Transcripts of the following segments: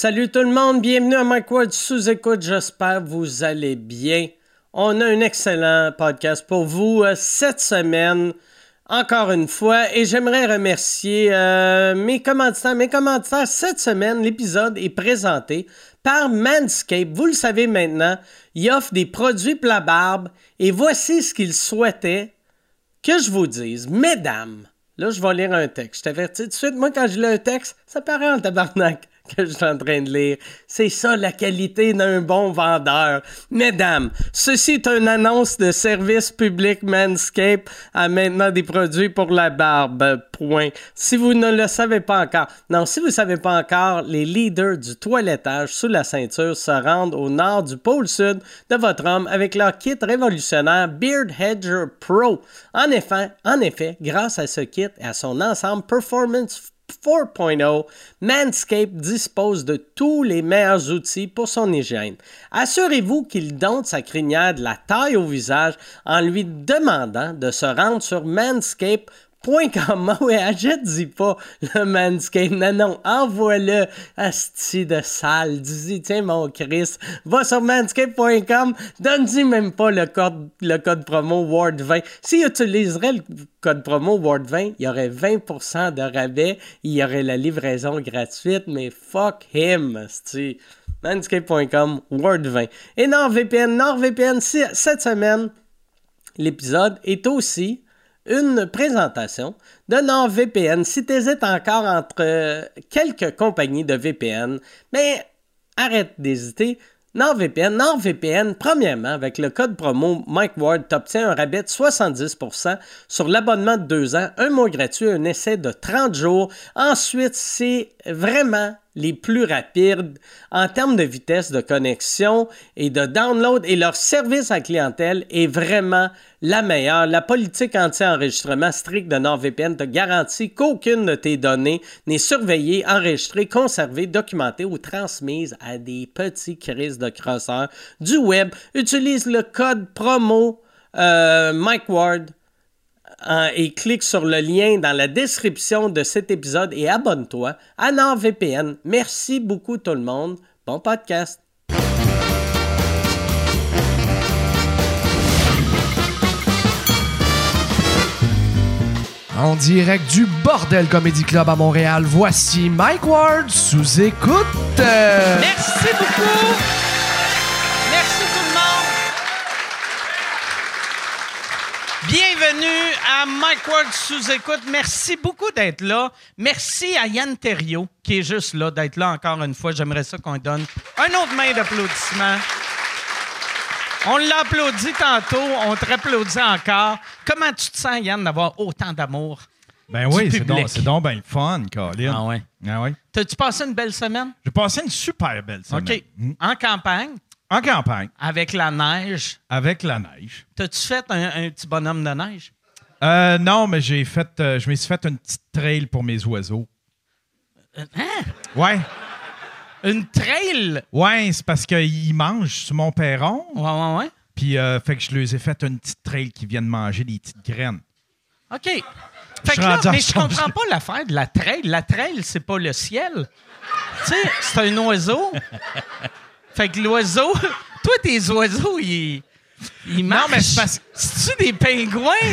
Salut tout le monde, bienvenue à Mike Ward sous-écoute, j'espère que vous allez bien. On a un excellent podcast pour vous euh, cette semaine, encore une fois, et j'aimerais remercier euh, mes commanditaires. Mes commanditaires, cette semaine, l'épisode est présenté par Manscaped. Vous le savez maintenant, il offre des produits pour la barbe, et voici ce qu'il souhaitait que je vous dise. Mesdames, là je vais lire un texte, je t'avertis tout de suite, moi quand je lis un texte, ça paraît en tabarnak que je suis en train de lire. C'est ça la qualité d'un bon vendeur. Mesdames, ceci est une annonce de service public Manscape a maintenant des produits pour la barbe. Point. Si vous ne le savez pas encore, non, si vous ne savez pas encore, les leaders du toilettage sous la ceinture se rendent au nord du pôle sud de votre homme avec leur kit révolutionnaire Beard Hedger Pro. En effet, en effet, grâce à ce kit et à son ensemble Performance 4.0, Manscaped dispose de tous les meilleurs outils pour son hygiène. Assurez-vous qu'il donne sa crinière de la taille au visage en lui demandant de se rendre sur Manscaped.com. Oui, achète dis pas le Manscaped. Non, non, envoie-le asti de sale. Dis-y, tiens mon Chris, va sur manscaped.com, donne-y même pas le code, le code promo Ward20. S'il utiliserait le code promo Ward20, il y aurait 20% de rabais, il y aurait la livraison gratuite, mais fuck him, asti. Manscaped.com, Ward20. Et NordVPN, NordVPN, cette semaine, l'épisode est aussi une présentation de NordVPN. Si tu hésites encore entre quelques compagnies de VPN, mais arrête d'hésiter. NordVPN, NordVPN, premièrement, avec le code promo Mike Ward, t'obtiens un rabais de 70% sur l'abonnement de deux ans, un mois gratuit, un essai de 30 jours. Ensuite, c'est vraiment les plus rapides en termes de vitesse de connexion et de download et leur service à clientèle est vraiment la meilleure. La politique anti-enregistrement stricte de NordVPN te garantit qu'aucune de tes données n'est surveillée, enregistrée, conservée, documentée ou transmise à des petits crises de crosseurs du web. Utilise le code promo euh, Mike Ward et clique sur le lien dans la description de cet épisode et abonne-toi à NordVPN. Merci beaucoup tout le monde. Bon podcast. En direct du Bordel Comedy Club à Montréal, voici Mike Ward sous écoute. Merci beaucoup. Bienvenue à Mike Ward sous écoute. Merci beaucoup d'être là. Merci à Yann Terriot qui est juste là, d'être là encore une fois. J'aimerais ça qu'on lui donne un autre main d'applaudissement. On l'a applaudi tantôt, on te applaudit encore. Comment tu te sens, Yann, d'avoir autant d'amour? Ben oui, c'est donc, c'est donc bien le fun, Colin. Ah ouais. Ah ouais. T'as-tu passé une belle semaine? J'ai passé une super belle semaine. OK. Mm. En campagne, En campagne, avec la neige, avec la neige. t'as-tu fait un, un petit bonhomme de neige? Euh, non, mais j'ai fait, euh, je me suis fait une petite trail pour mes oiseaux. Euh, Hein? Ouais. Une trail? Ouais, c'est parce qu'ils mangent sur mon perron. Ouais, ouais, ouais. Puis, euh, fait que je leur ai fait une petite trail qui viennent manger des petites graines. OK. Fait Je que là, mais je comprends pas l'affaire de la trail. La trail, c'est pas le ciel. tu sais, c'est un oiseau. fait que l'oiseau... Toi, tes oiseaux, ils... Ils marchent. mais c'est parce- C'est-tu des pingouins,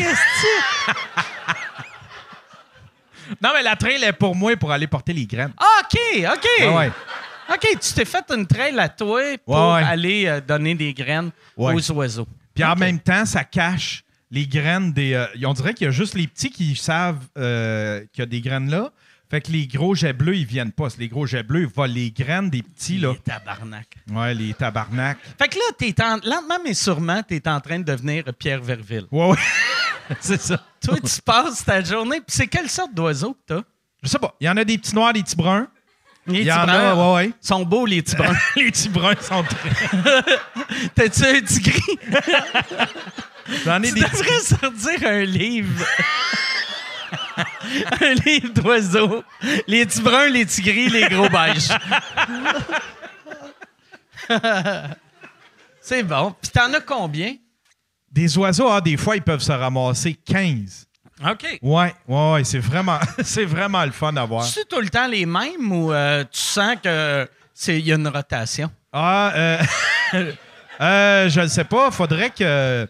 Non, mais la trail est pour moi pour aller porter les graines. Ah, OK, OK. Ah ouais. OK, tu t'es fait une trail à toi pour Ouais, ouais. aller euh, donner des graines aux oiseaux. Puis en même temps, ça cache les graines des. euh, on dirait qu'il y a juste les petits qui savent euh, qu'il y a des graines là. Fait que les gros jets bleus, ils viennent pas. Les gros jets bleus, ils volent les graines des petits, là. Les tabarnak. Ouais, les tabarnak. Fait que là, t'es en, lentement mais sûrement, tu es en train de devenir Pierre Verville. Ouais, ouais. c'est ça. Toi, tu passes ta journée. Puis c'est quelle sorte d'oiseau que t'as? Je sais pas. Il y en a des petits noirs, des petits bruns. Les Il y petits bruns. a, ouais, ouais. sont beaux, les petits bruns. les petits bruns sont très. T'as-tu un petit gris? J'en ai Tu des devrais sortir un livre. un livre d'oiseaux. Les petits bruns, les petits gris, les gros beiges. C'est bon. Puis t'en as combien? Des oiseaux, ah, des fois, ils peuvent se ramasser 15. OK. Ouais, ouais, ouais. C'est vraiment, c'est vraiment le fun à voir. C'est tout le temps les mêmes ou euh, tu sens que C'est- Il y a une rotation? Ah, euh, euh, je ne sais pas. Faudrait que.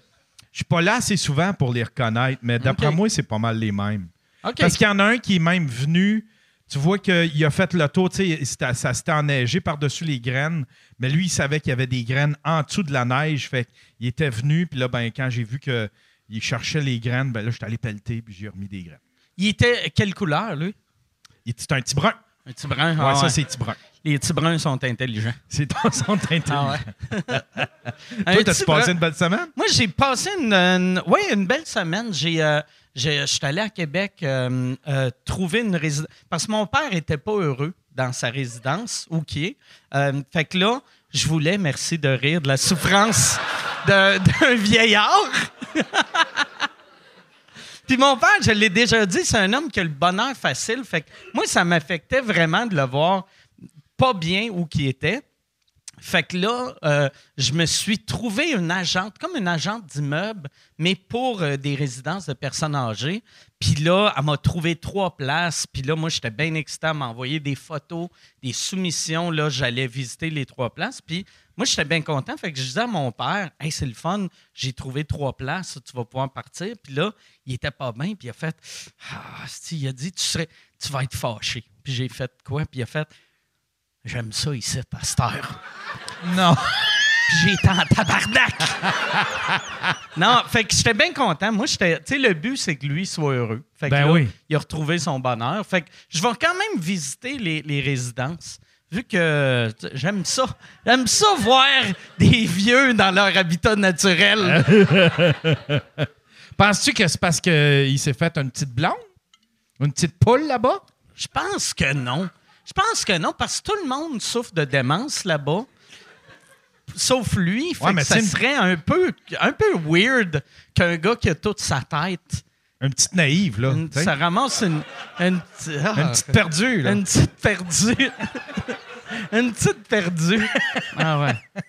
Je suis pas là assez souvent pour les reconnaître, mais d'après moi, c'est pas mal les mêmes. Parce qu'il y en a un qui est même venu. Tu vois qu'il a fait le tour, tu sais, c'était- ça s'était enneigé par-dessus les graines, mais lui, il savait qu'il y avait des graines en dessous de la neige. Fait qu'il était venu, puis là, ben, quand j'ai vu qu'il cherchait les graines, ben là, je suis allé pelleter, puis j'ai remis des graines. Il était quelle couleur, lui? Il était un petit brun. Un petit brun. Ouais, Ah ça, ouais. c'est petit brun. Les petits bruns sont intelligents. C'est ton son intelligent. Ah ouais. Toi, t'as-tu passé une belle semaine? Moi, j'ai passé une, une- ouais, une belle semaine. J'ai, euh, j'ai- je suis allé à Québec euh, euh, trouver une résidence. Parce que mon père était pas heureux dans sa résidence, où qui est. Fait que là, je voulais, merci de rire, de la souffrance d'un vieillard. Puis mon père, je l'ai déjà dit, c'est un homme qui a le bonheur facile. Fait que moi, ça m'affectait vraiment de le voir pas bien où qui était. Fait que là, euh, je me suis trouvé une agente, comme une agente d'immeuble, mais pour euh, des résidences de personnes âgées. Puis là, elle m'a trouvé trois places. Puis là, moi, j'étais bien excité à m'envoyer des photos, des soumissions. Là, j'allais visiter les trois places. Puis moi, j'étais bien content. Fait que je disais à mon père, Hey, c'est le fun, j'ai trouvé trois places, tu vas pouvoir partir. Puis là, il était pas bien. Puis il a fait, ah, il a dit, tu, serais, tu vas être fâché. Puis j'ai fait quoi? Puis il a fait, j'aime ça ici, heure. Non. J'ai été en tabarnak. non, fait que j'étais bien content. Moi, j'étais. Tu sais, le but, c'est que lui soit heureux. Fait que Ben là, oui. il a retrouvé son bonheur. Fait que je vais quand même visiter les, les résidences. Vu que j'aime ça. J'aime ça voir des vieux dans leur habitat naturel. Penses-tu que c'est parce qu'il s'est fait une petite blonde? Une petite poule là-bas? Je pense que non. Je pense que non, parce que tout le monde souffre de démence là-bas. Sauf lui. Fait Ouais, que mais ça serait un peu, un peu weird qu'un gars qui a toute sa tête Une petite naïve, là. Une- ça ramasse une, une, ah, Une petite perdue, là. une petite perdue. une petite perdue. Ah ouais.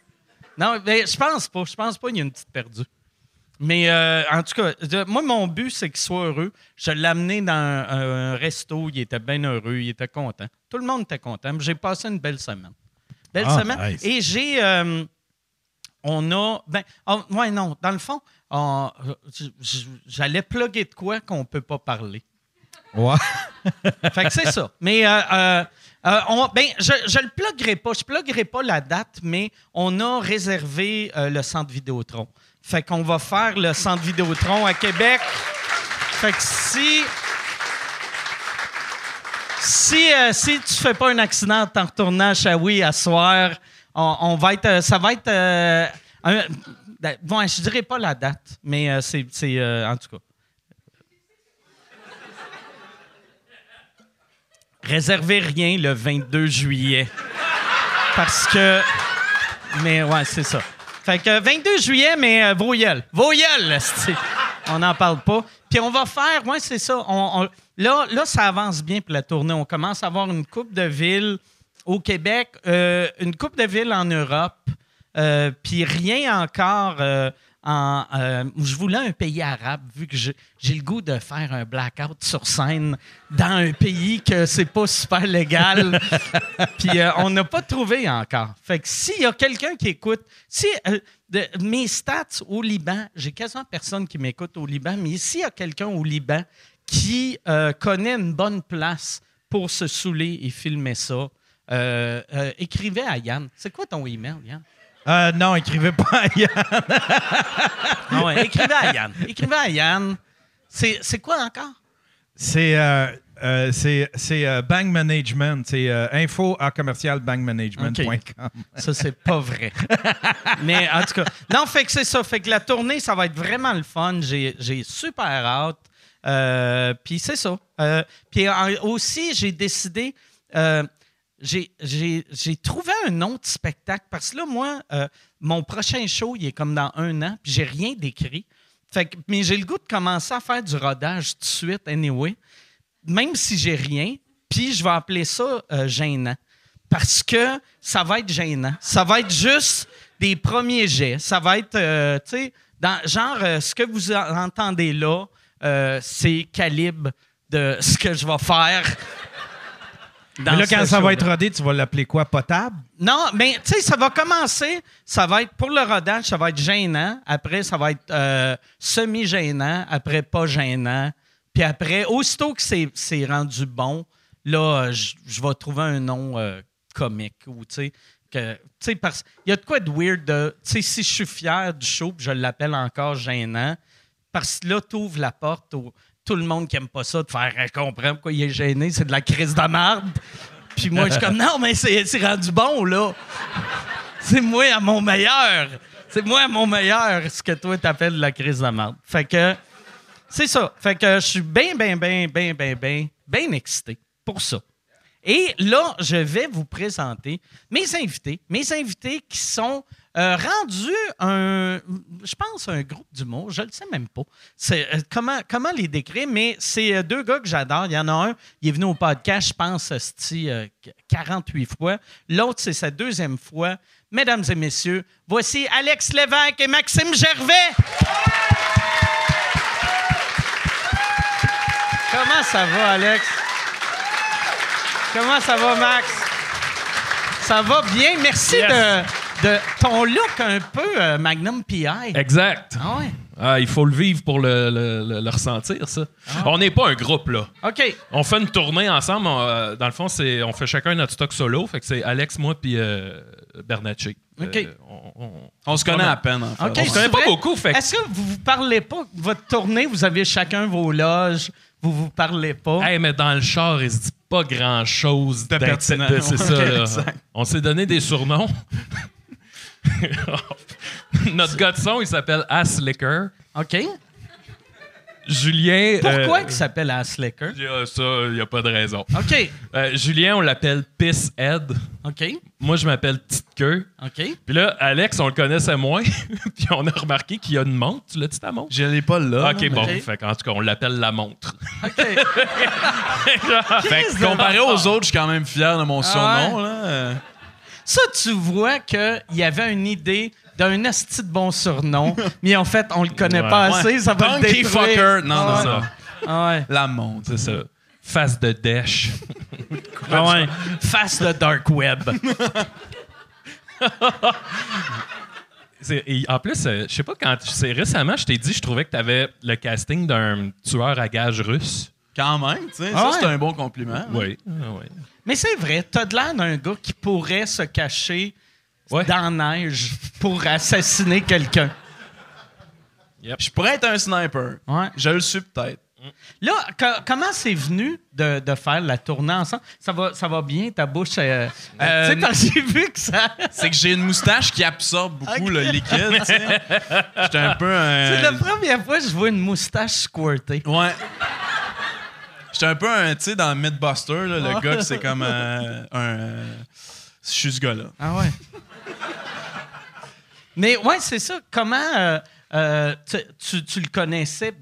Non, mais je pense pas. Je pense pas qu'il y a une petite perdue. Mais euh, en tout cas, de- moi, mon but, c'est qu'il soit heureux. Je l'ai amené dans un, un resto. Il était bien heureux. Il était content. Tout le monde était content. J'ai passé une belle semaine. Belle Ah, semaine. nice. Et j'ai. euh, on a. Ben, oh, ouais, non. Dans le fond, j'allais plugger de quoi qu'on peut pas parler. Ouais. Fait que c'est ça. Mais euh, euh, euh, on- ben, je ne le pluguerai pas. Je ne pluguerai pas la date, mais on a réservé euh, le centre Vidéotron. Fait qu'on va faire le centre Vidéotron à Québec. Fait que si. Si, euh, si tu fais pas un accident en retournant à Shawi à soir, on, va être. euh, ça va être. euh, ben, bon, je dirais pas la date, mais c'est. en tout cas. Réservez rien le 22 juillet. Parce que. Mais ouais, c'est ça. Fait que 22 juillet, mais euh, vos gueules. Vos. On n'en parle pas. Puis on va faire, ouais, c'est ça. Là, là, ça avance bien pour la tournée. On commence à avoir une coupe de villes au Québec, euh, une coupe de villes en Europe, euh, puis rien encore euh, en. euh, je voulais un pays arabe, vu que j'ai le goût de faire un blackout sur scène dans un pays que c'est pas super légal. puis euh, on n'a pas trouvé encore. Fait que s'il y a quelqu'un qui écoute, si euh, de- mes stats au Liban, j'ai quasiment personne qui m'écoute au Liban, mais s'il y a quelqu'un au Liban qui connaît une bonne place pour se saouler et filmer ça, écrivez à Yann. C'est quoi ton email, Yann? Euh, non, écrivez pas à Yann. Ouais, écrivez à Yann. Écrivez à Yann. C'est c'est quoi encore? C'est euh, euh, c'est c'est, euh, Bang Management. C'est info à commercial. Ça, c'est pas vrai. Mais en tout cas, non, fait que c'est ça. Fait que la tournée, ça va être vraiment le fun. J'ai j'ai super hâte. Puis c'est ça. Puis aussi, j'ai décidé. J'ai- trouvé un autre spectacle parce que là, moi, euh, mon prochain show, il est comme dans un an, puis j'ai rien d'écrit. Fait que, mais j'ai le goût de commencer à faire du rodage tout de suite, anyway, même si j'ai rien, puis je vais appeler ça euh, gênant. Parce que ça va être gênant. Ça va être juste des premiers jets. Ça va être, euh, tu sais, genre, ce que vous en- entendez là, c'est calibre de ce que je vais faire. Dans Mais là, quand ça va être rodé, tu vas l'appeler quoi? Potable? Non, mais tu sais, ça va commencer. Ça va être pour le rodage, ça va être gênant. Après, ça va être euh, semi-gênant. Après, pas gênant. Puis après, aussitôt que c'est c'est rendu bon, là, je vais trouver un nom euh, comique ou tu sais. que- tu sais, parce il y a de quoi de weird de. Tu sais, si je suis fier du show, puis je l'appelle encore gênant, parce que là, tu ouvres la porte au tout le monde qui aime pas ça, de faire euh, comprendre pourquoi il est gêné, c'est de la crise de marde. Puis moi, je suis comme, non, mais c'est rendu bon, là. C'est moi à mon meilleur. C'est moi à mon meilleur, ce que toi t'appelles la crise de marde. Fait que, c'est ça. Fait que je suis bien, bien, bien, bien, bien, bien, bien excité pour ça. Et là, je vais vous présenter mes invités. Mes invités qui sont euh, rendus un, je pense, un groupe d'humour. Je ne le sais même pas. C'est, euh, comment, comment les décrire, mais c'est euh, deux gars que j'adore. Il y en a un, il est venu au podcast, je pense, esti, euh, 48 fois. L'autre, c'est sa deuxième fois. Mesdames et messieurs, voici Alex Lévesque et Maxime Gervais. Comment ça va, Alex? Comment ça va, Max? Ça va bien? Merci Yes. de, de ton look un peu euh, Magnum PI. Exact. Ah ouais? Ah, il faut le vivre pour le, le- le- le ressentir, ça. On n'est pas un groupe, là. OK. On fait une tournée ensemble. on, euh, dans le fond, c'est on fait chacun notre stock solo. Fait que c'est Alex, moi, puis euh, Bernatchez. OK. Euh, on, on- On se connaît à peine, en fait. OK. On se connaît pas beaucoup, fait que- Est-ce que vous vous parlez pas? Votre tournée, vous avez chacun vos loges, vous vous parlez pas? Hey, mais dans le char, il se dit pas grand-chose De pertinent. de- C'est ça, là. On s'est donné des surnoms. Notre gars de son, il s'appelle Ass Liquor. OK. Julien... Pourquoi euh, il s'appelle Ass y a ça, il n'y a pas de raison. OK. Euh, Julien, on l'appelle Piss Head. OK. Moi, je m'appelle Petite Queue. OK. Puis là, Alex, on le connaissait moins. Puis on a remarqué qu'il y a une montre. Tu l'as dit, ta montre? Je l'ai pas là. OK, bon. Fait qu'en tout cas, on l'appelle la montre. OK. Fait que comparé aux autres, je suis quand même fier de mon surnom. ouais? Là. Ça, tu vois qu'il y avait une idée d'un asti de bon surnom, mais en fait, on le connaît Ouais. pas assez, Ouais. ça va Donkey fucker. Non, non. Ah. La montre. C'est ça. Face de dèche. Ah ouais. Face le dark web. Et en plus, euh, je sais pas quand. C'est récemment, je t'ai dit, je trouvais que tu avais le casting d'un tueur à gages russe. Quand même, tu sais. Ah ça, ouais? c'est un bon compliment. Oui. Ah, ouais. Mais c'est vrai, t'as de l'air d'un gars qui pourrait se cacher Ouais. dans la neige pour assassiner quelqu'un. Je pourrais être un sniper. Ouais. Je le suis peut-être. Là, co- comment c'est venu de, de faire la tournée ensemble? Ça va, ça va bien, ta bouche? euh, Euh, tu sais, parce que j'ai vu que ça... C'est que j'ai une moustache qui absorbe beaucoup le liquide, tu sais. J'étais un peu un... C'est la première fois que je vois une moustache squirter. Ouais. J'étais un peu un, tu sais, dans Mythbuster, là, le gars qui c'est comme euh, un... euh, je suis ce gars-là. Ah ouais. Mais ouais, c'est ça. Comment euh, euh, tu, tu- tu le connaissais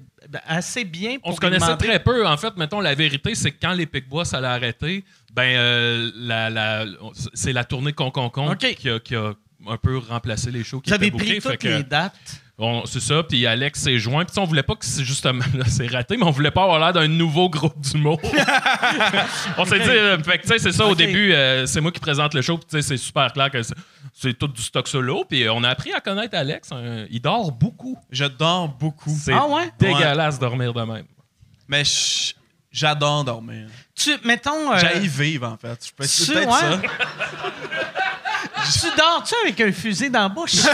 assez bien pour On se connaissait demander- très peu. En fait, mettons, la vérité, c'est que quand les Picbois, ça l'a arrêté, ben, euh, la, la- c'est la tournée Concon OK. qui, a, qui a un peu remplacé les shows qui Vous étaient avez bookés. pris Fait toutes que- les dates? On- C'est ça, puis Alex s'est joint. Puis on voulait pas que c'est justement c'est raté, mais on voulait pas avoir l'air d'un nouveau groupe d'humour. on s'est dit, euh, fait que tu sais, c'est ça, au début, euh, c'est moi qui présente le show, puis tu sais, c'est super clair que c'est- c'est tout du stock solo. Puis euh, on a appris à connaître Alex. hein. il dort beaucoup. Je dors beaucoup. C'est Ah ouais? dégueulasse dormir de même. Mais je- j'adore dormir. Tu, mettons... euh, J'aille vivre, en fait. Je peux tu- c'est peut-être ça. tu dors-tu avec un fusil dans la bouche?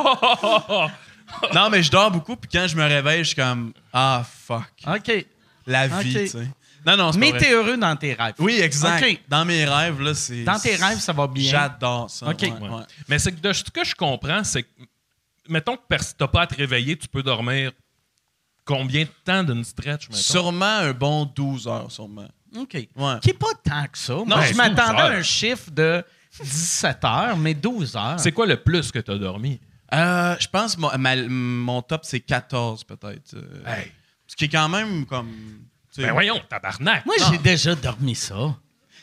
Non, mais je dors beaucoup, puis quand je me réveille, je suis comme Ah, fuck. OK. La vie, Ok. tu sais. Non, non, c'est Mais t'es heureux dans tes rêves. Oui, exact. Dans mes rêves, là, c'est. Dans tes rêves, ça va bien. J'adore ça. Ok. ouais, Ouais. ouais. Mais c'est que de ce que je comprends, c'est que, mettons que t'as pas à te réveiller, tu peux dormir combien de temps d'une stretch, mettons? Sûrement un bon 12 heures, sûrement. OK. Ouais. Qui est pas tant que ça. Moi, Ben, je m'attendais 12 à un chiffre de 17 heures, mais 12 heures. C'est quoi le plus que t'as dormi? Euh, je pense que mon, ma- mon top, c'est 14, peut-être. euh, Hey. Ce qui est quand même comme. tu Ben voyons, tabarnak! Moi, j'ai déjà dormi ça.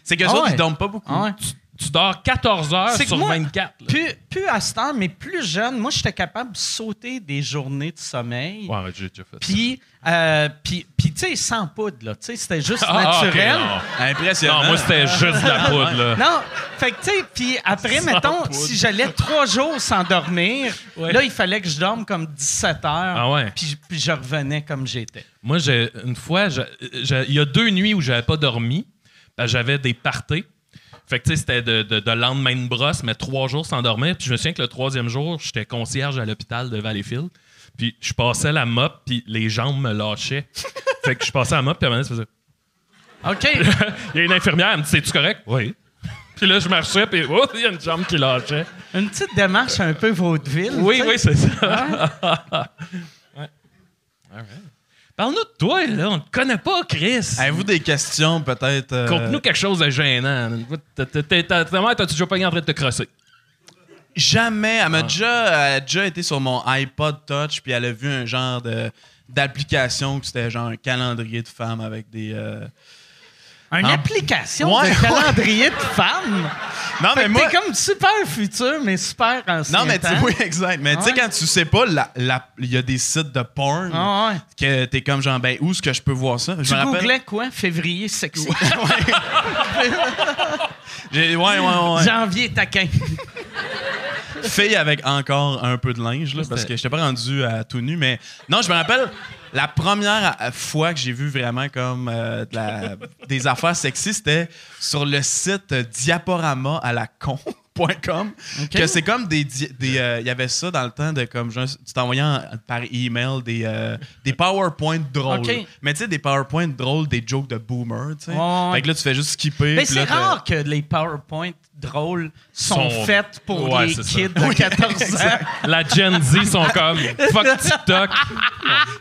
C'est que Ah autres, ouais. ils dorment pas beaucoup. Ah ouais. Tu dors 14 heures sur moi, 24. là. Plus, plus à cette heure, mais plus jeune, moi, j'étais capable de sauter des journées de sommeil. Ouais, ouais, j'ai déjà fait ça. Puis, euh, puis, puis, tu sais, sans poudre, là. Tu sais, c'était juste Ah, naturel. non. Impressionnant. Non, moi, c'était juste de la poudre, là. Non, fait que, tu sais, puis après, mettons, si j'allais trois jours sans dormir, Ouais. là, il fallait que je dorme comme 17 heures. Ah ouais. Puis, puis je revenais comme j'étais. Moi, j'ai, une fois, il y a deux nuits où j'avais pas dormi. Ben, j'avais des parties. Fait que, tu sais, c'était de, de, de lendemain de brosse, mais trois jours sans dormir. Puis je me souviens que le troisième jour, j'étais concierge à l'hôpital de Valleyfield. Puis je passais la mop, puis les jambes me lâchaient. fait que je passais la mop, puis à un moment donné, ça OK. faisait... Il y a une infirmière, elle me dit C'est-tu correct? Oui. Puis là, je marchais, puis oh, il y a une jambe qui lâchait. Une petite démarche un peu vaudeville. Oui, oui, c'est ça. ouais. All right. Parle-nous de toi, là. On te connaît pas, Chris. Avez-vous des questions, peut-être? euh, Conte-nous quelque chose de gênant. Ta mère, t'as-tu déjà pas en train de te crosser? Jamais. Elle Ah. m'a déjà, elle a déjà été sur mon iPod Touch, puis elle a vu un genre de d'application que c'était genre un calendrier de femmes avec des. euh, Une application Ouais, de ouais. calendrier de femmes. Non, Fait mais moi. T'es comme super futur, mais super ancien Non, mais tu oui, exact. Mais tu sais, quand tu sais pas, il y a des sites de porn Ah que t'es comme genre, ben, où est-ce que je peux voir ça? Je Tu me rappelle. googlais quoi? Février sexy. Ouais, ouais, ouais. Janvier taquin. Fille avec encore un peu de linge, là, parce que je pas rendu à tout nu, mais non, je me rappelle la première euh, fois que j'ai vu vraiment comme euh, des affaires sexy, c'était sur le site diaporama à la que c'est comme des euh, il y avait ça dans le temps de comme tu t'envoyais en- par email des euh, des PowerPoint drôles mais tu sais des PowerPoint drôles des jokes de boomer tu sais fait que là tu fais juste skipper Mais c'est rare que les PowerPoint drôles sont, faites pour les c'est ça. kids de 14 ans. La Gen Z sont comme fuck TikTok,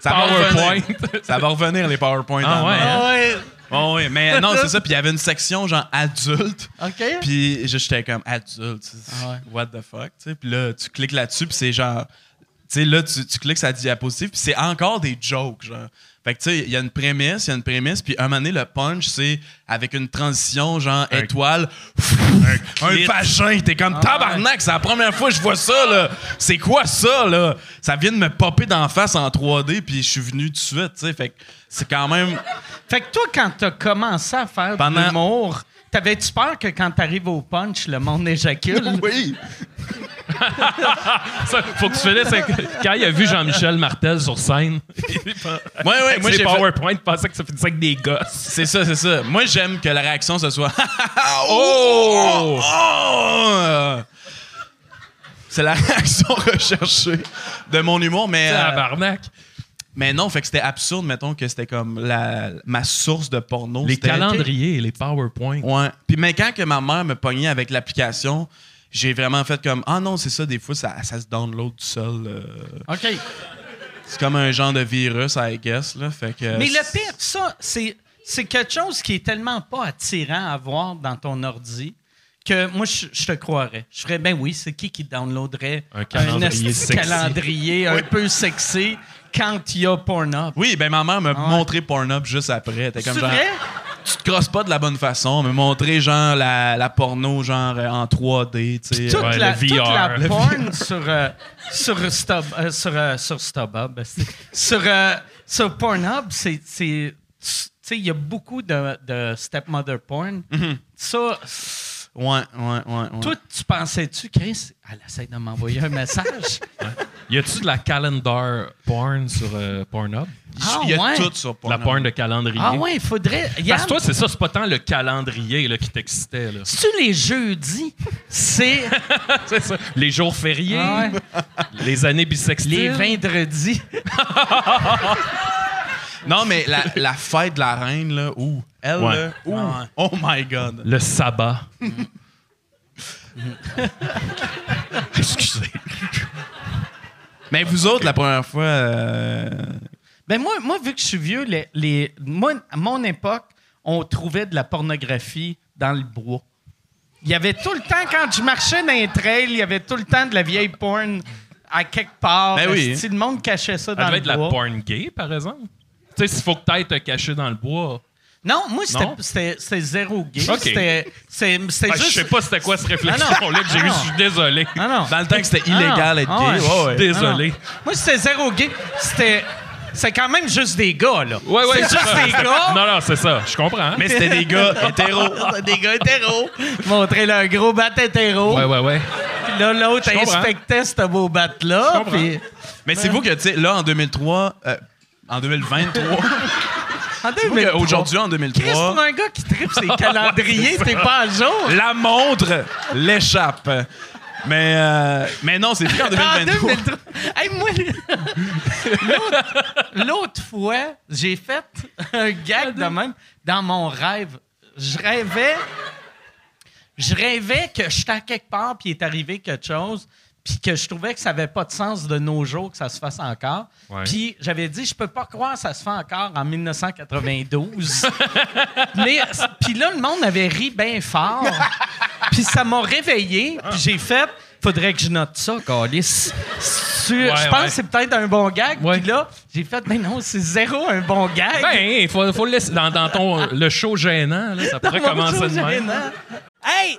ça va PowerPoint. revenir. ça va revenir les PowerPoint Ah ouais, oui, mais non, c'est ça. Puis il y avait une section genre adulte. OK. Puis je- j'étais comme adulte. Ah ouais. What the fuck, tu sais. Puis là, tu cliques là-dessus, puis c'est genre. Tu sais, là, tu, tu cliques sa diapositive, puis c'est encore des jokes, genre. Fait que, tu sais, il y a une prémisse, il y a une prémisse, puis un moment donné, le punch, c'est avec une transition, genre étoile, un, clit. vagin. T'es Ah comme tabarnak, c'est la première fois que je vois ça, là. C'est quoi ça, là? Ça vient de me popper d'en face en 3D, puis je suis venu tout de suite, tu sais. Fait que c'est quand même. Fait que toi, quand t'as commencé à faire Pendant- de l'humour, t'avais-tu peur que quand t'arrives au punch, le monde éjacule? Oui! Ça, faut que tu finisses avec- Quand il a vu Jean-Michel Martel sur scène, Ouais, ouais, moi j'ai fait- PowerPoint, il pensait que ça finissait avec des gosses. C'est ça, c'est ça. Moi, j'aime que la réaction, ce soit Oh! Oh! C'est la réaction recherchée de mon humour, mais, euh, Tabarnak. Mais non, fait que c'était absurde, mettons, que c'était comme la, ma source de porno. Les calendriers, les PowerPoint. Ouais. Puis, mais quand que ma mère me pognait avec l'application, j'ai vraiment fait comme Ah non, c'est ça, des fois, ça, ça se download tout seul. euh. OK. c'est comme un genre de virus, I guess. Là, fait que, Mais le pire, ça, c'est, c'est quelque chose qui est tellement pas attirant à voir dans ton ordi que moi, je, je te croirais. Je ferais, ben oui, c'est qui qui downloaderait Un calendrier sexy. calendrier un peu sexy? Quand il y a Pornhub? Oui, ben ma mère m'a Ah ouais. montré Pornhub juste après. T'es comme genre, vrai? tu te crosses pas de la bonne façon, mais montrer genre la, la porno genre euh, en 3D, tu sais. Toute, Ouais, la, le toute VR, la le porn sur, euh, sur, Stub, euh, sur, euh, sur StubHub, c'est- sur, euh, sur Pornhub, c'est. c'est- Tu sais, il y a beaucoup de, de stepmother porn. Mm-hmm. Ça, Ouais, ouais, ouais. ouais. toi, tu pensais-tu, Chris, elle essaie de m'envoyer un message? Y a-tu de la calendar porn sur euh, Pornhub? Ah, Il y a ouais. tout sur La Pornhub. porn de calendrier? Ah ouais, il faudrait. Parce que toi, c'est ça, c'est pas tant le calendrier là, qui t'excitait. C'est-tu les jeudis? C'est C'est ça. Les jours fériés, Ah ouais. les années bissextiles? les vendredis. Non, mais la, la fête de la reine, là, ouh. Elle, Ouais. là, ouh. Oh my God. Le sabbat. Excusez. Mais vous autres, la première fois. euh, Ben moi, moi, vu que je suis vieux, les, les- moi, à mon époque, on trouvait de la pornographie dans le bois. Il y avait tout le temps, quand je marchais dans les trails, il y avait tout le temps de la vieille porn à quelque part. Ben oui. Si le monde cachait ça Ça dans devait le être de la bois? porn gay, par exemple. Tu sais, s'il faut que t'ailles te cacher dans le bois. Non, moi, c'était- Non? zéro gay. Ok. C'était c'est- Ah, Je juste... sais pas c'était quoi cette Ah réflexion-là que j'ai Ah eue. non. Je suis désolé. Ah non. Dans le temps que c'était Ah illégal non. être Ah gay. ouais. ouais, ouais. Désolé. Ah non. Moi, c'était zéro gay. C'était... C'est quand même juste des gars, là. Ouais, ouais, C'est c'est juste ça. des gars. Non, non, c'est ça. Je comprends. Mais c'était des gars hétéros. Des gars hétéros. Montrer leur gros bat hétéro. Ouais, ouais, ouais. Puis là, l'autre comprends. inspectait ce beau bat-là. comprends. Puis... Mais c'est vous que, tu sais, là, en 2003, euh, en 2023, En c'est vous 2003. qu'aujourd'hui, en Chris, 2003, pour un gars qui tripe ses calendriers, t'es pas à jour. la montre l'échappe. Mais, euh, mais non, c'est plus en En 2023. 2003. Hey, moi, l'autre- l'autre fois, j'ai fait un gag de même dans mon rêve. Je rêvais, je rêvais que j'étais à quelque part puis il est arrivé quelque chose puis que je trouvais que ça avait pas de sens de nos jours que ça se fasse encore. Ouais. Puis j'avais dit je peux pas croire que ça se fait encore en 1992. Mais puis là le monde avait ri bien fort. Puis ça m'a réveillé, puis j'ai fait faudrait que je note ça, Calis. Ouais, je pense ouais. que c'est peut-être un bon gag. Puis là, j'ai fait mais non, c'est zéro un bon gag. Ben, il faut, faut le laisser dans, dans ton, le show gênant. Là, ça pourrait Mon commencer de même. gênant. Hey,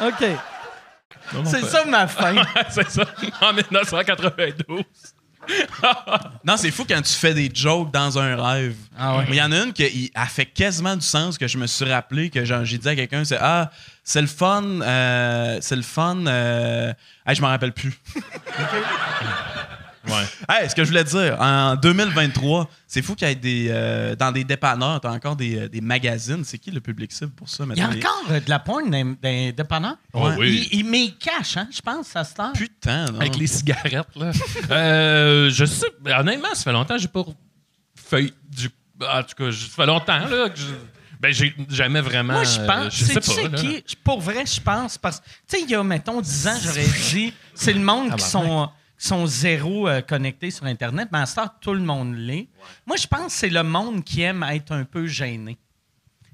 OK. C'est ça ma fin. c'est ça. En 1992. Non, c'est fou quand tu fais des jokes dans un rêve. Ah ouais. Il y en a une qui elle fait quasiment du sens que je me suis rappelé que genre, j'ai dit à quelqu'un c'est ah c'est le fun euh, c'est le fun euh... hey, je m'en rappelle plus. Ouais. Hey, ce que je voulais dire en 2023, c'est fou qu'il y ait des euh, dans des dépanneurs, t'as encore des, euh, des magazines, c'est qui le public cible pour ça Il y a maintenant? Les- encore euh, de la porn dans dans les dépanneurs? Oh oui. Il, il met hein, je pense, ça se tend. Putain, non. Avec les cigarettes, là. euh, je sais, honnêtement, ça fait longtemps que j'ai pas fait du. En tout cas, ça fait longtemps, là, que je. Ben, j'ai jamais vraiment. Moi, je euh, pense. je sais sais pas. tu sais là. qui? Pour vrai, je pense. Parce que, tu sais, il y a, mettons, 10 ans, j'aurais dit, c'est le monde qui sont, qui sont zéro euh, connectés sur Internet. Mais à ce tout le monde l'est. Moi, je pense que c'est le monde qui aime être un peu gêné.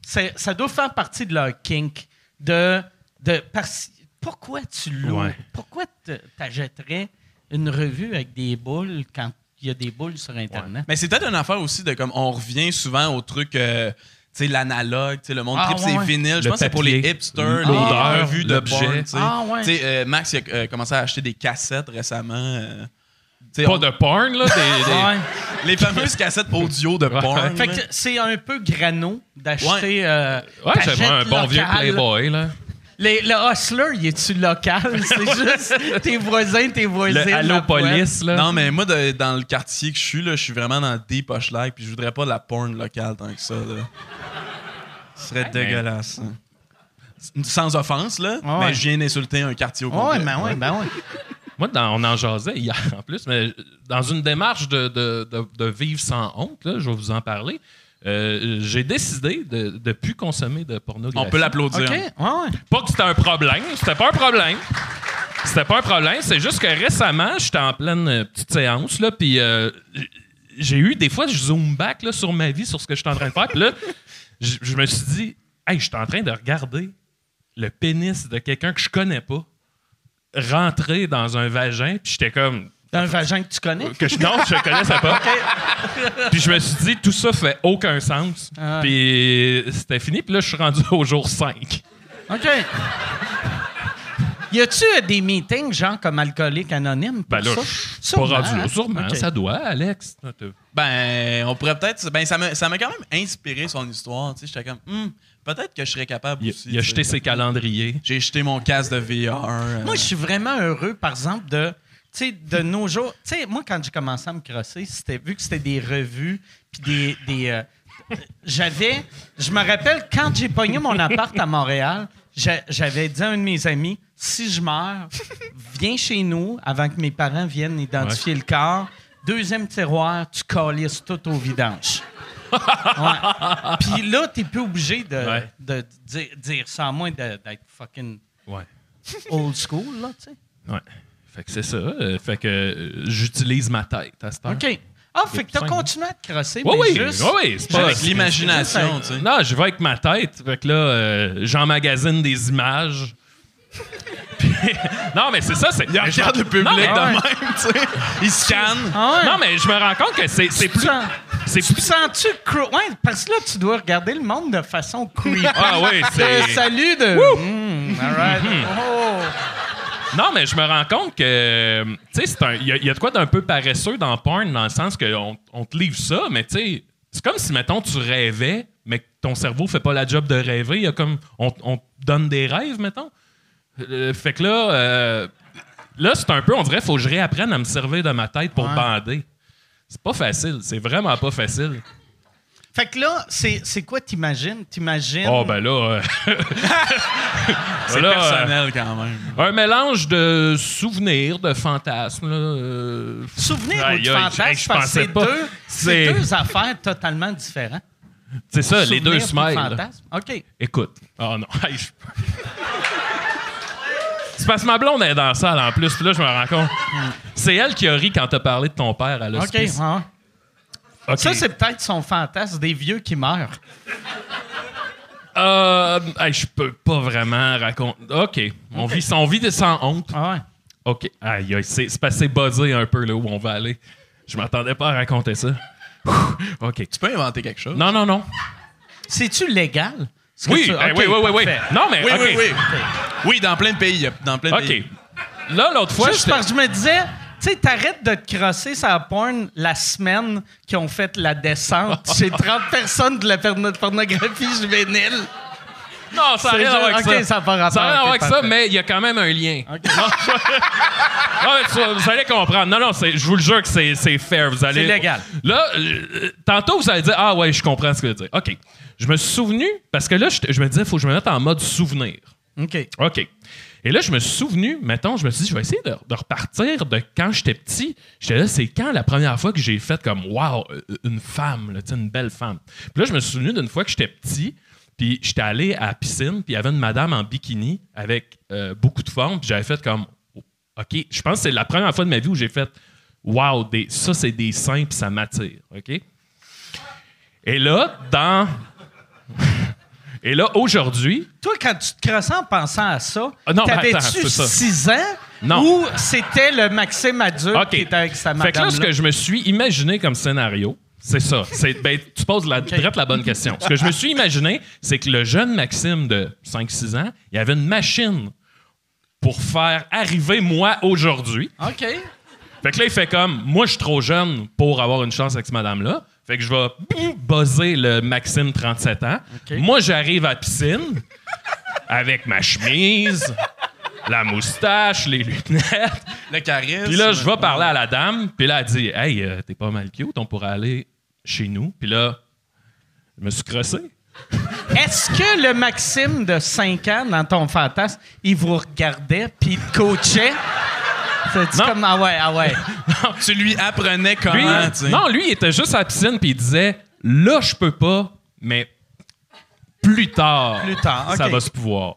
Ça doit faire partie de leur kink. De. de parce- pourquoi tu loues? Ouais. Pourquoi te- t'achèterais une revue avec des boules quand il y a des boules sur Internet? Mais c'est peut-être une affaire aussi de comme on revient souvent au truc euh, sais l'analogue, tu sais le monde Ah, ouais, ses ouais. vinyles, je pense que c'est pour les hipsters, les l'odeur, revues porn, tu sais. Ah, ouais. Euh, Max il a euh, commencé à acheter des cassettes récemment euh, Pas on- de porn, là. Des, des- Ouais. les fameuses cassettes audio de porn. Fait que c'est un peu grano d'acheter. euh, Ouais, j'aimerais un bon vieux. Playboy, là. Les- le hustler, il est-tu local? C'est juste tes voisins, tes voisins. Le Allo Police, là. Non, mais moi, de- dans le quartier que je suis, là, je suis vraiment dans le deep Hochelag, puis je voudrais pas de la porn locale tant que ça. Là. Ce serait dégueulasse. hein. Sans offense, là, Ouais. mais je viens d'insulter un quartier au Ouais, complet. ben ouais, ben ouais. Moi, dans- on en jasait hier en plus, mais dans une démarche de, de- de- de vivre sans honte, là, je vais vous en parler, euh, j'ai décidé de ne plus consommer de pornographie. On peut l'applaudir. OK, ouais, ouais. Pas que c'était un problème, c'était pas un problème. C'était pas un problème, c'est juste que récemment, j'étais en pleine euh, petite séance, là, puis euh, j'ai eu des fois, je zoome back là, sur ma vie, sur ce que je suis en train de faire, puis là, je me suis dit, hey, je suis en train de regarder le pénis de quelqu'un que je connais pas rentrer dans un vagin, puis j'étais comme, un vagin que tu connais? que je, non, je connaissais pas. Puis je me suis dit, tout ça fait aucun sens. Ah. Puis c'était fini. Puis là, je suis rendu au jour 5. OK. Y a-tu euh, des meetings, genre comme alcoolique anonyme? Pour Ben là, ça? je suis pas rendu là. hein? Sûrement, ça doit, Alex. Ben, on pourrait peut-être. Ben, ça m'a ça m'a quand même inspiré son histoire. Tu sais, j'étais comme, Hmm, peut-être que je serais capable Il, aussi. il a jeté ses calendriers. J'ai jeté mon casque de VR. euh, Moi, je suis vraiment heureux, par exemple, de, tu sais, de nos jours. Tu sais, moi, quand j'ai commencé à me crosser, c'était vu que c'était des revues, puis des. des euh, j'avais. Je me rappelle, quand j'ai pogné mon appart à Montréal, j'a- j'avais dit à un de mes amis si je meurs, viens chez nous avant que mes parents viennent identifier le corps. Deuxième tiroir, tu calisses tout au vidange. Ouais. Puis là, t'es plus obligé de, Ouais. de dire, dire ça, à moins d'être fucking Ouais. old school, là, tu sais. Ouais. Fait que c'est ça. euh, fait que euh, j'utilise ma tête à cette heure. OK. Ah, fait que t'as continué à te crosser, Oui, mais oui, juste... oui, oui, c'est pas- Avec l'imagination, tu sais. Non, je vais avec ma tête. Fait que là, euh, j'emmagasine des images. Puis- non, mais c'est ça. C'est, Il regarde le public Non, mais- de même, tu sais. Il scanne. Ah ouais? Non, mais je me rends compte que c'est, c'est Tu plus. sens- C'est Tu plus. sens-tu... cru- Ouais, parce que là, tu dois regarder le monde de façon creepy. Ah oui, c'est. salut de... Mm, all right. Oh. Non, mais je me rends compte que, tu sais, c'est un- il y, a- il y a de quoi d'un peu paresseux dans porn, dans le sens qu'on on te livre ça, mais tu sais, c'est comme si, mettons, tu rêvais, mais que ton cerveau fait pas la job de rêver. Il y a comme, on, on te donne des rêves, mettons. Euh, fait que là, euh, là, c'est un peu, on dirait, faut que je réapprenne à me servir de ma tête pour Ouais. bander. C'est pas facile, c'est vraiment pas facile. Fait que là, c'est c'est quoi t'imagines? T'imagines... Oh, ben là. euh, C'est là, euh, personnel quand même. un mélange de souvenirs, de fantasmes. Euh, Souvenir ou Aïe, de aïe, fantasme, hey, je parce que pensais c'est pas. deux, c'est C'est- deux affaires totalement différentes. c'est ça, les deux smiles. OK. Écoute. Oh non. C'est parce que ma blonde est dans la salle en plus, puis là, je me rends compte. C'est elle qui a ri quand t'as parlé de ton père à OK. l'hospice. Ça, c'est peut-être son fantasme des vieux qui meurent. Euh, hey, je peux pas vraiment raconter. OK. On, vit, on vit sans honte. Ah ouais. OK. Aïe, aïe, c'est c'est buzzé un peu là où on va aller. Je m'attendais pas à raconter ça. OK. Tu peux inventer quelque chose? Non, non, non. C'est-tu légal? Ce que Oui, tu- eh oui, oui, oui, oui. Non, mais Oui, OK. oui, oui. Oui, dans plein de pays. Dans plein de OK. pays. Là, l'autre fois, Juste parce que je me disais, tu sais, t'arrêtes de te crosser sa porn la semaine qu'ils ont fait la descente chez 30 personnes de la porno- pornographie juvénile. Non, ça n'a rien à voir avec OK, ça. ça n'a pas rapport. Ça n'a rien à voir avec ça, mais il y a quand même un lien. Non, non, mais tu- vous allez comprendre. Non, non, c'est- je vous le jure que c'est c'est fair. Vous allez... C'est légal. Là, euh, tantôt, vous allez dire Ah ouais, je comprends ce que veux dire. OK. Je me suis souvenu, parce que là, je, je me disais, il faut que je me mette en mode souvenir. OK. OK. Et là, je me suis souvenu, mettons, je me suis dit, je vais essayer de, repartir de quand j'étais petit. J'étais là, c'est quand la première fois que j'ai fait comme, wow, euh, une femme, là, une belle femme. Puis là, je me suis souvenu d'une fois que j'étais petit, puis j'étais allé à la piscine, puis il y avait une madame en bikini avec euh, beaucoup de forme, puis j'avais fait comme, OK, je pense que c'est la première fois de ma vie où j'ai fait, wow, ça, c'est des seins, puis ça m'attire. OK? Et là, dans. Et là, aujourd'hui, Toi, quand tu te crossais en pensant à ça, Ah non, t'avais-tu c'est ça. 6 ans? Non. Ou c'était le Maxime adulte qui était avec sa Fait madame que là, ce que je me suis imaginé comme scénario, c'est ça. C'est, ben, tu poses la, direct la bonne question. Ce que je me suis imaginé, c'est que le jeune Maxime de 5-6 ans, il avait une machine pour faire arriver moi aujourd'hui. OK. Fait que là, il fait comme, moi, je suis trop jeune pour avoir une chance avec cette madame-là. Fait que je vais buzzer le Maxime 37 ans. Moi, j'arrive à la piscine avec ma chemise, la moustache, les lunettes. Le charisme. Puis là, je vais parler à la dame, puis là, elle dit Hey, euh, t'es pas mal cute, on pourrait aller chez nous. Puis là, je me suis crossé. Est-ce que le Maxime de 5 ans, dans ton fantasme, il vous regardait puis il te coachait? C'est Non. comme, ah ouais, ah ouais. Tu lui apprenais Lui, comment, tu sais. non, lui, il était juste à la piscine, puis il disait Là, je peux pas, mais plus tard, Plus tard, ça va se pouvoir.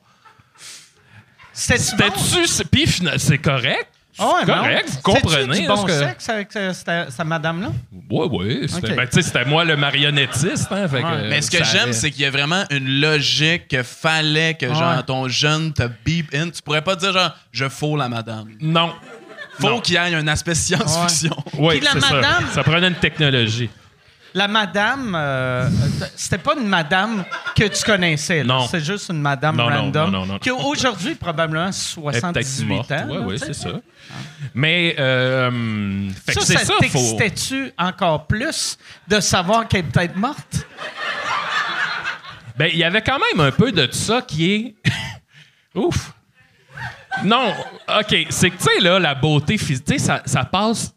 C'était-tu Puis c'est correct. Ah ouais, C'est non? correct, vous comprenez. du là, bon que- sexe avec sa, sa- sa madame-là? Ouais, ouais. C'était Ok. ben, tu sais, c'était moi le marionnettiste. Hein, fait que, Ouais. Mais ce que j'aime, allait. c'est qu'il y a vraiment une logique que fallait que genre ton jeune te beep in. Tu pourrais pas dire genre je faux la madame. Non. Faut qu'il y ait un aspect science-fiction. Oui, la c'est ça. Ça prenait une technologie. La madame, euh, c'était pas une madame que tu connaissais. là. Non. C'est juste une madame Non, non, random non, non, non. qui a aujourd'hui probablement Elle est 78 peut-être morte. ans. Là, tu sais. c'est ça. Mais, euh, fait que Ça, c'est ça ça, faut... t'excitait-tu encore plus de savoir qu'elle est peut-être morte? Ben, il y avait quand même un peu de ça qui est. Ouf! Non, OK, c'est que, tu sais, là, la beauté physique, tu sais, ça, ça passe.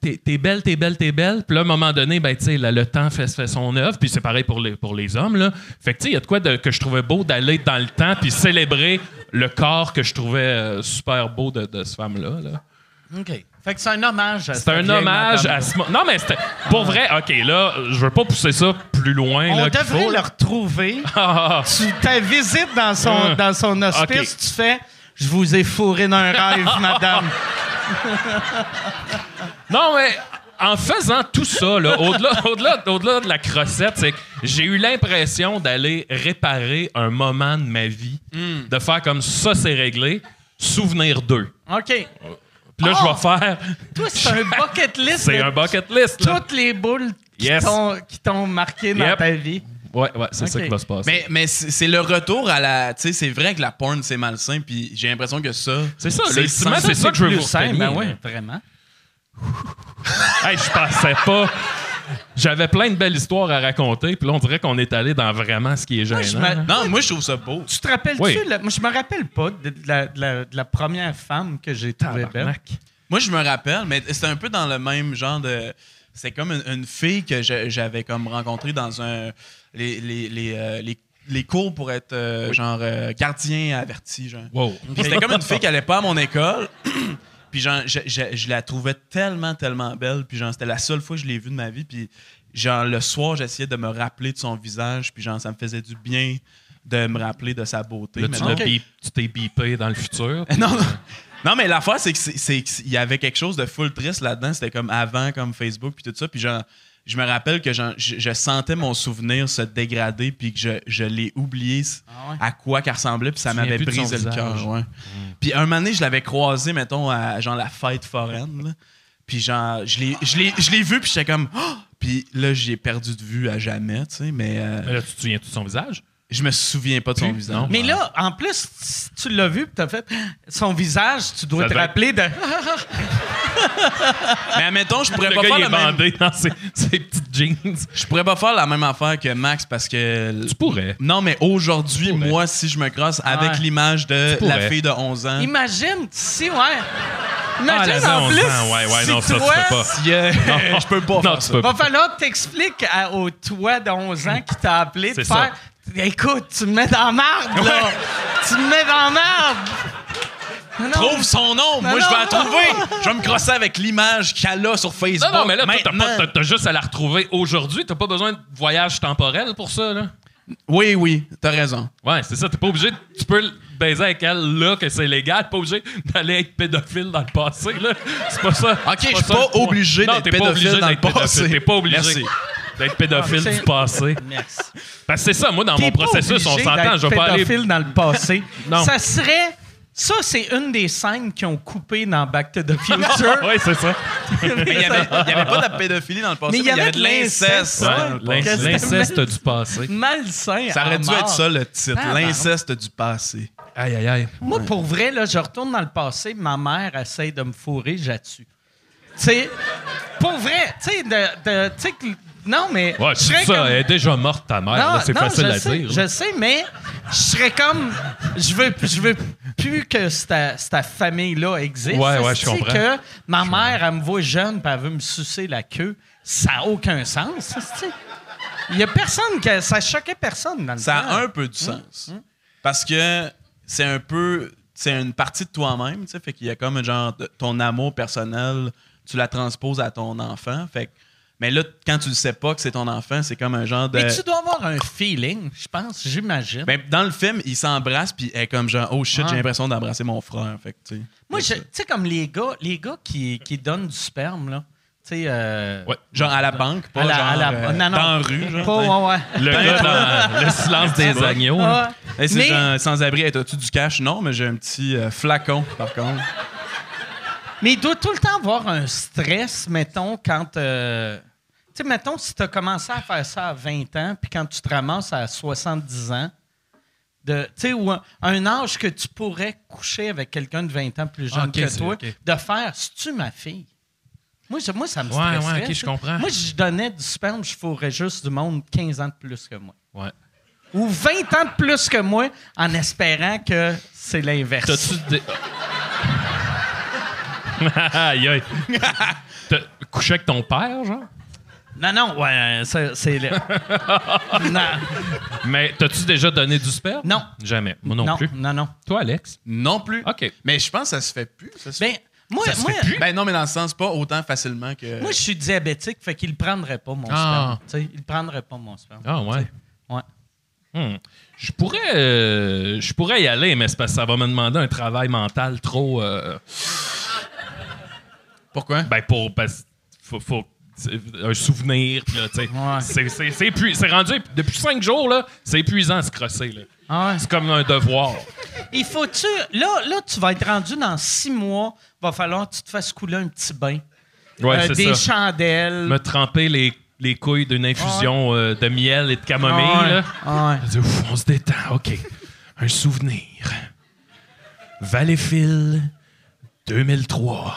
t'es- belle, t'es belle, t'es belle. Puis là, à un moment donné, ben, tu sais, le temps fait, fait son œuvre. Puis c'est pareil pour les, pour les hommes, là. Fait que, tu sais, il y a de quoi de- que je trouvais beau d'aller dans le temps puis célébrer le corps que je trouvais euh, super beau de, de cette femme-là, là. OK. Fait que c'est un hommage à C'est un hommage à ce. Non, mais c'était. Pour vrai, OK, là, je veux pas pousser ça plus loin. On là, devrait faut, le là. retrouver. Ah, ah, tu ta visite dans son, Hum. dans son hospice, tu fais Je vous ai fourré dans un rêve, madame. Non, mais en faisant tout ça, là, au-delà, au-delà, au-delà de la crossette, c'est que j'ai eu l'impression d'aller réparer un moment de ma vie, de faire comme ça, c'est réglé, souvenir d'eux. OK. Puis là, Oh! je vais faire. Toi, c'est un bucket list. C'est un bucket list, là. Toutes les boules qui Yes. t'ont- marqué dans Yep. ta vie. Ouais, ouais, c'est ça qui va se passer. Mais, mais c'est le retour à la. Tu sais, c'est vrai que la porn, c'est malsain, puis j'ai l'impression que ça. C'est ça, c'est sans- c'est ça que je veux vous retenir. ben ouais, vraiment. Hey, je pensais pas. J'avais plein de belles histoires à raconter, puis là, on dirait qu'on est allé dans vraiment ce qui est gênant. Non, moi, je trouve ça beau. Tu te rappelles-tu? Oui. la- Moi, je me rappelle pas de, la, de la- de la première femme que j'ai trouvée belle. Moi, je me rappelle, mais c'était un peu dans le même genre de. C'est comme une, une fille que j'avais comme rencontrée dans un. Les, les, les, euh, les- les cours pour être euh, genre euh, gardien averti, genre. Wow. C'était comme une fille qui allait pas à mon école. puis genre, je, je- je la trouvais tellement, tellement belle. Puis genre, c'était la seule fois que je l'ai vue de ma vie. Puis genre, le soir, j'essayais de me rappeler de son visage. Puis genre, ça me faisait du bien de me rappeler de sa beauté. Là, tu, t'es bipé dans le futur. non, non. Non, mais l'affaire, c'est que c'est- qu'il y avait quelque chose de full triste là-dedans. C'était comme avant, comme Facebook, puis tout ça. Puis genre, je me rappelle que je, je sentais mon souvenir se dégrader, puis que je, je l'ai oublié Ah ouais? à quoi qu'elle ressemblait, puis ça m'avait brisé le cœur. ouais. Puis un moment donné, je l'avais croisé, mettons, à genre la fête foraine. là. Puis genre, je l'ai- je vu, puis j'étais comme... Oh! Puis là, j'ai perdu de vue à jamais, tu sais, mais euh, Mais là, tu te souviens tout de son visage? Je me souviens pas de son visage. Mais là, en plus, tu l'as vu, puis t'as fait son visage, tu dois Ça te doit rappeler de. Mais admettons, je pourrais Le pas gars, faire il est même... bandé dans ses, ses petites jeans. Je pourrais pas faire la même affaire que Max parce que. Tu pourrais. Non, mais aujourd'hui, pourrais. moi, si je me crosse avec Ouais. l'image de Tu la pourrais. fille de 11 ans. Imagine, si, ouais. Ah, Imagine en 11 plus. ans. Ouais, ouais, si non, ça toi, pas. si, euh, je peux pas Non, faire tu ça. peux Va falloir que t'expliques à- au toi de 11 ans qui t'a appelé de C'est faire. Écoute, tu me mets dans la marde, là. tu me mets dans la marde. Trouve son nom, moi Non, je vais non. la trouver. Je vais me crosser avec l'image qu'elle a sur Facebook. Non, non, mais là, t'as, maintenant. pas- t'as- t'as juste à la retrouver aujourd'hui. T'as pas besoin de voyage temporel pour ça, là? Oui, oui, t'as raison. Ouais, c'est ça. T'es pas obligé. de- Tu peux le baiser avec elle là, que c'est légal. T'es pas obligé d'aller être pédophile dans le passé, là. C'est pas ça. Ok, je suis pas obligé Non, d'être t'es pas pédophile obligé dans le d'être pédophile. passé. T'es pas obligé Merci. D'être pédophile Ah, du passé. Merci. Parce que c'est ça, moi, dans mon processus, on s'entend. Je vais pas aller. pédophile dans le passé. Non. Ça serait. Ça, c'est une des scènes qui ont coupé dans Back to the Future. Oui, c'est ça. Mais il n'y avait, il y avait pas de pédophilie dans le passé, Mais il y avait de l'inceste. l'inceste, Ouais, du passé. Malsain. Ça aurait à dû mort. être ça le titre, Ah, l'inceste du passé. Aïe, aïe, aïe. Moi, pour vrai, là, je retourne dans le passé, ma mère essaye de me fourrer, j'atue. Tu sais, pour vrai, tu sais, de, de- tu sais que- non, mais. Ouais, je serais ça. comme- Elle est déjà morte, ta mère. là, C'est facile je à sais, dire. Je sais, mais je serais comme. Je veux, je veux plus que cette, cette famille-là existe. Ouais, ouais, je comprends. que ma mère, elle me voit jeune puis elle veut me sucer la queue. Ça n'a aucun sens. Il y a personne que. Ça choquait personne dans le Ça temps. a un peu de sens. Parce que c'est un peu. C'est une partie de toi-même, tu sais. Fait qu'il y a comme un genre. de- ton amour personnel, tu la transposes à ton enfant. Fait que- Mais là, quand tu ne sais pas que c'est ton enfant, c'est comme un genre de. Mais tu dois avoir un feeling, je pense, j'imagine. Ben, dans le film, il s'embrasse puis elle est comme genre oh shit, j'ai l'impression d'embrasser mon frère. Fait que. Moi, que tu sais, comme les gars, les gars qui, qui donnent du sperme, là. Tu sais. euh, Ouais. Genre à la banque, pas à la- genre la- euh, non, non. dans rue. Genre, Pas, ouais, ouais. Le gars dans le silence des agneaux. Ouais. C'est Mais- genre sans-abri, Hey, t'as-tu du cash? Non, mais j'ai un petit euh, flacon, par contre. Mais il doit tout le temps avoir un stress, mettons, quand. Tu sais, mettons, si tu as commencé à faire ça à 20 ans, puis quand tu te ramasses à 70 ans, de, tu sais, ou un, un âge que tu pourrais coucher avec quelqu'un de 20 ans plus jeune que toi, de faire, c'est-tu ma fille? Moi, moi, ça me Ouais, ouais, ok, je comprends. Moi, je donnais du sperme, je fourrais juste du monde 15 ans de plus que moi. Ouais. Ou 20 ans de plus que moi, en espérant que c'est l'inverse. T'as-tu des. aïe, aïe. T'as couché avec ton père, genre? Non, non, ouais, c'est... non. Mais t'as-tu déjà donné du sperme? Non. Jamais. Moi non, non, plus. non, non. Toi, Alex? Non plus. OK. Mais je pense que ça se fait plus. Ça se Ben, Moi, Ça se moi, fait plus? Ben non, mais dans le sens, pas autant facilement que. moi, je suis diabétique, fait qu'il prendrait pas mon Ah. sperme. Tu sais, il prendrait pas mon sperme. Ah ouais. Ouais. Hmm. Je pourrais, euh, je pourrais y aller, mais c'est parce que ça va me demander un travail mental trop. euh, Pourquoi? ben pour parce faut, un souvenir puis là, tu sais. Ouais. C'est- c'est c'est épui- c'est rendu depuis cinq jours là, c'est épuisant à se crosser là. Ah ouais. C'est comme un devoir. Il faut-tu. Là, là, tu vas être rendu dans six mois. Va falloir que tu te fasses couler un petit bain. Ouais, Euh, des ça. chandelles. Me tremper les, les couilles d'une infusion euh, de miel et de camomille Ah ouais. là. Ah ouais. Ouf, on se détend, OK. Un souvenir. Valleyfield 2003.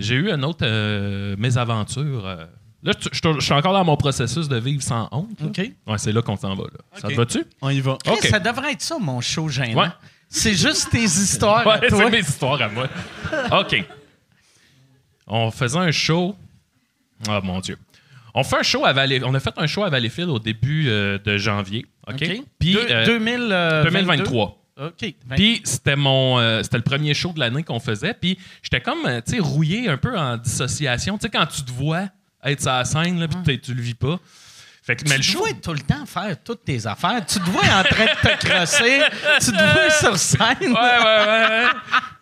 J'ai eu une autre euh, mésaventure. euh. Là, je je suis encore dans mon processus de vivre sans honte. là. OK. Ouais, c'est là qu'on s'en va. Là. Ça te va-tu? On y va. Chris, OK. Ça devrait être ça, mon show gênant. Ouais. C'est juste tes histoires à Ouais, toi. c'est mes histoires à moi. OK. On faisait un show. Ah, mon Dieu. On, fait un show à Valley... On a fait un show à Valleyfield au début euh, de janvier. OK? OK. Puis, Deux- euh, 2000, euh, 2023. OK. Vingt- Puis c'était mon euh, c'était le premier show de l'année qu'on faisait. Puis j'étais comme euh, tu sais rouillé un peu en dissociation. Tu sais quand tu te vois être sur la scène là, puis t'es- tu le vis pas. Fait que mais le tu te show vois tout le temps faire toutes tes affaires. Tu te vois en train de te crosser. tu te vois sur scène. Ouais, ouais, ouais, ouais.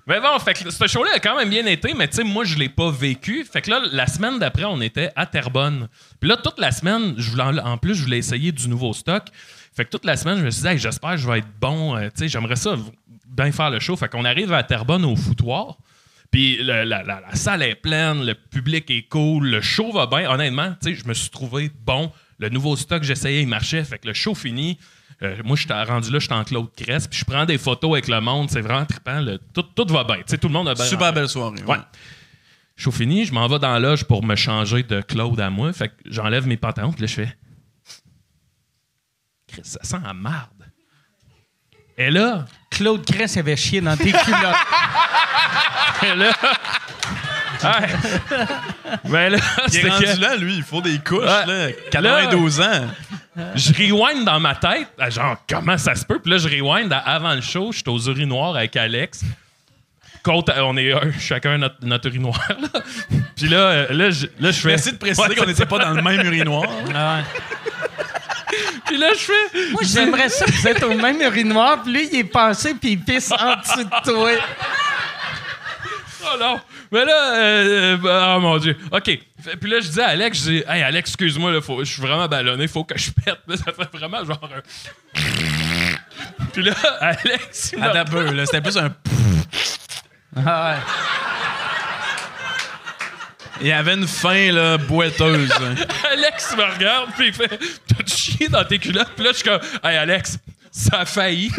Mais bon, fait que ce show-là a quand même bien été, mais tu sais, moi, je l'ai pas vécu. Fait que là, la semaine d'après, on était à Terrebonne. Puis là, toute la semaine, je voulais, en plus, je voulais essayer du nouveau stock. Fait que toute la semaine, je me suis dit, Hey, j'espère que je vais être bon. Euh, tu sais, j'aimerais ça bien faire le show. Fait qu'on arrive à Terrebonne au foutoir. Puis la, la- la salle est pleine, le public est cool, le show va bien. Honnêtement, tu sais, je me suis trouvé bon. Le nouveau stock que j'essayais, il marchait. Fait que le show fini. Euh, moi, je suis rendu là, je suis en Claude Crest, puis je prends des photos avec le monde. C'est vraiment trippant. le- tout, tout va bien. Tout le monde a bien. Super belle soirée. Ouais. Show fini, je m'en vais dans la loge pour me changer de Claude à moi. Fait que j'enlève mes pantalons, puis là, je fais. Chris, ça sent la marde. Et là, Claude Cress avait chié dans tes culottes. et là. Ouais. Ben là, Il est rendu que là, lui, il faut des couches, Ouais. là. 92 ans. je rewind dans ma tête, à genre, comment ça se peut? Puis là, je rewind à avant le show, je suis aux urinoirs avec Alex. Côte- on est euh, chacun notre, notre urinoir, là. Puis là, euh, là, je, là, je fais. Merci de préciser Ouais, qu'on n'était pas dans le même urinoir. Ah ouais. Puis là, je fais. Moi, j'aimerais ça que vous êtes au même urinoir, puis lui, il est passé, puis il pisse en dessous de toi. Oh non! Mais là, euh, euh, oh mon Dieu. OK. Fait- Puis là, je dis à Alex, je dis, hey, Alex, excuse-moi, là, faut- je suis vraiment ballonné, faut que je pète. Là, ça fait vraiment genre un. Puis là, Alex, il me- À ta peu, là. C'était plus un. Ah ouais. Il y avait une fin, là, boiteuse. Alex me regarde, puis il fait, t'as chié dans tes culottes? Puis là, je suis comme, hey, Alex, ça a failli.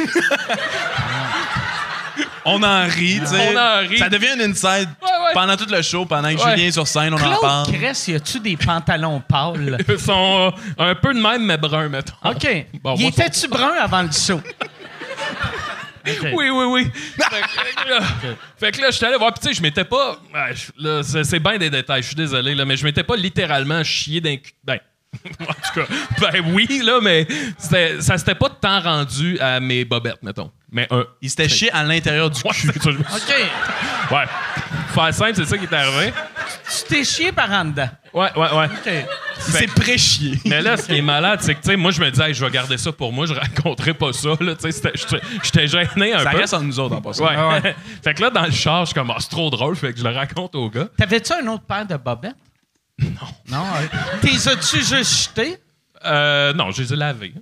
On en rit, tu sais. On en rit. Ça devient un inside Ouais, ouais. pendant tout le show, pendant que Ouais. Julien est sur scène, on en Claude parle. Cress, y a-tu des pantalons pâles? Ils sont euh, un peu de même, mais bruns, mettons. OK. Bon, il moi, était-tu brun avant le show? Oui, oui, oui. fait, que là, fait que là, je suis allé voir. Puis, tu sais, je m'étais pas. là, c'est, c'est bien des détails, je suis désolé, là, mais je m'étais pas littéralement chié d'un cul. Ben. en tout cas, ben oui, là, mais ça s'était pas tant rendu à mes bobettes, mettons. Mais un. Il s'était chié à l'intérieur du Ouais, cul. OK. ouais. Faire simple, c'est ça qui est arrivé. Tu t'es chié par en dedans. Ouais, ouais, ouais. S'est pré-chié. Mais là, ce qui est malade, c'est que, tu sais, moi, je me disais, Hey, je vais garder ça pour moi, je raconterai pas ça, là, tu sais, j'étais- j'étais gêné un Ça peu. reste entre nous autres, en passant. Ouais. fait que là, dans le char, je suis comme, Ah, c'est trop drôle, fait que je le raconte au gars. T'avais-tu un autre paire de bobettes? Non. Non? hein? T'es as-tu juste jeté? Euh, non, je les ai lavés.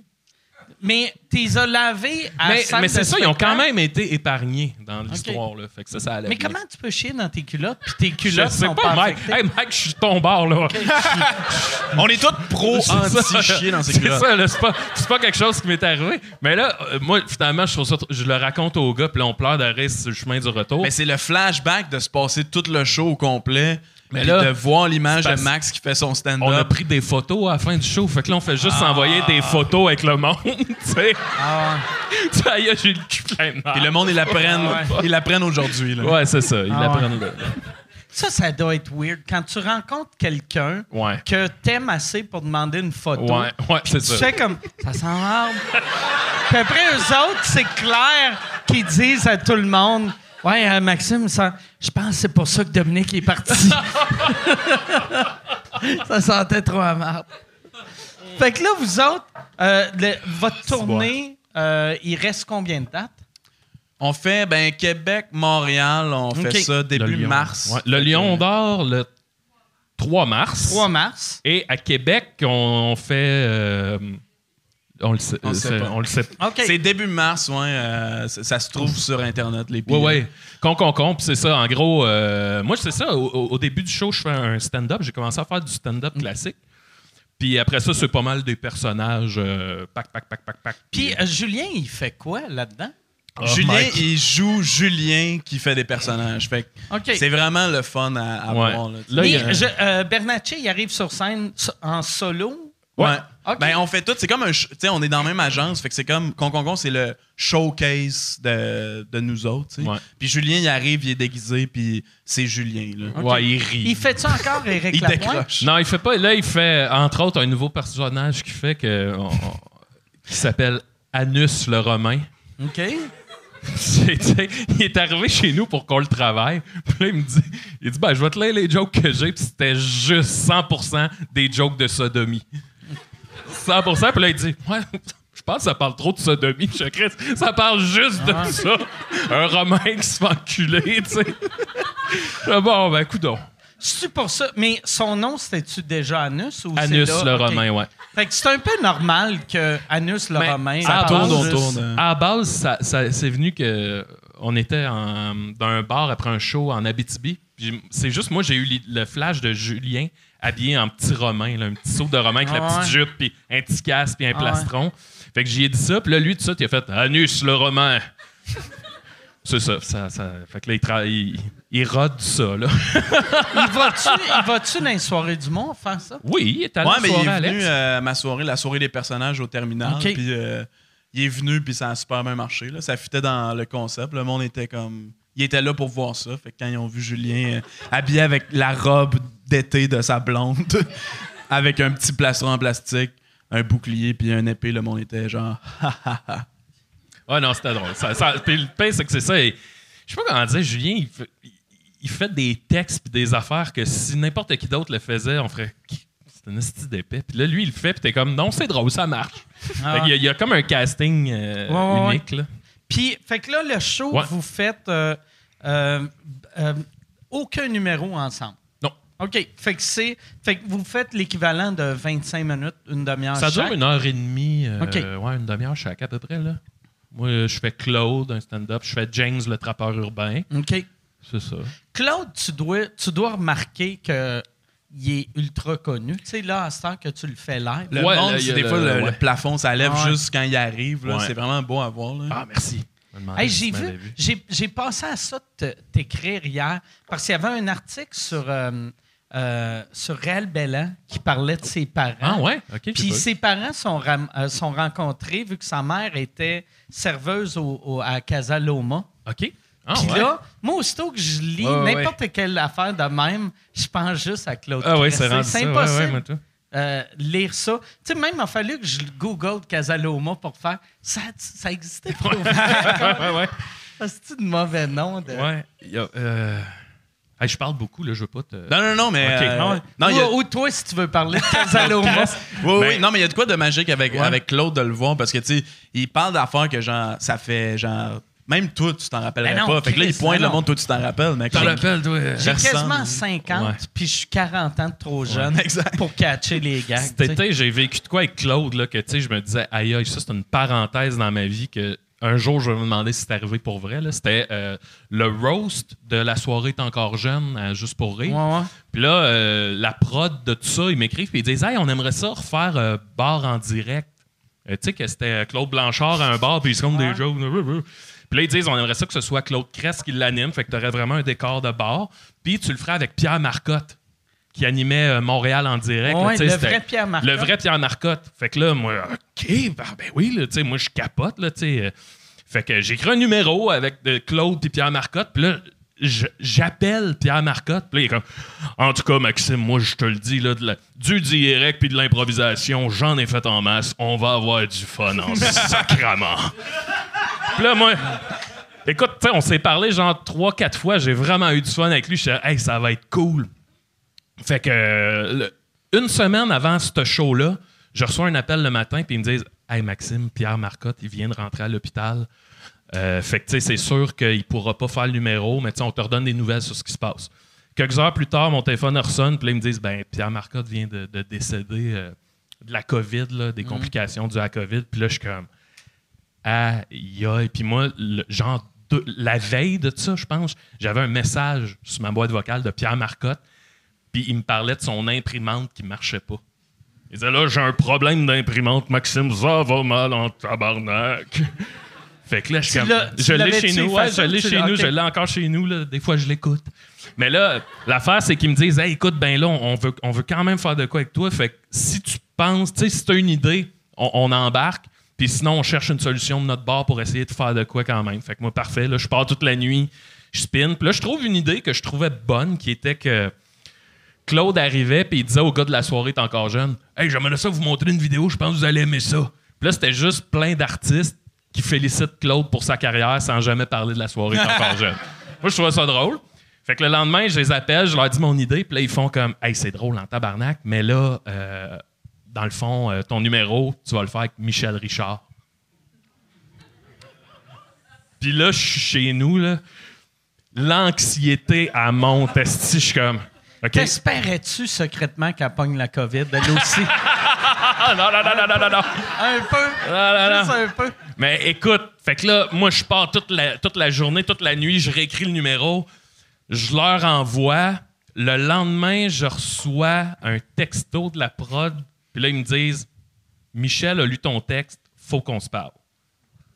Mais t'es as lavés à la Mais, mais c'est ça, ils ont quand même été épargnés dans l'histoire. Là. Fait que ça, ça allait Mais bien. comment tu peux chier dans tes culottes puis tes Je culottes sais sont pas, pas, Mike. affectées? Hey, Mike, je suis ton bord, là. On est tous pro C'est ça. anti-chier dans ces C'est culottes. ça, là. C'est pas, c'est pas quelque chose qui m'est arrivé. Mais là, euh, moi, finalement, je, trouve ça, je le raconte au gars, puis là, on pleure d'arrêt sur le chemin du retour. Mais c'est le flashback de se passer tout le show au complet. Mais puis là, de voir l'image de Max qui fait son on a stand-up. pris des photos à la fin du show. Fait que là, on fait juste s'envoyer des photos avec le monde. tu sais. Ah, Ça y est, j'ai le cul plein de. Et le monde, ils l'apprennent Ouais. ils aujourd'hui. Ouais, c'est ça. Il Ah l'apprennent là. Ça, ça doit être weird. Quand tu rencontres quelqu'un Ouais. que t'aimes assez pour demander une photo, Ouais, ouais, c'est tu ça. fais comme ça sent marde. Puis après, eux autres, c'est clair qu'ils disent à tout le monde Ouais, euh, Maxime, ça, je pense que c'est pour ça que Dominique est parti. ça sentait trop à marre. Fait que là, vous autres, euh, le- votre tournée, euh, il reste combien de dates? On fait, ben, Québec, Montréal, on fait ça début Lion. mars. Ouais, Le Lion d'or le 3 mars. 3 mars. Et à Québec, on fait. euh, on le sait, On le sait c'est- pas. on le sait. C'est début mars, ouais. euh, ça, ça se trouve sur Internet, les Ouais, billets. ouais. Con, con, con. Puis c'est ça, en gros, euh, moi, c'est ça. Au, début du show, je fais un stand-up. J'ai commencé à faire du stand-up Mm. classique. Puis après ça, c'est pas mal des personnages. euh, pac, pac, pac, pac, pac. Puis euh, Julien, il fait quoi là-dedans? Oh, Julien, Mike. il joue Julien qui fait des personnages. Fait c'est vraiment le fun à, à Ouais. voir. là. Il a- je- euh, il arrive sur scène en solo. Ouais. Ben, on fait tout. C'est comme un. Tu sais, on est dans la même agence. Fait que c'est comme. Con, con, con, c'est le showcase de, de nous autres. Ouais. Puis Julien, il arrive, il est déguisé, puis c'est Julien. Là. Ouais, il rit. Il fait-tu encore Éric Il Lapointe? décroche. Non, il fait pas. Là, il fait, entre autres, un nouveau personnage qui fait que. on- on- qui s'appelle Anus le Romain. OK. Il est arrivé chez nous pour qu'on le travaille. Puis là, il me dit, il dit ben, je vais te lire les jokes que j'ai. Puis c'était juste 100% des jokes de sodomie. 100%. Puis là, il dit, ouais, je pense que ça parle trop de sodomie. Je Chris, ça parle juste de ça. Un Romain qui se fait enculer, tu sais. Dis, bon, ben, coudon. C'est pour ça. Mais son nom, c'était-tu déjà Anus ou Anus là? le. Romain, ouais. Fait que c'est un peu normal que Anus le Mais Romain. ça tourne autour de- À la base, ça, ça- c'est venu que on était en- dans un bar après un show en Abitibi. Puis C'est juste moi, j'ai eu le flash de Julien habillé en petit romain, là, un petit saut de romain avec la Ah petite ouais. jupe, puis un petit casque, puis un Ah plastron. Fait que j'y ai dit ça, puis là, lui, tout ça, il a fait Anus le romain. C'est ça, ça, ça- Fait que là, il, tra- il, il rôde ça, là. Il va-tu il va-tu dans les soirées du monde faire ça? Oui, il est allé Ouais, mais il est venu euh, à ma soirée, la soirée des personnages au terminal. Puis euh, il est venu, puis ça a super bien marché. Là. Ça fitait dans le concept. Le monde était comme. Il était là pour voir ça. Fait que quand ils ont vu Julien euh, habillé avec la robe d'été de sa blonde, avec un petit plastron en plastique, un bouclier, puis un épée, le monde était genre. Ouais, non, c'était drôle. Ça, ça- puis le pire, c'est que c'est ça. et- je sais pas comment dire, Julien, il fait, il- fait des textes puis des affaires que si n'importe qui d'autre le faisait, on ferait. C'est une style d'épée. Puis là, lui, il le fait, puis t'es comme, non, c'est drôle, ça marche. Ah. Y a- il y, a comme un casting euh, Ouais, ouais, ouais. unique, là. Puis, fait que là, le show, Ouais. vous faites euh, euh, euh, aucun numéro ensemble. OK. Fait que c'est. Fait que vous faites l'équivalent de 25 minutes, une demi-heure. Ça dure une heure et demie, euh, OK. ouais, une demi-heure chaque à peu près, là. Moi, je fais Claude, un stand-up. Je fais James, le trappeur urbain. OK. C'est ça. Claude, tu dois, tu dois remarquer que il est ultra connu. Tu sais, là, à ce temps que tu le fais live. Le Ouais, monde, là, des le- fois, le, ouais. le plafond, ça lève ouais. juste quand il arrive. C'est vraiment beau à voir. Là. Ah, merci. Hey, j'ai vu, j'ai, j'ai pensé à ça de t'écrire hier parce qu'il y avait un article sur, euh, euh, sur Réal Bellan qui parlait de ses parents. Ah, ouais? OK. Puis ses parents sont, euh, sont rencontrés vu que sa mère était serveuse au, au- à Casa Loma. OK. Ah, Puis ouais. là, moi, aussitôt que je lis Ouais, ouais, n'importe quelle affaire de même, je pense juste à Claude. Ah, ouais, Crest. c'est C'est ça. Ouais, impossible ouais, euh, lire ça. Tu sais, même, il a fallu que je google Casaloma pour faire. Ça, ça existait pas. ouais, ouais. C'est de mauvais nom. De... Ouais. euh, hey, je parle beaucoup, là, je veux pas te. Non, non, non, mais. Ok. euh, ouais. non, il y a- ou, toi, si tu veux parler de Casaloma. Oui, oui, Ben- non, mais il y a de quoi de magique avec, avec Claude de le voir parce que, tu sais, il parle d'affaires que, genre, ça fait, genre. Même toi, tu t'en rappellerais Ben non, pas. Fait que là, il pointe le monde, toi, tu t'en rappelles, mais. T'en comme- rappelles, toi? J'ai Personne. quasiment 50, Ouais. puis je suis 40 ans de trop jeune exact. pour catcher les gags. Cet tu sais. été, j'ai vécu de quoi avec Claude, là, que, tu sais, je me disais, aïe, aïe, ça, c'est une parenthèse dans ma vie que. Un jour, je vais me demander si c'est arrivé pour vrai. C'était euh, le roast de la soirée T'es encore jeune, à Juste pour rire. Ouais, ouais. Puis là, euh, la prod de tout ça, ils m'écrivent et ils disent Hey, on aimerait ça refaire euh, bar en direct. Euh, tu sais que c'était Claude Blanchard à un bar, puis ils se comptent des jokes. Puis là, ils disent On aimerait ça que ce soit Claude Crest qui l'anime, fait que tu aurais vraiment un décor de bar. Puis tu le ferais avec Pierre Marcotte, qui animait euh, Montréal en direct. Ouais, le vrai Pierre Marcotte. Le vrai Pierre Marcotte. Fait que là, moi, OK, ben, ben oui, là, tu sais, moi, je capote, là, tu sais. euh. Fait que j'ai écrit un numéro avec de Claude et Pierre Marcotte, puis là, j'appelle Pierre Marcotte, puis là, il est comme En tout cas, Maxime, moi, je te le dis, là, de la- du direct puis de l'improvisation, j'en ai fait en masse. On va avoir du fun en sacrament. Puis là, moi. Écoute, tu sais, on s'est parlé genre trois, quatre fois. J'ai vraiment eu du fun avec lui. Je suis hey, ça va être cool. Fait que le- une semaine avant ce show-là, je reçois un appel le matin, puis ils me disent Hey Maxime, Pierre Marcotte, il vient de rentrer à l'hôpital. Euh, fait que tu sais, c'est sûr qu'il pourra pas faire le numéro, mais tu sais, on te redonne des nouvelles sur ce qui se passe. Quelques heures plus tard, mon téléphone ressonne, puis là, ils me disent ben Pierre Marcotte vient de, de décéder euh, de la COVID, là, des complications dues à la COVID. Puis là, je suis comme Aïe, aïe. Puis moi, le- genre, la veille de ça, je pense, j'avais un message sur ma boîte vocale de Pierre Marcotte, puis il me parlait de son imprimante qui marchait pas. Il disait là, j'ai un problème d'imprimante, Maxime, ça va mal en tabarnak. fait que là, je comme. Je l'ai chez nous, ouais, je l'ai chez nous, je l'ai encore chez nous, là. Des fois, je l'écoute. Mais là, l'affaire, c'est qu'ils me disent, hey, écoute, ben là, on veut, on veut quand même faire de quoi avec toi. Fait que si tu penses, tu sais, si tu as une idée, on, on embarque. Puis sinon, on cherche une solution de notre bord pour essayer de faire de quoi quand même. Fait que moi, parfait. Là, je pars toute la nuit, je spin. Puis là, je trouve une idée que je trouvais bonne, qui était que Claude arrivait, puis il disait au gars de la soirée, t'es encore jeune, Hey, j'aimerais ça vous montrer une vidéo, je pense que vous allez aimer ça. Puis là, c'était juste plein d'artistes qui félicitent Claude pour sa carrière sans jamais parler de la soirée, t'es encore jeune. Moi, je trouvais ça drôle. Fait que le lendemain, je les appelle, je leur dis mon idée, puis là, ils font comme, hey, c'est drôle en tabarnak, mais là, euh, dans le fond, euh, ton numéro, tu vas le faire avec Michel Richard. Puis là, je suis chez nous, là. L'anxiété, elle monte. Je suis comme. OK. T'espérais-tu secrètement qu'elle pogne la COVID, elle aussi? Non, non, non, non, non, non, un peu. Non, non, non. Juste un peu. Mais écoute, fait que là, moi, je pars toute la, toute la journée, toute la nuit, je réécris le numéro, je leur envoie. Le lendemain, je reçois un texto de la prod, puis là, ils me disent Michel a lu ton texte, faut qu'on se parle.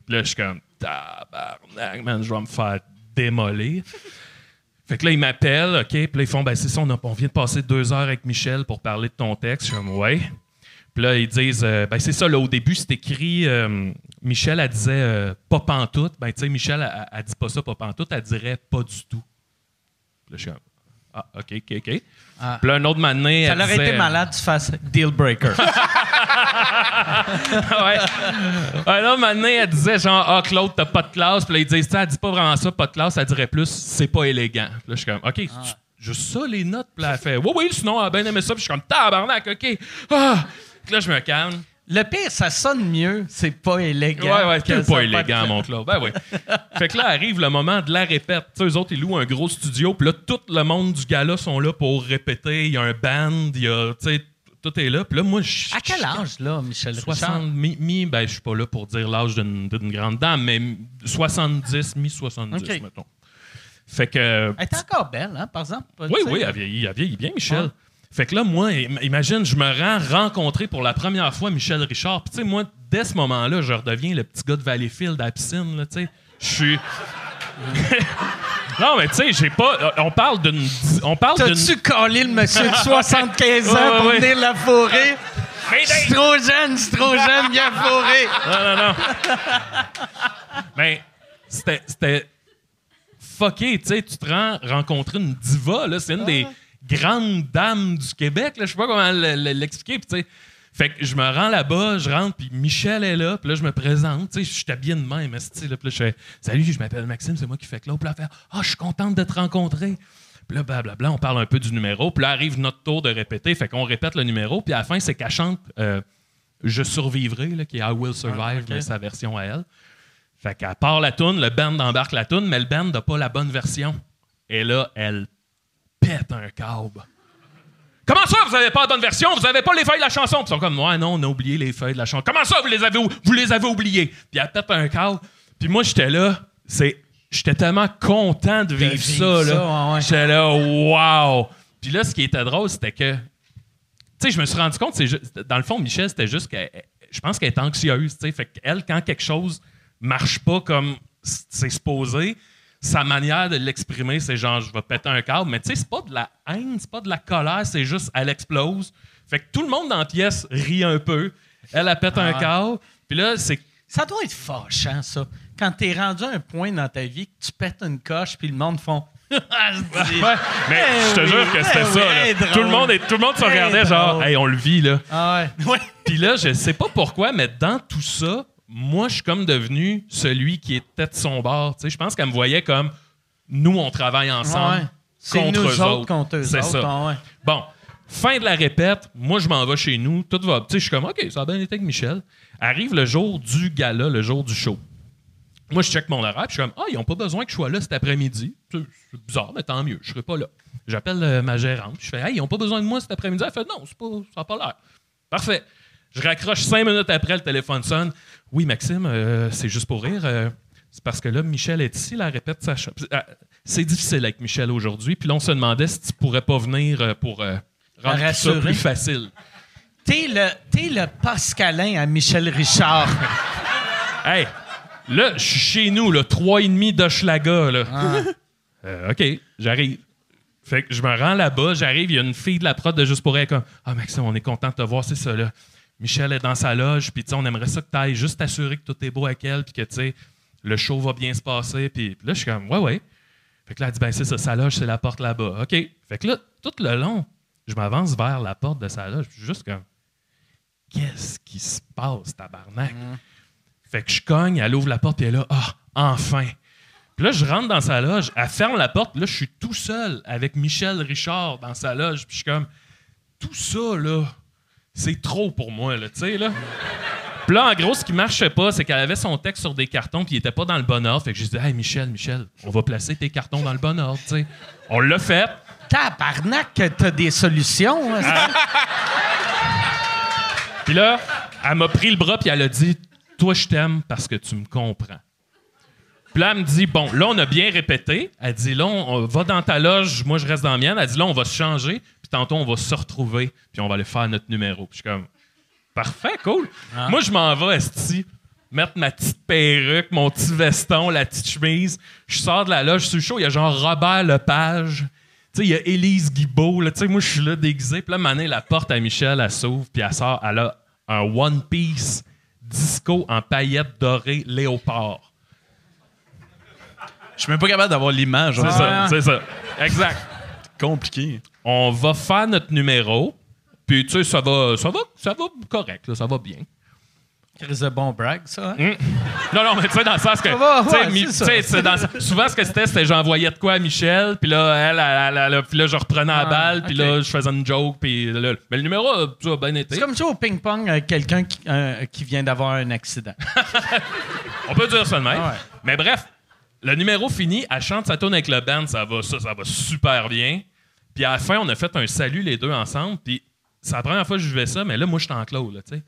Puis là, je suis comme tabarnak, man, je vais me faire démolir. Fait que là, ils m'appellent, OK, puis là, ils font ben, c'est ça, on, vient de passer deux heures avec Michel pour parler de ton texte. Je suis comme ouais. Puis là, ils disent, euh, ben c'est ça, là, au début, c'est écrit, euh, Michel, elle disait euh, pas pantoute. Ben, tu sais, Michel, elle, elle dit pas ça, pas pantoute, elle dirait pas du tout. Puis là, je suis comme, ah, OK, OK, OK. Ah. Puis là, un autre matin, Ça aurait été malade que tu fasses deal breaker. ouais. Un autre matin, elle disait, genre, ah, Claude, t'as pas de classe. Puis là, ils disent, ça, elle dit pas vraiment ça, pas de classe, elle dirait plus, c'est pas élégant. Puis là, je suis comme, OK, Ah. juste ça, les notes. Puis là, elle fait, oui, oui, sinon, elle a bien aimé ça. Puis je suis comme, tabarnak, OK. Ah! Puis là, je me calme. Le pire, ça sonne mieux, c'est pas élégant. Ouais, ouais, c'est pas élégant, mon Claude. Ben oui. fait que là arrive le moment de la répète. Tu sais, eux autres, ils louent un gros studio, puis là, tout le monde du gala sont là pour répéter. Il y a un band, il y a, tu sais, tout est là. Puis là, moi, je. À quel âge, là, Michel 60, Richard? mi, mi- ben, je suis pas là pour dire l'âge d'une grande dame, mais 70, mi-70, Ok. mettons. Fait que. Elle est encore belle, hein, par exemple? Oui, oui, elle vieillit, elle vieillit bien, Michel. Ouais. Fait que là, moi, im- imagine, je me rends rencontrer pour la première fois Michel Richard. Puis, tu sais, moi, dès ce moment-là, je redeviens le petit gars de Valleyfield à la piscine, là, tu sais. Je suis. non, mais tu sais, j'ai pas. On parle d'une. On parle. T'as-tu collé le monsieur de 75 ans pour ouais. venir la fourrer? Mais C'est trop jeune, c'est trop jeune, viens fourrer. Non, non, non. Mais c'était. c'était fucké, tu sais. Tu te rends rencontrer une diva, là. C'est une des grandes dames du Québec, là. Je sais pas comment l'expliquer. Puis, tu sais. Fait que je me rends là-bas, je rentre, puis Michel est là, puis là, je me présente, tu sais, je suis habillé de même, esti, là, je fais « Salut, je m'appelle Maxime, c'est moi qui fais Claude. » Puis là, elle fait « Ah, je suis contente de te rencontrer. » Puis là, blablabla, on parle un peu du numéro, puis là, arrive notre tour de répéter, fait qu'on répète le numéro, puis à la fin, c'est qu'elle chante euh, Je survivrai », là, qui est « I Will Survive Ah, mais sa version à elle. Fait qu'elle part la toune, le band embarque la toune, mais le band n'a pas la bonne version. Et là, elle pète un câble. Comment ça, vous avez pas la bonne version? Vous avez pas les feuilles de la chanson? Puis ils sont comme, ouais, non, on a oublié les feuilles de la chanson. Comment ça, vous les avez, ou- vous les avez oubliées? Puis elle pète un câble. Puis moi, j'étais là, c'est, j'étais tellement content de vivre, vivre ça, ça, là. ouais. J'étais là, wow! Puis là, ce qui était drôle, c'était que, tu sais, je me suis rendu compte, c'est juste- dans le fond, Michel, c'était juste que, je pense qu'elle est anxieuse, tu sais. Fait qu'elle, quand quelque chose marche pas comme c'est supposé, sa manière de l'exprimer, c'est genre, je vais péter un câble. Mais tu sais, c'est pas de la haine, c'est pas de la colère, c'est juste, elle explose. Fait que tout le monde dans la pièce rit un peu. Elle, elle pète un ouais. câble. Puis là, c'est Ça doit être fâchant, ça. Quand t'es rendu à un point dans ta vie que tu pètes une coche puis le monde font. Ah, Ouais, mais je te oui, jure que c'était eh ça. oui, là. eh. Tout le monde, est- tout le monde se Eh, regardait genre, hey, on le vit là. Ah. Ouais. Puis là, je sais pas pourquoi, mais dans tout ça, moi, je suis comme devenu celui qui était de son bord. Tu sais, je pense qu'elle me voyait comme nous, on travaille ensemble. Ouais. Contre nous eux autres autres. contre eux C'est ça. ah ouais. Bon, fin de la répète, moi je m'en vais chez nous, tout va. Tu sais, je suis comme, OK, ça a bien été avec Michel. Arrive le jour du gala, le jour du show. Moi, je check mon horaire, puis je suis comme, ah, ils n'ont pas besoin que je sois là cet après-midi. C'est bizarre, mais tant mieux, je serai pas là. J'appelle euh, ma gérante, je fais, hey, ils n'ont pas besoin de moi cet après-midi. Elle fait, non, c'est pas, ça n'a pas l'air. Parfait. Je raccroche cinq minutes après, le téléphone sonne. Oui, Maxime, euh, c'est juste pour rire. euh, c'est parce que là, Michel est ici, la répète sa Ah, C'est difficile avec Michel aujourd'hui. Puis là, on se demandait si tu pourrais pas venir euh, pour euh, rendre tout ça rassurer. plus facile. T'es le, t'es le Pascalin à Michel Richard. Hey, là, je suis chez nous, et demi d'Hochelaga, là. Euh, OK, j'arrive. Fait que je me rends là-bas, j'arrive, il y a une fille de la prod de Juste pour elle comme Ah, Maxime, on est content de te voir, c'est ça, là. Michel est dans sa loge, puis tu sais, on aimerait ça que tu ailles juste t'assurer que tout est beau avec elle, puis que, tu sais, le show va bien se passer. Puis là, je suis comme Ouais, ouais. Fait que là, elle dit Ben, c'est ça, sa loge, c'est la porte là-bas. OK. Fait que là, tout le long, je m'avance vers la porte de sa loge, puis je suis juste comme Qu'est-ce qui se passe, tabarnak? Fait que je cogne, elle ouvre la porte, puis elle est là, ah, enfin. Puis là, je rentre dans sa loge, elle ferme la porte, puis là, je suis tout seul avec Michel Richard dans sa loge, puis je suis comme, tout ça, là, c'est trop pour moi, là, tu sais, là. Puis là, en gros, ce qui marchait pas, c'est qu'elle avait son texte sur des cartons, puis il était pas dans le bon ordre. Fait que je disais, hey, Michel, Michel, on va placer tes cartons dans le bon ordre, tu sais. On l'a fait. Tabarnak, que t'as des solutions. hein, Puis là, elle m'a pris le bras puis elle a dit Toi, je t'aime parce que tu me comprends. Puis là, elle me dit Bon, là, on a bien répété. Elle dit Là, on, on va dans ta loge, moi, je reste dans la mienne. Elle dit Là, on va se changer, tantôt, on va se retrouver, puis on va aller faire notre numéro. Puis je suis comme Parfait, cool. Moi, je m'en vais, Esti, mettre ma petite perruque, mon petit veston, la petite chemise. Je sors de la loge sur le show, il y a genre Robert Lepage. Tu sais, il y a Élise Guibault. Là, Tu sais, moi, je suis là déguisé. Puis là, maintenant, la porte à Michel, elle s'ouvre, puis elle sort. Elle a un One Piece disco en paillettes dorées léopard. Je suis même pas capable d'avoir l'image. C'est hein. ça, c'est ça. Exact. compliqué. On va faire notre numéro. Puis, tu sais, ça va, ça va, ça va correct, là, ça va bien. Chris de bon brag, ça. hein? Non, non, mais tu sais, dans le sens que. Ça va, tu sais, ouais, c'est ça. tu c'est dans le- souvent, ce que c'était, c'était j'envoyais de quoi à Michel, puis là, elle, elle, elle- elle- puis là, je reprenais la Ah, balle, puis là, je faisais une joke, puis là, mais le numéro, euh, ça a bien été. C'est comme jouer au ping-pong avec quelqu'un qui, euh, qui vient d'avoir un accident. On peut dire ça de même. Ah ouais. Mais bref, le numéro fini, elle chante sa tune avec le band, ça va, ça, ça va super bien. Puis à la fin, on a fait un salut les deux ensemble, puis c'est la première fois que je vivais ça, mais là, moi, je suis en clos, là, tu sais.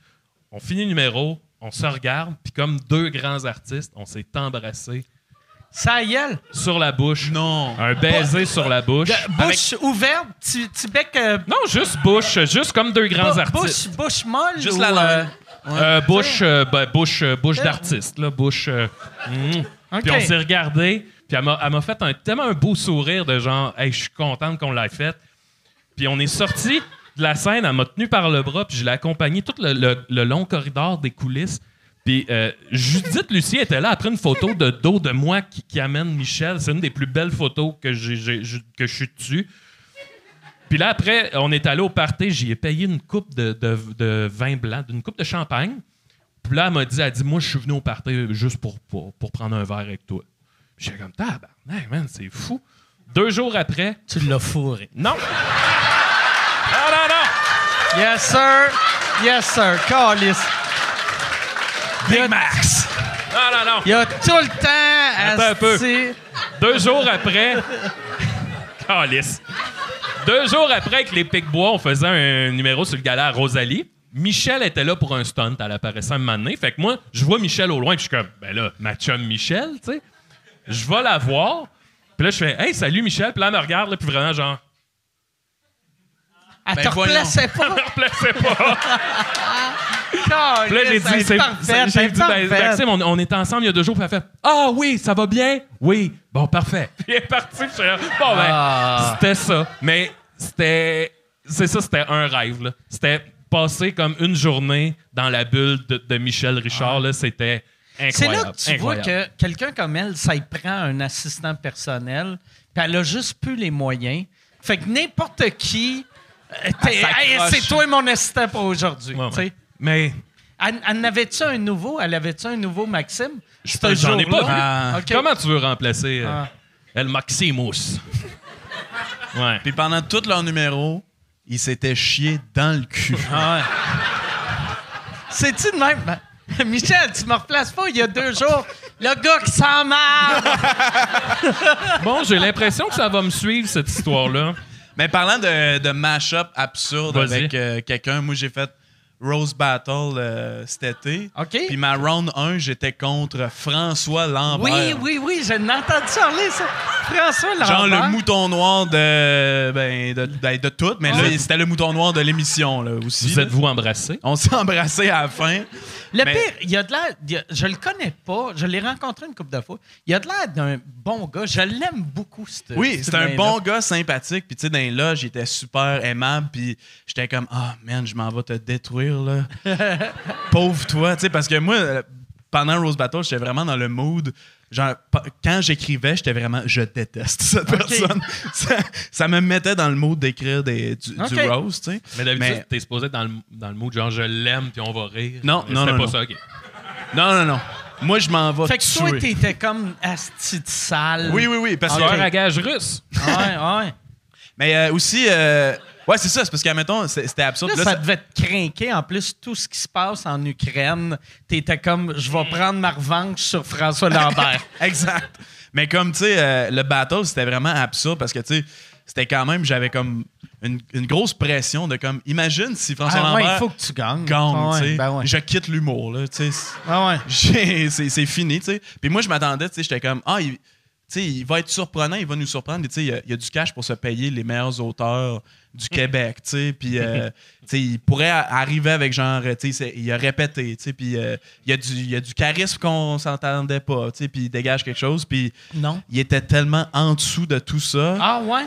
On finit le numéro, on se regarde, puis comme deux grands artistes, on s'est embrassés Ça y est. sur la bouche. Non. Un baiser sur la bouche. De- Avec- Bouche ouverte, petit bec. euh, Non, juste bouche, juste comme deux grands artistes. bouche, bouche molle. Juste ou, la euh, langue. Euh, bouche, euh, ben, bouche, euh, bouche d'artiste, là, bouche. euh, mm. Puis on s'est regardé, puis elle m'a, fait un, tellement un beau sourire de genre, hey, je suis contente qu'on l'ait fait. Puis on est sorti de la scène, elle m'a tenu par le bras, puis je l'ai accompagné tout le, long corridor des coulisses. Puis euh, Judith Lucie était là après une photo de dos de moi qui, amène Michel. C'est une des plus belles photos que, que je suis dessus. Puis là, après, on est allé au party, j'y ai payé une coupe de vin blanc, d'une coupe de champagne. Puis là, elle m'a dit, elle dit, moi, je suis venu au party juste pour, pour, pour prendre un verre avec toi. J'étais comme, tabarnak, man, c'est fou. Deux jours après, Tu l'as fourré. non. Non, non, non. Yes, sir. Yes, sir. Calice. Big Max. Non, non, non. Il y a tout le temps Attends un peu. Deux jours après. Calice. Deux jours après, avec les Pic-Bois, on faisait un numéro sur le gala à Rosalie. Michel était là pour un stunt. Elle apparaissait un moment donné. Fait que moi, je vois Michel au loin, puis je suis comme, ben là, ma chum Michel, tu sais. Je vais la voir. Puis là, je fais, hey, salut Michel. Puis là, elle me regarde, là, puis vraiment, genre, Elle Ben te replaçait elle me pas. replaçait pas. Puis là, j'ai dit, est c'est, elle j'ai est dit, ben. Maxime, on, on était ensemble il y a deux jours, puis elle fait, ah oui, ça va bien? Oui. Bon, parfait. Puis elle est partie, puis je suis là, bon, ben, Ah. c'était ça. Mais c'était, c'est ça, c'était un rêve, là. C'était passer comme une journée dans la bulle de, de Michel Richard, là, c'était C'est là que tu vois que quelqu'un comme elle, ça y prend un assistant personnel, puis elle a juste plus les moyens. Fait que n'importe qui. euh. Hey, c'est toi mon assistant pour aujourd'hui. Ouais, ouais. Mais Elle, avait-tu un nouveau? Elle avait-tu un nouveau Maxime? J'en ai pas vu. Ah. Comment tu veux remplacer euh, Ah. El Maximus? ouais. Puis pendant tout leur numéro, il s'était chié dans le cul. Ah ouais. C'est-tu de même? Michel, tu me replaces pas il y a deux jours. Le gars qui s'en marre! Bon, j'ai l'impression que ça va me suivre, cette histoire-là. Mais parlant de, de mash-up absurde avec euh, quelqu'un, moi j'ai fait Rose Battle euh, cet été. OK. Puis ma round 1, j'étais contre François Lambert. Oui, oui, oui, j'ai entendu parler, ça. François Lambert. Genre le mouton noir de ben, de, de, de tout, mais là c'était le mouton noir de l'émission là aussi. Vous êtes-vous embrassés? On s'est embrassés à la fin. Le Mais- pire, il a de l'air. a- Je le connais pas. Je l'ai rencontré une couple de fois. Il a de l'air d'un bon gars. Je l'aime beaucoup, ce Oui, ce c'était un bon gars sympathique. Puis, tu sais, dans les loges, il était super aimable. Puis, j'étais comme, ah, man, je m'en vais te détruire, là. Pauvre toi. Tu sais, parce que moi, pendant Rose Battle, j'étais vraiment dans le mood. Genre, quand j'écrivais, j'étais vraiment, je déteste cette personne. Ça, ça me mettait dans le mood d'écrire des- du. Rose, tu sais. Mais d'habitude, t'es supposé être dans le, dans le mood genre je l'aime puis on va rire. Non, Mais non, c'était non, pas non. ça, ok. Non, non, non. Moi, je m'en vais Fait que toi, t'étais comme asti de sale. Oui, oui, oui. Parce que, à gage russe. Ouais, ouais. mais euh, aussi, euh, ouais, c'est ça. C'est parce qu'à mettons, c'est- c'était absurde. Là, Là, ça ça- devait te craquer. En plus, tout ce qui se passe en Ukraine, t'étais comme, je vais prendre ma revanche sur François Lambert. exact. Mais comme, tu sais, euh, le battle, c'était vraiment absurde parce que, tu sais, c'était quand même, j'avais comme une, une grosse pression de comme, imagine si François Ah ouais, Lambert il faut que tu gagnes. gagne, Ah ouais, tu sais. ben ouais. Je quitte l'humour, là, tu sais. Ah ouais. C'est fini, tu sais. Puis moi, je m'attendais, tu sais, j'étais comme, ah, il, tu sais, il va être surprenant, il va nous surprendre. Tu sais, il y a- il y, a du cash pour se payer les meilleurs auteurs du Québec, tu sais. Puis, euh, tu sais, il pourrait arriver avec genre, tu sais, il a répété, tu sais. Puis, euh, il y, a du- il y a du charisme qu'on s'entendait pas, tu sais. Puis, il dégage quelque chose. Puis, Non. il était tellement en dessous de tout ça Ah ouais?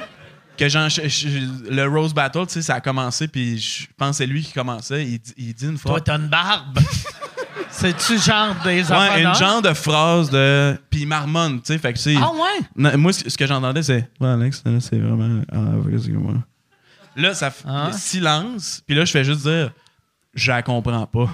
que genre, je- je- le Rose Battle, tu sais, ça a commencé. Puis, je pense que c'est lui qui commençait. Il, dit- il dit une Toi, fois. t'as une barbe. C'est-tu genre des Ouais, une genre de phrase de. Puis il marmonne, tu sais. Fait que c'est. Ah ouais? Non, moi, ce ce que j'entendais, c'est. Ouais, Alex, là, c'est vraiment. Ah, excuse-moi. Là, ça fait Ah. silence. Puis là, je fais juste dire. Je la comprends pas.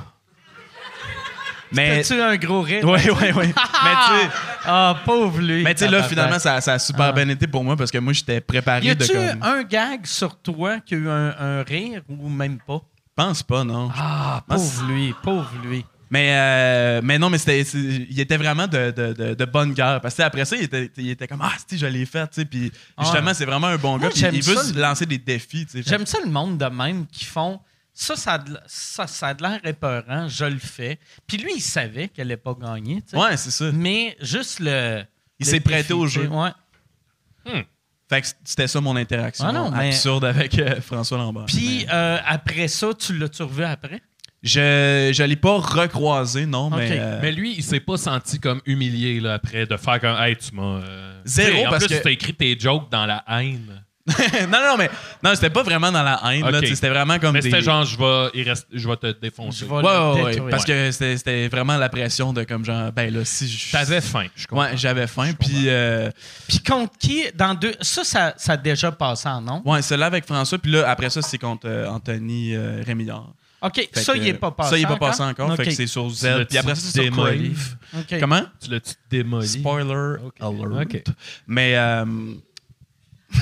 Mais. T'as-tu un gros rire? Ouais, ouais, ouais. mais tu sais. Ah, pauvre lui. Mais tu sais, là, finalement, ça, ça a super Ah. bien été pour moi parce que moi, j'étais préparé Y de a-tu comme. un gag sur toi qui a eu un, un rire ou même pas? pense pas, non. Ah, pense- pauvre lui, pauvre lui. Mais, euh, mais non, mais c'était, c'est- il était vraiment de, de, de, de bonne guerre. Parce que après ça, il était, il était comme Ah, si, je l'ai fait. tu sais. Puis justement, c'est vraiment un bon Moi, gars. Puis il veut le- lancer des défis. tu sais. J'aime ça le monde de même qui font. Ça, ça a de, ça, ça a de l'air épeurant, je le fais. Puis lui, il savait qu'elle n'allait pas gagner. Ouais, c'est ça. Mais juste le. Il le s'est prêté au jeu. Ouais. Fait que c'était ça mon interaction Ah non, mais- absurde avec euh, François Lambert. Puis Mais euh, après ça, tu l'as-tu revu après? Je je l'ai pas recroisé, non, mais. Ok. euh, Mais lui, il s'est pas senti comme humilié là, après de faire comme Hey, tu m'as. euh, Zéro, tu sais, En parce plus, que- t'as écrit tes jokes dans la haine. non, non, mais. Non, c'était pas vraiment dans la haine, là, Ok. tu sais, C'était vraiment comme. Mais des- c'était genre, je vais, il reste, je vais te défoncer. Je vais Ouais, le ouais, ouais, détruire. Parce que c'était c'était vraiment la pression de comme genre, ben là, si je. T'avais faim, je comprends. Ouais, j'avais faim. Puis. euh, Puis contre qui, dans deux. Ça, ça, ça a déjà passé en nom. Ouais, c'est là avec François. Puis là, après ça, c'est contre euh, Anthony euh, Rémillard. OK, Fait ça, que, il n'est pas passé. Ça, il n'est pas encore? passé encore. OK. Fait que c'est sur Tu Z. l'as-tu Puis après ça, c'est sur démoli? Crave. OK. Comment? Tu l'as-tu démoli? Spoiler Ok. alert. Ok. Mais. euh,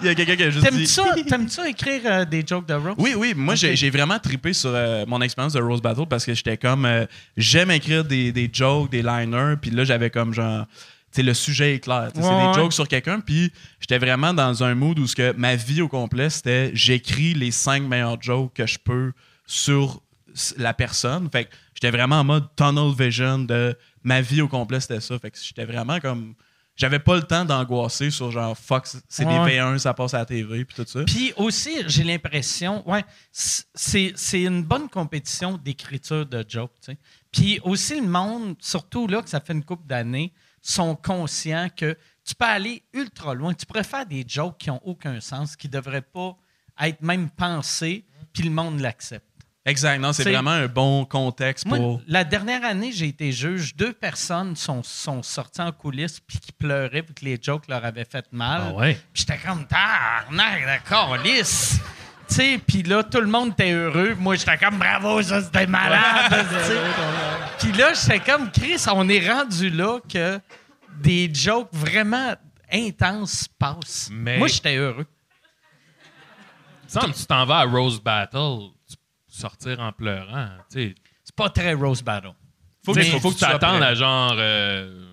Il y a quelqu'un qui a juste T'aimes-tu dit. ça, t'aimes-tu ça écrire euh, des jokes de Rose? Oui, oui. Moi, j'ai vraiment trippé sur euh, mon expérience de Rose Battle parce que j'étais comme. euh, J'aime écrire des, des jokes, des liners. Puis là, j'avais comme genre. Tu sais, le sujet est clair. Ouais, c'est ouais. des jokes sur quelqu'un. Puis j'étais vraiment dans un mood où ce que ma vie au complet, c'était j'écris les cinq meilleurs jokes que je peux sur la personne. Fait que j'étais vraiment en mode tunnel vision de ma vie au complet, c'était ça. Fait que j'étais vraiment comme. J'avais pas le temps d'angoisser sur genre fuck, c'est Ouais. des V1, ça passe à la TV, puis tout ça. Puis aussi, j'ai l'impression, ouais, c'est c'est une bonne compétition d'écriture de jokes. tu sais. Puis aussi, le monde, surtout là que ça fait une couple d'années, sont conscients que tu peux aller ultra loin. Tu pourrais faire des jokes qui n'ont aucun sens, qui ne devraient pas être même pensés, puis le monde l'accepte. Exact, non, c'est vraiment un bon contexte Moi, pour. la dernière année, j'ai été juge. Deux personnes sont, sont sorties en coulisses puis qui pleuraient puis que les jokes leur avaient fait mal. Ah ouais? Puis j'étais comme, tabarnak, d'accord, lisse. Tu sais, puis là, tout le monde était heureux. Moi, j'étais comme bravo, ça, c'était malade. Puis là, j'étais comme Chris, on est rendu là que des jokes vraiment intenses passent. Mais- Moi, j'étais heureux. Semble tu t'en vas à Rose Battle, tu sortir en pleurant. C'est pas très Rose Battle. faut, que, faut, faut que tu prêt. à genre. euh,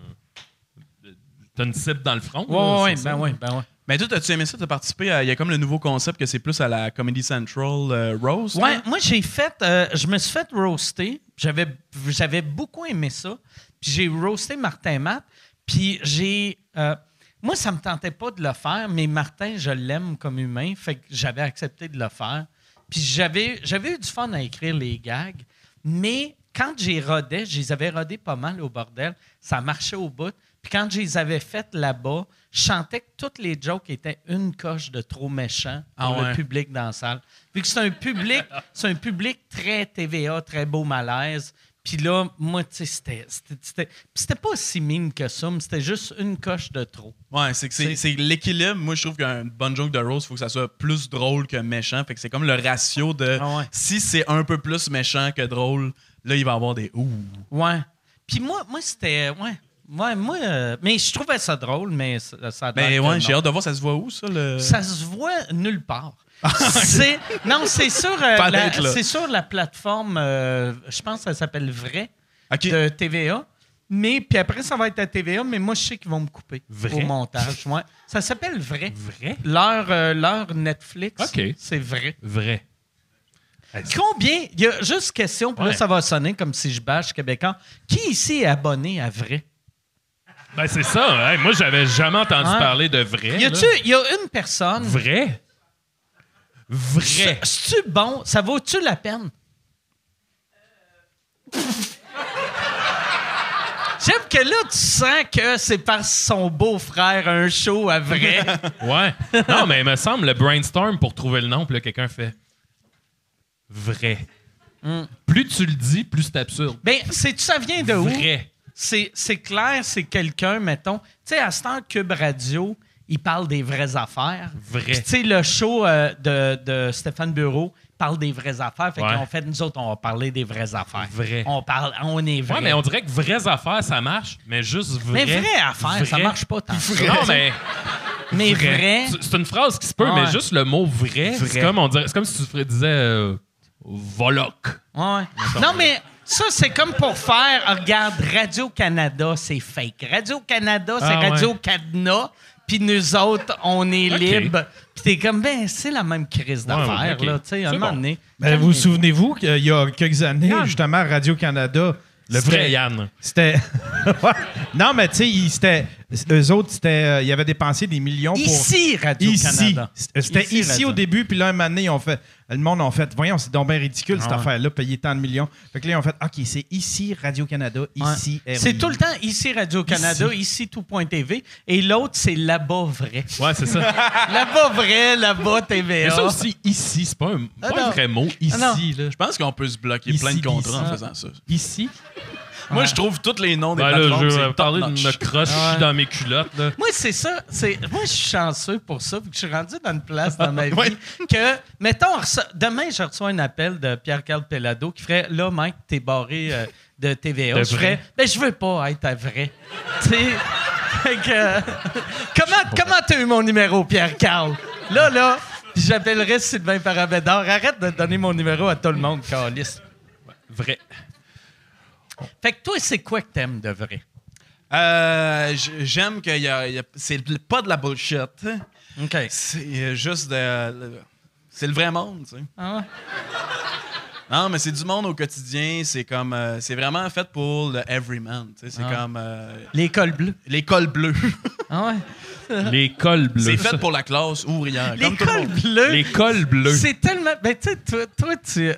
T'as une cible dans le front. Ouais, là, ouais, ben ça? ouais, ben ouais. Mais toi, as-tu aimé ça? T'as participé à. Il y a comme le nouveau concept que c'est plus à la Comedy Central euh, Rose. Ouais, moi j'ai fait, euh, je me suis fait roaster. J'avais, j'avais beaucoup aimé ça. Puis j'ai roasté Martin Matt. Puis j'ai, euh, moi ça me tentait pas de le faire, mais Martin je l'aime comme humain, fait que j'avais accepté de le faire. Puis j'avais, j'avais eu du fun à écrire les gags, mais quand j'ai rodé, je les avais rodés pas mal au bordel. Ça marchait au bout. Puis quand je les avais faites là-bas, je sentais que toutes les jokes étaient une coche de trop méchant pour Ah ouais. le public dans la salle. Vu que c'est un public, c'est un public très TVA, très beau malaise. Puis là, moi, tu sais, c'était, c'était, c'était, pas si mine que ça, mais c'était juste une coche de trop. Ouais, c'est que c'est, c'est l'équilibre. Moi, je trouve qu'un bon joke de Rose, il faut que ça soit plus drôle que méchant. Fait que c'est comme le ratio de. Ah ouais. Si c'est un peu plus méchant que drôle, là, il va y avoir des ouh. Ouais. Puis moi, moi c'était, ouais. Ouais, moi, euh, mais je trouvais ça drôle, mais ça, ça a Ben ouais, j'ai hâte de voir, ça se voit où, ça? Le... Ça se voit nulle part. c'est, non, c'est sur, euh, la, là. c'est sur la plateforme, euh, je pense que ça s'appelle Vrai, de TVA. Mais puis après, ça va être à TVA, mais moi, je sais qu'ils vont me couper Vrai? au montage. Ouais. Ça s'appelle Vrai. Vrai? Leur, leur Netflix, c'est vrai. Vrai. Combien, il y a juste question, puis là, Ouais. ça va sonner comme si je bâche Québécois. Qui ici est abonné à Vrai? Ben, c'est ça. Hey, moi, j'avais jamais entendu parler de vrai. Y a-tu, y a une personne. Vrai? Vrai. C'est- C'est-tu bon? Ça vaut-tu la peine? J'aime que là, tu sens que c'est par son beau-frère un show à vrai. Ouais. Non, mais il me semble le brainstorm pour trouver le nom, puis là, quelqu'un fait vrai. Plus tu le dis, plus c'est absurde. ben, c'est ça vient de où? Vrai. C'est, c'est clair, c'est quelqu'un, mettons. Tu sais, à ce temps, Cube Radio, il parle des vraies affaires. Vrai. Puis, tu sais, le show euh, de, de Stéphane Bureau parle des vraies affaires. Fait Ouais. qu'on fait, nous autres, on va parler des vraies affaires. Vrai. On parle, on est vrai. Ouais, mais on dirait que vraies affaires, ça marche, mais juste vrai. Mais vraies affaires, ça marche pas tant. Non, mais Mais vrai. C'est- C'est une phrase qui se peut, mais juste le mot vrai, c'est comme, on dirait- c'est comme si tu disais euh, Voloc. Ouais. Non, mais ça, c'est comme pour faire, ah, regarde, Radio-Canada, c'est fake. Radio-Canada, c'est Ah, ouais. Radio-Cadenas, puis nous autres, on est Ok. libres. Puis t'es comme, ben, c'est la même crise d'affaires, ok. là, tu sais, à un C'est moment bon. donné. Ben, vous vous souvenez-vous qu'il y a quelques années, Yann. justement, à Radio-Canada, le vrai. Yann. C'était. Ouais. Non, mais tu sais, ils- c'était- eux autres, c'était, euh, ils avaient dépensé des millions pour. Ici, Ici. Radio-Canada. C'était ici, Radio. au début, puis là, un moment donné, ils ont fait. Le monde a fait, voyons, c'est donc bien ridicule cette Ah ouais. affaire-là, payer tant de millions. Fait que là, ils ont fait, OK, c'est ici Radio-Canada, Ouais. ici RDI. C'est tout le temps ici Radio-Canada, ici, tout.tv, et l'autre, c'est là-bas vrai. Ouais, c'est ça. là-bas vrai, là-bas TVA. Mais ça aussi, ici, c'est pas un, Ah pas un non. vrai mot. Ici, non. là. Je pense qu'on peut se bloquer Ici, plein de contrats en ici. faisant ça. Ici? Moi, je trouve tous les noms des Ben là, plateformes, je c'est vais parler de me croche Ouais. dans mes culottes. Là. Moi, c'est ça. C'est, moi, je suis chanceux pour ça, que je suis rendu dans une place dans ma vie Ouais. que, mettons, demain, je reçois un appel de Pierre-Carl Pellado qui ferait Là, Mike, t'es barré euh, de TVA. De je ferais Ben, je veux pas être à vrai. tu sais, euh, comment, comment t'as eu mon numéro, Pierre-Carl? Là, là, j'appellerai Sylvain Parabédard. Arrête de donner mon numéro à tout le monde, Carlis. Vrai. Fait que toi, c'est quoi que t'aimes de vrai? Euh, J'aime que y a, y a- c'est pas de la bullshit. OK. C'est juste de. C'est le vrai monde, tu sais. Ah ouais? Non, mais c'est du monde au quotidien. C'est comme. euh, c'est vraiment fait pour le everyman. tu sais. C'est Ah. comme. euh, L'école bleue. L'école bleue. Ah ouais? Les cols bleus. c'est fait pour la classe ouvrière. comme tout le L'école monde. bleue. Les cols bleus. C'est tellement. Ben, tu sais, toi, toi, tu. euh,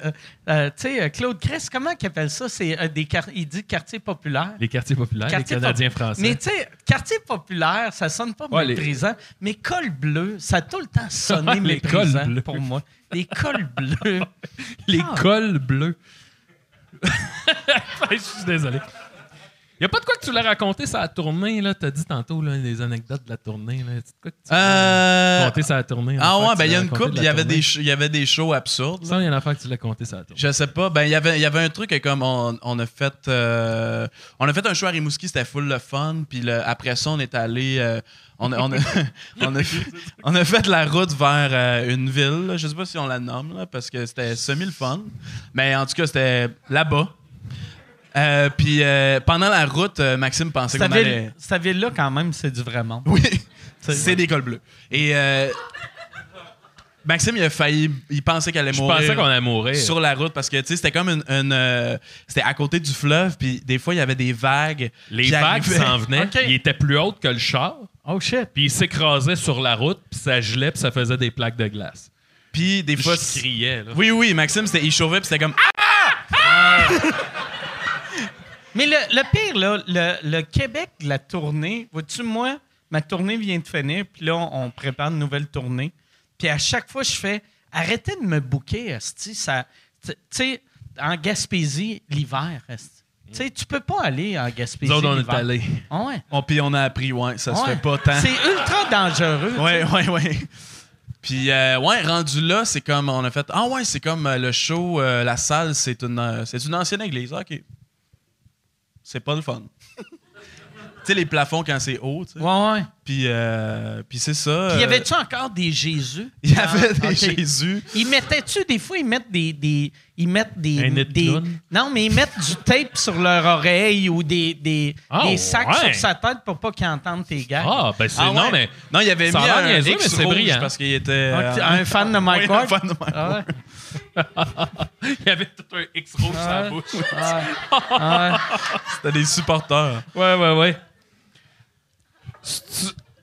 euh, tu sais, euh, Claude Cress, comment qu'il appelle ça? C'est euh, des quar- Il dit quartier populaire. Les quartiers populaires, Quartier les Canadiens pop- français. Mais tu sais, quartier populaire, ça sonne pas Ouais, les- méprisant, mais col bleu, ça a tout le temps sonné les cols méprisant bleus. pour moi. Les cols bleus. Les Ah. cols bleus. Je suis désolé. Y a pas de quoi que tu l'as raconté ça a tournée, là. T'as dit tantôt, là, les anecdotes de la tournée, là. C'est de quoi que tu Euh, l'as raconté ça a tournée? Ah ouais, ben il y a une coupe, couple, il y avait des il y avait des shows absurdes. Ça, il y a une affaire que tu l'as compté ça a tournée. Je sais pas. Ben, il y avait, il y avait un truc comme on, on a fait. euh, on a fait un show à Rimouski, c'était full le fun. Puis le- après ça, on est allé. euh, on, a, on, a, on, a, fait- on a fait la route vers euh, une ville. là. Je sais pas si on la nomme, là, parce que c'était semi le fun. Mais en tout cas, c'était là-bas. Euh, puis euh, pendant la route, euh, Maxime pensait qu'on allait. cette ville-là, quand même, c'est du vrai monde. Oui, c'est des cols bleus. Et euh, Maxime, il a failli. Il pensait qu'elle allait Je mourir pensais qu'on allait mourir. sur la route parce que tu sais c'était comme une, une, euh, c'était à côté du fleuve puis des fois il y avait des vagues Les qui vagues s'en venaient. Ok. Il était plus haute que le char. Oh shit. Puis il s'écrasait sur la route, puis ça gelait, puis ça faisait des plaques de glace. puis des fois je criais, là. oui oui Maxime c'était il chauffait puis c'était comme Mais le, le pire, là, le, le Québec, la tournée, vois-tu, moi, ma tournée vient de finir, puis là, on, on prépare une nouvelle tournée. Puis à chaque fois, je fais arrêtez de me bouquer. Tu sais, en Gaspésie, l'hiver. Tu sais, tu peux pas aller en Gaspésie. Nous autres, on est allés. Ah ouais. puis on a appris ouais ça se Ouais. fait pas tant C'est ultra dangereux. ouais ouais ouais puis euh, ouais rendu là c'est comme on a fait ah ouais c'est comme euh, le show euh, la salle c'est une euh, c'est une ancienne église ok c'est pas le fun tu sais les plafonds quand c'est haut tu sais. Ouais, ouais. puis euh, puis c'est ça Puis y euh, avait-tu encore des Jésus? il y avait Ah, des. Jésus Ils mettaient-tu, des fois, ils mettent des. des ils mettent des. Un non, mais ils mettent du tape sur leur oreille ou des, des, Ah, des sacs ouais. sur sa tête pour pas qu'ils entendent tes gars. Ah, ben c'est. Ah ouais? Non, mais. Non, il avait Ça mis un X mais c'est brillant. parce qu'il était... euh, un fan de Mike oui, Ward? un fan de Mike Ah ouais? Il y avait tout un X rouge sur la bouche. Ouais. Ouais. C'était des supporters. Ouais, ouais, ouais.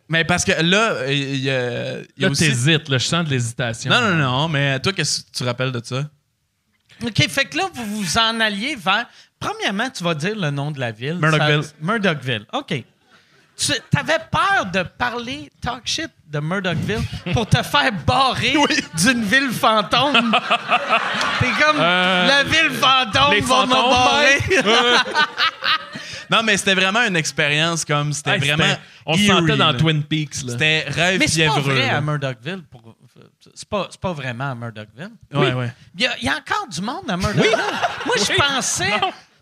Mais parce que là, il y a, il y a Là, aussi... t'hésites, là. Je sens de l'hésitation. Non, non, non, mais toi, qu'est-ce que tu te rappelles de ça? OK, fait que là, vous vous en alliez vers. Premièrement, tu vas dire le nom de la ville. Murdochville. Ça- Murdochville. OK. Tu avais peur de parler talk shit de Murdochville pour te faire barrer d'une ville fantôme? T'es comme Euh, la ville fantôme les va me barrer. Non, mais c'était vraiment une expérience comme... C'était Hey, vraiment... On se sentait dans là. Twin Peaks, là. C'était rêve Mais c'est pas fiévreux. vrai là. à Murdochville. Pour... C'est pas, c'est pas vraiment à Murdochville. Il y, a, il y a encore du monde à Murdochville. Moi, je pensais.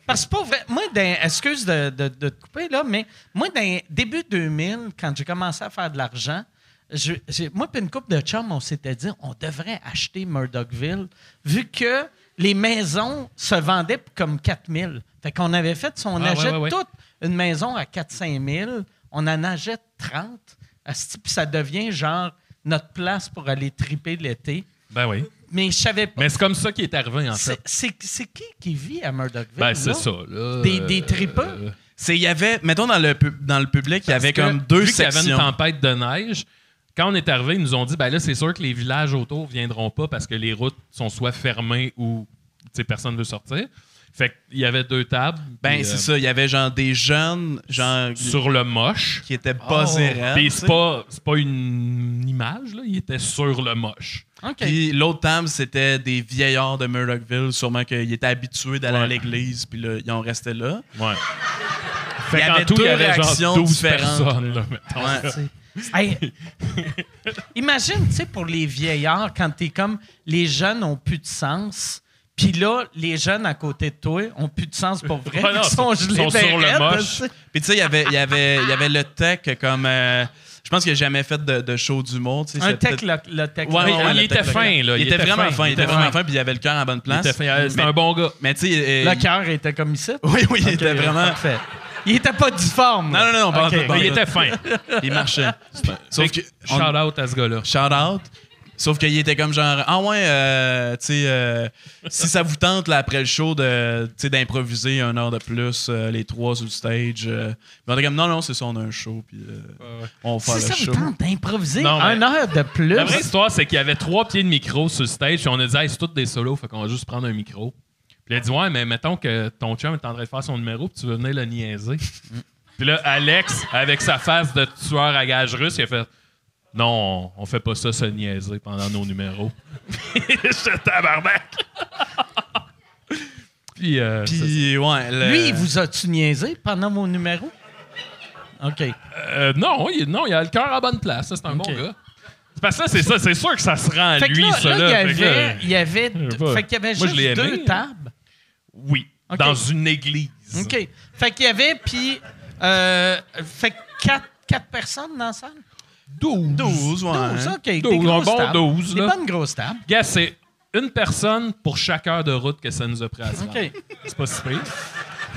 Parce que vrai. Moi, dans- excuse de, de- de te couper, là, mais moi, dans début 2000, quand j'ai commencé à faire de l'argent, je- moi et une couple de chums, on s'était dit on devrait acheter Murdochville vu que les maisons se vendaient comme 4000. Fait qu'on avait fait, si on Ah, achète ouais, ouais. toute une maison à 4-5 000, on en achète 30. asti, Puis ça devient genre notre place pour aller triper l'été. Ben oui. Mais je savais pas. Mais c'est comme ça qui est arrivé, en C'est- fait. C'est c'est qui qui vit à Murdochville? Ben, c'est là? ça, là. Des- des Euh, tripeux? euh, C'est, il y avait... Mettons, dans le, dans le public, il y avait que comme deux vu qu'il y avait sections. une tempête de neige, quand on est arrivé, ils nous ont dit ben là, c'est sûr que les villages autour viendront pas parce que les routes sont soit fermées ou tu sais, personne ne veut sortir. Fait qu'il y avait deux tables. Ben, c'est euh, ça. Il y avait genre des jeunes, genre... Sur le moche. qui étaient buzzés raides, Puis c'est pas, c'est pas une image, là. Il était sur le moche. OK. Puis l'autre table, c'était des vieillards de Murdochville, sûrement qu'ils étaient habitués d'aller Ouais. à l'église, puis là, ils ont resté là. Ouais. Il y Fait qu'en avait tout, il y deux avait réactions genre 12 différentes, personnes, là, mettons. Ouais. Hey, imagine, tu sais, pour les vieillards, quand t'es comme les jeunes ont plus de sens, puis là, les jeunes à côté de toi ont plus de sens pour vrai. Ouais, non, ils sont ils gelés sont ben sur le raides, moche. tu sais. Puis tu sais, il y avait, il y, avait, il y avait le tech comme... euh, je pense qu'il n'a jamais fait de, de show d'humour. Un tech, le, le tech. Ouais, ouais, il le était tech, le fin, là. Il, était, vraiment fin. Il était vraiment fin, puis il avait le cœur la bonne place. Euh, C'était un bon gars. Mais tu sais... Le euh, cœur était comme ici. Oui, oui, il était vraiment... Parfait. Il était pas difforme. Non, non, non, pas en Ok. tout, pas en Mais il était fin. Il marchait. Sauf que... que, on- Shout out à ce gars-là. Shout out. Sauf qu'il était comme genre ah ouais euh, tu sais euh, si ça vous tente là, après le show de tu sais d'improviser une heure de plus euh, les trois sur le stage euh, mais on était comme non non c'est ça on a un show puis euh, on va faire Si le ça vous show tente d'improviser une heure de plus. La vraie histoire, c'est qu'il y avait trois pieds de micro sur le stage, puis on a dit, hey, c'est tous des solos, fait qu'on va juste prendre un micro. Puis il a dit, ouais, mais mettons que ton chum est en train de faire son numéro, puis tu veux venir le niaiser. puis là, Alex, avec sa face de tueur à gage russe, il a fait, non, on, on fait pas ça, se niaiser pendant nos numéros. J'étais tabarnak. Puis, euh, c'est Puis, ouais. le- Lui, il vous a-tu niaisé pendant mon numéro? OK. Euh, non, il, non, il a le cœur à bonne place. ça, C'est un bon gars. C'est parce que ça, c'est ça. C'est sûr que ça se rend à Fait que lui, là, ça. là, là. il y avait, il y avait, je deux- fait qu'il y avait Moi, je juste deux tables. oui, dans une église. OK. Fait qu'il y avait, puis... Euh, fait quatre, quatre personnes dans la salle? 12. 12, ouais. 12, OK. Des 12, un grosses bon tables. 12, Des là. bonnes grosses tables. Gars, c'est une personne pour chaque heure de route que ça nous a pris à se rendre. OK. C'est pas si pire.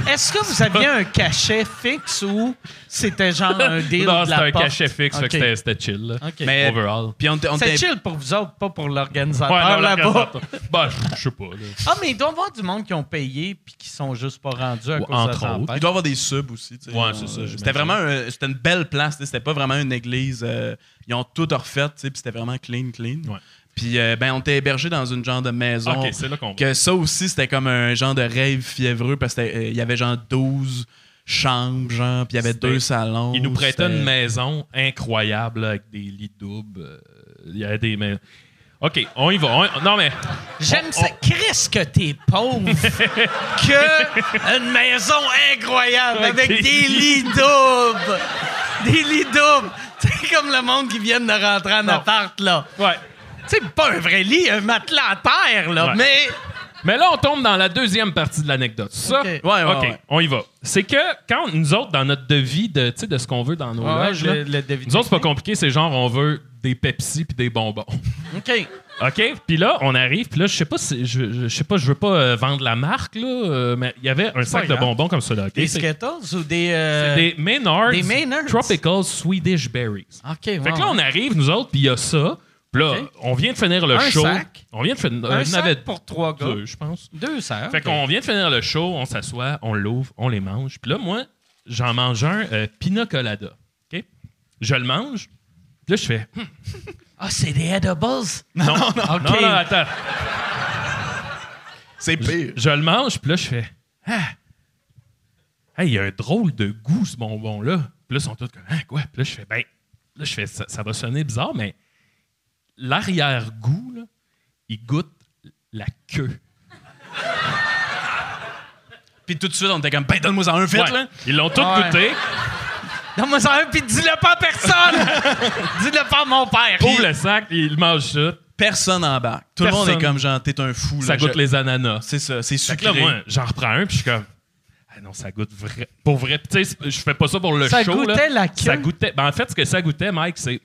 Est-ce que vous aviez un cachet fixe ou c'était genre un deal Non, de c'était la un porte? cachet fixe, fait OK. que c'était- c'était chill. Là. OK. Mais- Overall. Puis on, était- on C'est était- chill pour vous autres, pas pour Ouais, l'organisateur non, là-bas. l'organisateur. Ben, je- je sais pas. là. Ah, mais il doit y avoir du monde qui ont payé puis qui sont juste pas rendus à cause entre de la autres. Il tempête. doit y avoir des subs aussi. tu sais. Ouais, c'est ça, j'imagine. C'était vraiment un- c'était une belle place. tu sais, C'était pas vraiment une église. euh, ils ont tout refait, tu sais, puis c'était vraiment clean, clean. Ouais. Puis euh, ben, on était hébergés dans une genre de maison. Ok, c'est là qu'on va. que ça aussi, c'était comme un genre de rêve fiévreux parce qu'il y avait genre 12 chambres, genre, puis il y avait C'était- deux salons. Il nous prêtait C'était- une maison incroyable là, avec des lits doubles. euh, Il y avait des. mais- OK, on y va. On- Non, mais. J'aime ça. Chris, que t'es pauvre que une maison incroyable avec Ok. des lits doubles. Des lits doubles. C'est comme le monde qui vient de rentrer en appart, là. Ouais. C'est pas un vrai lit, un matelas à terre, là. Ouais. Mais. Mais là, on tombe dans la deuxième partie de l'anecdote. Ça, Ok. Ouais, ouais, OK, ouais. on y va. C'est que quand nous autres, dans notre devis de, de ce qu'on veut dans nos Ouais, loges, le- là, le devis nous autres, c'est pas compliqué. C'est genre, on veut des Pepsi puis des bonbons. OK. OK? Puis là, on arrive. Puis là, je sais pas si... Je, je sais pas, je veux pas euh, vendre la marque, là, euh, mais il y avait un sac de bonbons comme ça, là. Des Skittles ou des. euh, Des Maynards, des Maynards? Tropical Swedish Berries. OK, Fait que là, on arrive, nous autres, puis il y a ça. Puis là, on vient de finir le Un show. sac. On vient de finir... Un euh, sac avait pour trois gars. deux, je pense. Deux sœurs. Fait qu'on vient de finir le show, on s'assoit, on l'ouvre, on les mange. Puis là, moi, j'en mange un euh, pina colada. OK? Je le mange. Puis là, je fais... Hum, Ah, c'est des edibles? non, non, OK. non, non, attends. C'est pire. Je le mange, puis là, je fais... Ah! Hey, il y a un drôle de goût, ce bonbon-là. Puis là, ils sont tous comme... Hein, quoi? Puis là, je fais... Ben... Là, je fais... Ça, ça va sonner bizarre, mais l'arrière-goût, là, il goûte la queue. Puis tout de suite, on était comme, ben, donne-moi ça un vite, Ouais. là. Ils l'ont tous Ouais. goûté. Donne-moi ça un, puis dis-le pas à personne! dis-le pas à mon père. Ouvre le sac, il mange ça. Personne en bas. Tout le monde est comme, genre, t'es un fou. Ça là. goûte Je- les ananas. C'est ça, c'est Fait que sucré. là, moi, j'en reprends un, puis je suis comme. Ah non, ça goûte vrai. Pour vrai. Puis Tu sais, je fais pas ça pour le Ça show. goûtait là. la queue? Ça goûtait. Ben, en fait, ce que ça goûtait, Mike, c'est.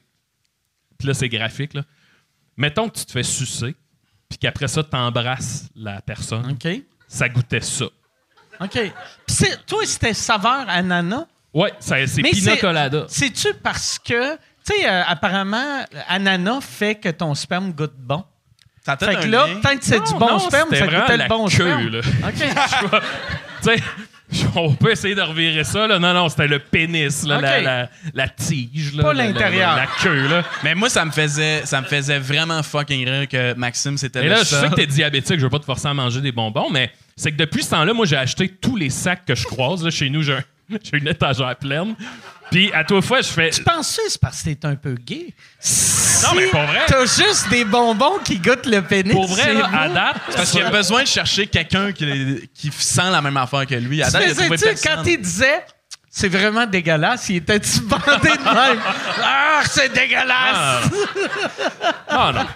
Puis là, c'est graphique, là. Mettons que tu te fais sucer, puis qu'après ça, t'embrasses la personne. OK. Ça goûtait ça. OK. Puis c'est- toi, c'était saveur ananas? Ouais, ça- c'est Mais pina c'est- colada. C'est-tu parce que, tu sais, euh, apparemment, ananas fait que ton sperme goûte bon? Ça Fait que là, peut-être que c'est du bon non, sperme, ça goûtait le bon queue, sperme. là. OK. tu sais, on peut essayer de revirer ça, là. Non, non, c'était le pénis, là, la, la, la tige, là. Pas l'intérieur. La, la queue, là. Mais moi, ça me faisait, ça me faisait vraiment fucking rire que Maxime, c'était Et le là, je sais que t'es diabétique, je veux pas te forcer à manger des bonbons, mais c'est que depuis ce temps-là, moi, j'ai acheté tous les sacs que je croise. Là, chez nous, j'ai un- j'ai une étagère pleine. Puis à toute fois, je fais. Tu penses que c'est parce que t'es un peu gay? Non, mais pour vrai. T'as juste des bonbons qui goûtent le pénis. Pour vrai, c'est là, beau. à date, Parce qu'il a besoin de chercher quelqu'un qui, qui sent la même affaire que lui. À Tu il a trouvé faisais-tu, personne. quand il disait c'est vraiment dégueulasse, il était-tu bandé de même? Ah, c'est dégueulasse! Ah non.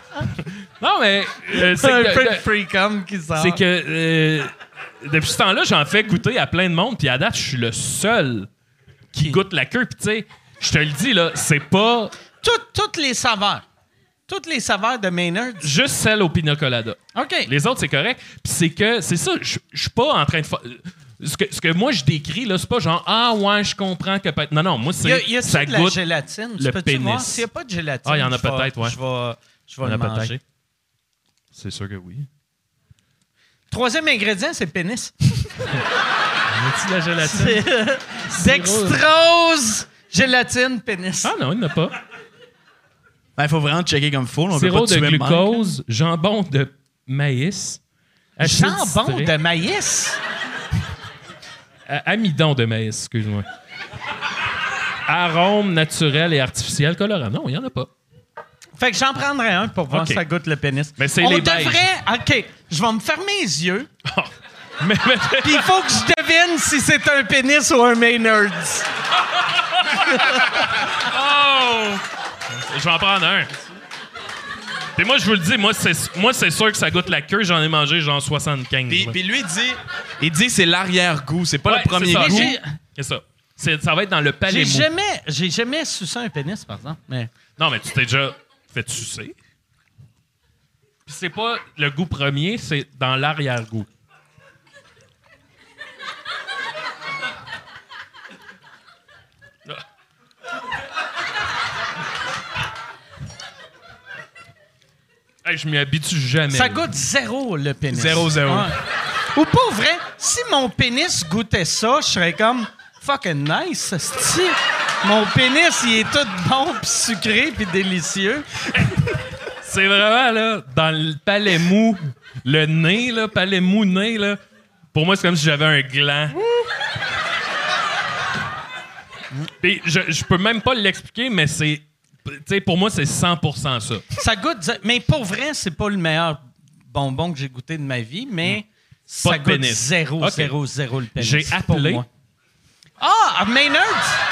Non, mais. euh, c'est un que- peu de qui sort. C'est que. euh, depuis ce temps-là, j'en fais goûter à plein de monde, puis à date, je suis le seul qui goûte la queue. Puis tu sais, je te le dis, là, c'est pas Toutes, toutes les saveurs. Toutes les saveurs de Maynard. juste celle au pina colada. OK. Les autres, c'est correct. Puis c'est que, c'est ça, je je suis pas en train de. Ce que, ce que moi je décris, là, c'est pas genre Ah ouais, je comprends que peut-être. Non, non, moi, Il y a, c'est. il y a ça de la goûte. gélatine? Tu le peux-tu pénis. voir s'il n'y a pas de gélatine? Ah, il y en a je vais- peut-être, ouais. Je vais, je vais Il y en le a manger. C'est sûr que oui. Troisième ingrédient, c'est le pénis. As-tu la gélatine? Dextrose, gélatine, pénis. Ah non, il n'y en a pas. Il faut vraiment checker comme full. On Sirop de glucose, jambon de maïs. acide Jambon citrique- de maïs? Euh, amidon de maïs, excuse-moi. Arôme naturel et artificiel colorant. Non, il n'y en a pas. Fait que j'en prendrais un pour voir si ça goûte le pénis. Mais c'est On les beiges. devrait... OK, je vais me fermer les yeux. mais, mais- Puis il faut que je devine si c'est un pénis ou un Maynard. Oh! Je vais en prendre un. Et moi, je vous le dis, moi, c'est, moi, c'est sûr que ça goûte la queue. J'en ai mangé genre 75. Puis, lui, il dit, il dit que c'est l'arrière-goût, c'est pas Ouais, le premier c'est ça. goût. C'est ça. C'est- ça va être dans le palais J'ai jamais, j'ai jamais sucé un pénis, par exemple. Mais Non, mais tu t'es déjà fait sucer. Puis c'est pas le goût premier, c'est dans l'arrière-goût. Hey, je m'y habitue jamais. ça goûte zéro, le pénis. Zéro, zéro. Ouais. Ou pas vrai, si mon pénis goûtait ça, je serais comme fucking nice, esti. Mon pénis, il est tout bon, puis sucré, puis délicieux. C'est vraiment, là, dans le palais mou, le nez, là, palais mou nez, là. Pour moi, c'est comme si j'avais un gland. Puis je, je peux même pas l'expliquer, mais c'est. Tu sais, pour moi, c'est 100% ça. Ça goûte. Mais pour vrai, c'est pas le meilleur bonbon que j'ai goûté de ma vie, mais ça de goûte pénis. zéro, Ok. zéro, zéro le pénis. J'ai appelé. Ah, Maynard!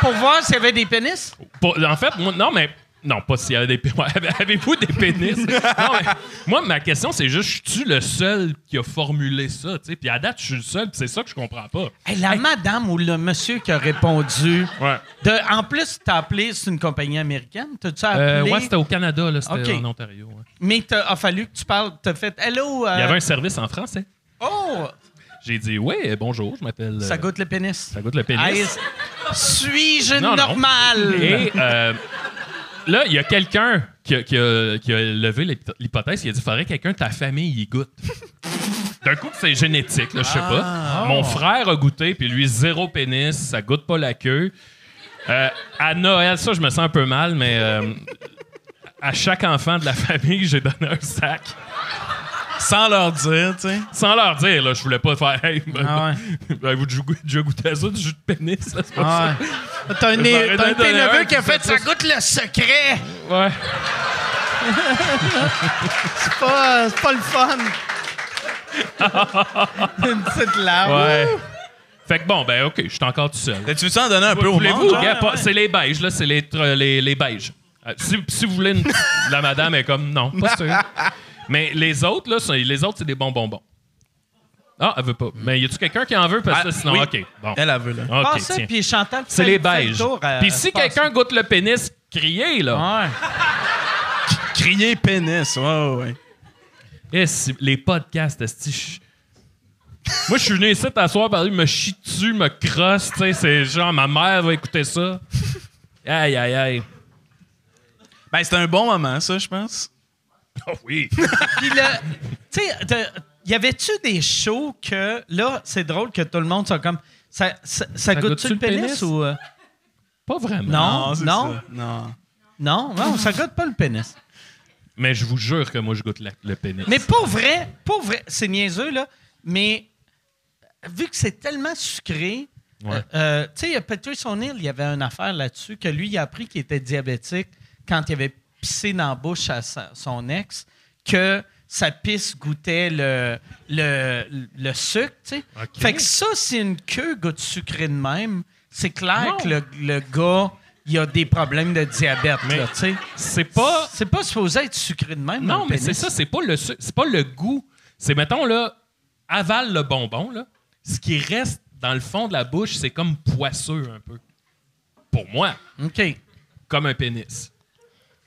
Pour voir s'il y avait des pénis? Pour- en fait, moi, non, mais. Non, pas s'il y avait des pénis. Avez-vous des pénis? non, mais moi, ma question, c'est juste, je suis le seul qui a formulé ça, tu sais? Puis à date, je suis le seul, puis c'est ça que je comprends pas. Hey, la madame ou le monsieur qui a répondu. Ouais. De, en plus, t'as appelé, c'est une compagnie américaine. T'as-tu appelé? Euh, ouais, c'était au Canada, là, c'était Ok. en Ontario. ouais. Mais il a fallu que tu parles. T'as fait Hello. euh, Il y avait un service en français. Oh! J'ai dit, oui, bonjour, je m'appelle. Ça euh, goûte le pénis. ça goûte le pénis. Suis-je normal? Et euh, là, il y a quelqu'un qui a, qui a- qui a levé l'hypo- l'hypothèse. Il a dit faudrait que quelqu'un de ta famille y goûte. D'un coup, c'est génétique, là, je sais pas. Mon frère a goûté, puis lui, zéro pénis, ça goûte pas la queue. Euh, à Noël, ça, je me sens un peu mal, mais euh, à chaque enfant de la famille, j'ai donné un sac. Sans leur dire, tu sais. Sans leur dire, là, je voulais pas faire Hey, Ah ouais. déjà goûté- déjà goûté à ça, du jus de pénis? là? C'est pas Ah ouais. T'as un, neveux qui a fait ça ça. goûte le secret. ça? Ouais. C'est pas, c'est pas le fun. Une petite larme. Ouais. Fait que bon, ben OK, je suis encore tout seul. Tu veux en donner un peu au monde? C'est les beiges, là. C'est les, tr- les, les beiges. Euh, si, si vous voulez, une- la madame est comme non, pas sûr. Mais les autres, là, c'est- les autres, c'est des bons bonbons. Ah, elle veut pas. Mais y a-tu quelqu'un qui en veut? Parce que Ah, sinon, oui. OK. Bon. Elle, elle veut, là. OK, Passe ça, tiens. puis Chantal, C'est les le beiges. à- Puis si quelqu'un goûte le pénis, criez, là. Ouais. Crier pénis, ouais, ouais, ouais. Eh, si- les podcasts, esti, Moi, je suis venu ici t'asseoir, parler, me chie dessus, me crosse, tu sais, c'est genre, ma mère va écouter ça. Aïe, aïe, aïe. Ben, c'était un bon moment, ça, je pense. Oh oui. Puis le. Tu sais, y avait-tu des shows que. Là, c'est drôle que tout le monde soit comme. Ça, ça, ça goûte-tu goûte-tu le le pénis, pénis? ou. euh, Pas vraiment. Non, non, ça. Non. non, non, ça goûte pas le pénis. Mais je vous jure que moi, je goûte la- le pénis. Mais pour vrai, pour vrai, c'est niaiseux, là, mais vu que c'est tellement sucré, Ouais. euh, euh, tu sais, Patrice O'Neill, il y avait une affaire là-dessus que lui, il a appris qu'il était diabétique quand il avait pissé dans la bouche à sa- son ex, que sa pisse goûtait le, le, le sucre, tu sais. Fait que ça, si une queue goûte sucré de même, c'est clair Non. que le, le gars, il a des problèmes de diabète, Mais- là, tu sais. C'est pas. C'est pas supposé être sucré de même. Non, mais c'est ça, c'est pas le c'est pas le goût. C'est mettons là, avale le bonbon là, ce qui reste dans le fond de la bouche, c'est comme poisseux un peu. Pour moi, OK. comme un pénis.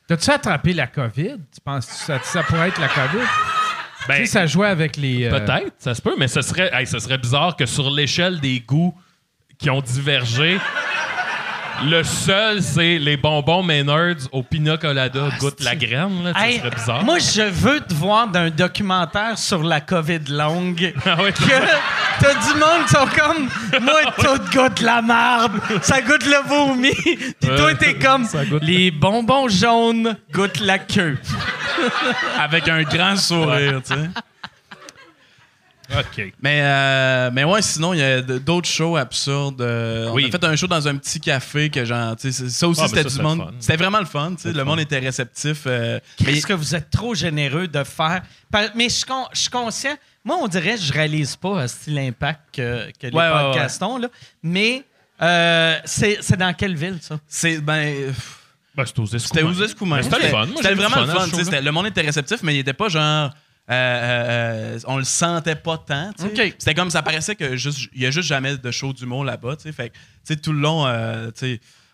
T'as-tu attrapé la COVID? Tu penses que ça, ça pourrait être la COVID? Ben, tu sais, ça jouait avec les. euh, Peut-être, ça se peut, mais ce serait, hey, ce serait bizarre que sur l'échelle des goûts qui ont divergé, le seul, c'est les bonbons Maynards au pina colada goûte la graine. Là, Hey, ça serait bizarre. Moi, je veux te voir d'un documentaire sur la COVID longue. Ah oui. Que t'as du monde qui sont comme moi, tout goûte la marde, ça goûte le vomi. Puis toi, t'es comme les bonbons jaunes goûtent la queue. Avec un grand sourire, tu sais. OK. Mais, euh, mais ouais, sinon, il y a d'autres shows absurdes. Euh, Oui. On a fait un show dans un petit café que genre, ça aussi, Ah, c'était du monde. fun. C'était vraiment le fun, tu sais. C'est Le monde fun. était réceptif. euh, mais- Est-ce que vous êtes trop généreux de faire. Par- Mais je suis con- je suis conscient. Moi, on dirait que je réalise pas euh, l'impact que, que les Ouais, ouais, ouais. podcasts ont. Là. Mais euh, c'est dans quelle ville, ça? c'est ben. euh, Ben, c'était aux Escoumins. C'était aux Escoumins. Mais C'était fun. Vraiment fun. c'était- Le monde était réceptif, mais il était pas genre. Euh, euh, euh, on le sentait pas tant. C'était comme ça paraissait que juste il y a juste jamais de show d'humour là-bas. Fait que, tout le long, euh,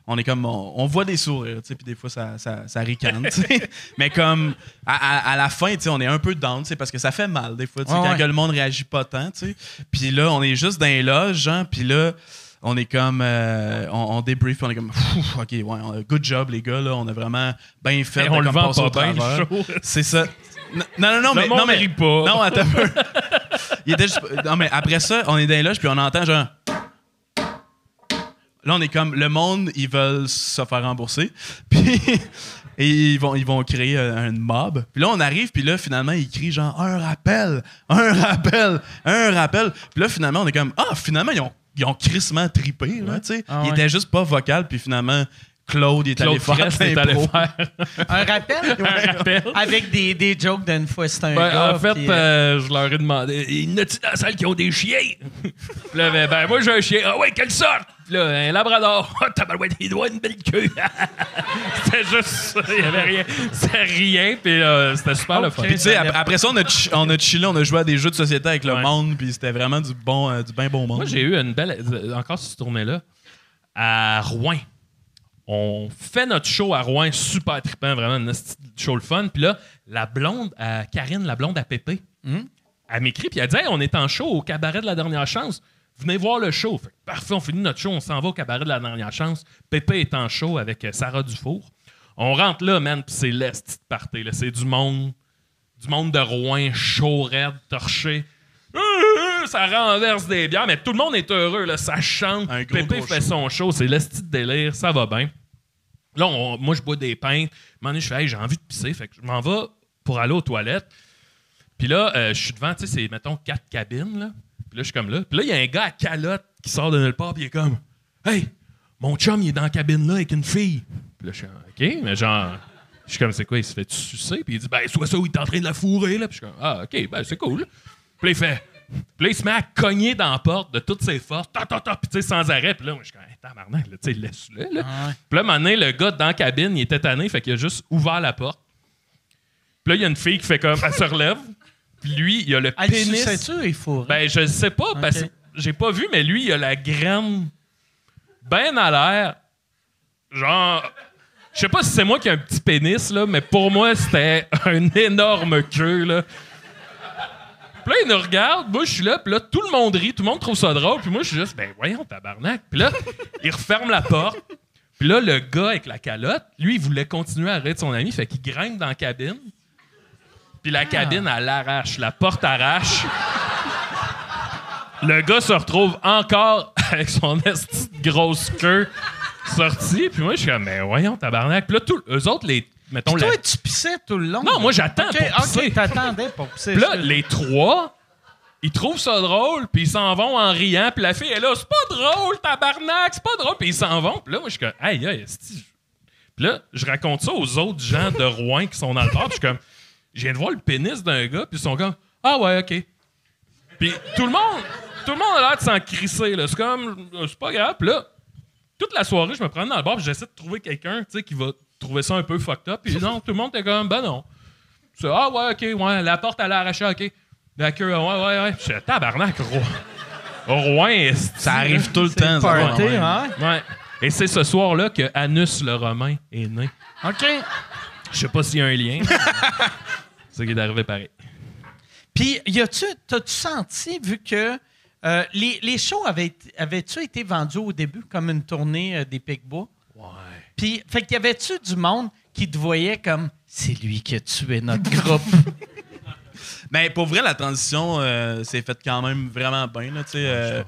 on est comme on, on voit des sourires, puis des fois ça, ça, ça ricane. mais comme à, à- à la fin, on est un peu down, parce que ça fait mal des fois, Ouais, quand ouais. que le monde réagit pas tant. Puis là, on est juste dans les loges, genre, puis là. On est comme. euh, on, on débrief, on est comme. OK, ouais, on- good job, les gars, là. On a vraiment bien fait. On le vend pas bien. C'est ça. Non, non, non, mais. non, mais pas. Non, attends un peu. Il était juste- Non, mais après ça, on est dans les loges, puis on entend genre. Là, on est comme. Le monde, ils veulent se faire rembourser. Puis. Et ils vont, ils vont créer un, une mob. Puis là, on arrive, puis là, finalement, ils crient genre un rappel, un rappel, un rappel. Puis là, finalement, on est comme Ah, finalement, ils ont, ils ont crissement trippé, là, tu sais. Ah Ils ouais. étaient juste pas vocal, puis finalement, Claude, il est allé Claude faire Crest est allé faire Un rappel? un rappel. Avec des, des jokes d'une fois, c'est un Ben, gars. en fait, puis, euh, euh, je leur ai demandé Il y en a-tu dans la salle qui ont des chiens? Puis là, ben, ben, moi, j'ai un chien. Ah ouais, quelle sorte? Puis là, un labrador. Ah, tabarouette, il doit une belle queue. c'était juste ça. Il y avait rien. C'était rien. Puis euh, c'était super le fun. Puis tu sais, ap- après ça, on a, on a chillé, on a joué à des jeux de société avec le Ouais. monde, puis c'était vraiment du bon, euh, du bien bon monde. Moi, j'ai eu une belle. Encore cette tournée-là. À Rouen. On fait notre show à Rouen, super trippant, vraiment, un show le fun. Puis là, la blonde, à Karine, la blonde à Pépé, elle m'écrit, puis elle dit Hey, on est en show au cabaret de la dernière chance. Venez voir le show. Fait parfait, on finit notre show, on s'en va au cabaret de la dernière chance. Pépé est en show avec euh, Sarah Dufour. On rentre là, man, puis c'est l'esti de party. C'est du monde, du monde de Rouen, chaud, raide, torché. Ça renverse des bières, mais tout le monde est heureux, là. Ça chante. Un gros, Pépé gros fait show. son show, c'est l'esti de délire, ça va bien. Là, on- moi, je bois des pintes. À un moment donné, je fais, Hey, j'ai envie de pisser. Fait que je m'en vais pour aller aux toilettes. Puis là, euh, je suis devant, tu sais, c'est, mettons, quatre cabines, là. Puis là, je suis comme là. Puis là, il y a un gars à calotte qui sort de nulle part, puis il est comme, Hey, mon chum, il est dans la cabine là avec une fille. Puis là, je suis comme, OK, mais genre, je suis comme, c'est quoi, il se fait sucer? Puis il dit, ben, soit ça ou il est en train de la fourrer, là. Puis je suis comme, ah, OK, ben, c'est cool. Puis là, il fait, puis là, il se met à cogner dans la porte de toutes ses forces, ta, ta, ta, puis tu sais, sans arrêt. Puis là, moi, je suis comme, hey, tabarnak, là, tu sais, laisse-le, là. Ah ouais. Puis là, un moment donné, le gars dans la cabine, il était tanné, fait qu'il a juste ouvert la porte. Puis là, il y a une fille qui fait comme, elle se relève. Puis lui, il a le Elle pénis. suçait-tu, il faut. Ben, je sais pas, parce que j'ai pas vu, mais lui, il a la graine ben à l'air. Genre. Je sais pas si c'est moi qui ai un petit pénis, là, mais pour moi, c'était un énorme queue, là. Puis là, il nous regarde, moi, je suis là, puis là, tout le monde rit, tout le monde trouve ça drôle, puis moi, je suis juste, ben voyons, tabarnak. Puis là, il referme la porte, puis là, le gars avec la calotte, lui, il voulait continuer à rire de son ami, fait qu'il grimpe dans la cabine, puis la cabine, elle arrache, la porte arrache. Le gars se retrouve encore avec son grosse queue sortie. Puis moi, je suis comme, mais voyons, tabarnak. Puis là, tous eux autres, les. Mettons, Toi, la- tu pissais tout le long. Non, moi, j'attends OK, pour pisser. OK, t'attendais pour pisser. Puis là, les trois, ils trouvent ça drôle, puis ils s'en vont en riant. Puis la fille est là, c'est pas drôle, tabarnak, c'est pas drôle. Puis ils s'en vont. Puis là, moi, je suis comme, aïe, aïe. Puis là, je raconte ça aux autres gens de Rouen qui sont dans le bar. Puis je suis comme, je viens de voir le pénis d'un gars, puis ils sont comme, ah ouais, ok. Puis tout le monde, tout le monde a l'air de s'en crisser. là. C'est comme, euh, c'est pas grave. Puis là, toute la soirée, je me prends dans le bar, puis j'essaie de trouver quelqu'un, tu sais, qui va trouver ça un peu fucked up. Puis non, tout le monde était comme, ben non. C'est, ah ouais, ok, ouais, la porte à l'arraché, ok. La queue, ouais, ouais, ouais. Puis je suis tabarnak, Rouen. Rouen, Ça arrive tout le temps. ça. party, Ouais. hein? Ouais. Et c'est ce soir-là que Anus le Romain est né. OK. Je sais pas s'il y a un lien. c'est ce qui est arrivé pareil. Puis, y a-tu, t'as-tu senti, vu que euh, les, les shows avaient, été- avaient-tu été vendus au début comme une tournée euh, des Picbois? Puis, fait qu'il y avait-tu du monde qui te voyait comme c'est lui qui a tué notre groupe? Ben, pour vrai, la transition euh, s'est faite quand même vraiment bien. Là, tu sais, euh,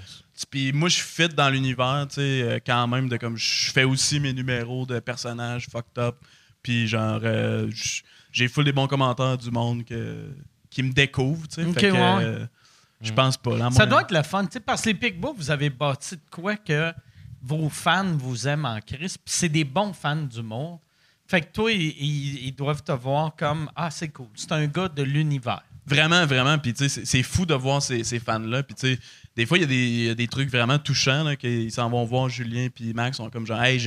Puis moi, je fit dans l'univers, tu sais, euh, quand même, de comme je fais aussi mes numéros de personnages fucked up. Puis genre, euh, j'ai full des bons commentaires du monde que, qui me découvre, tu sais. Ouais. euh, Je pense pas. Là, Ça moi- doit être le fun, tu sais, parce que les Picbois, vous avez bâti de quoi que vos fans vous aiment en puis c'est des bons fans d'humour. Fait que toi, ils, doivent te voir comme Ah, c'est cool, c'est un gars de l'univers. Vraiment, vraiment. Puis, tu sais, c'est- fou de voir ces, ces fans-là. Puis, tu sais, des fois, il y, a des- il y a des trucs vraiment touchants, là, qu'ils s'en vont voir Julien puis Max, sont comme genre, hey,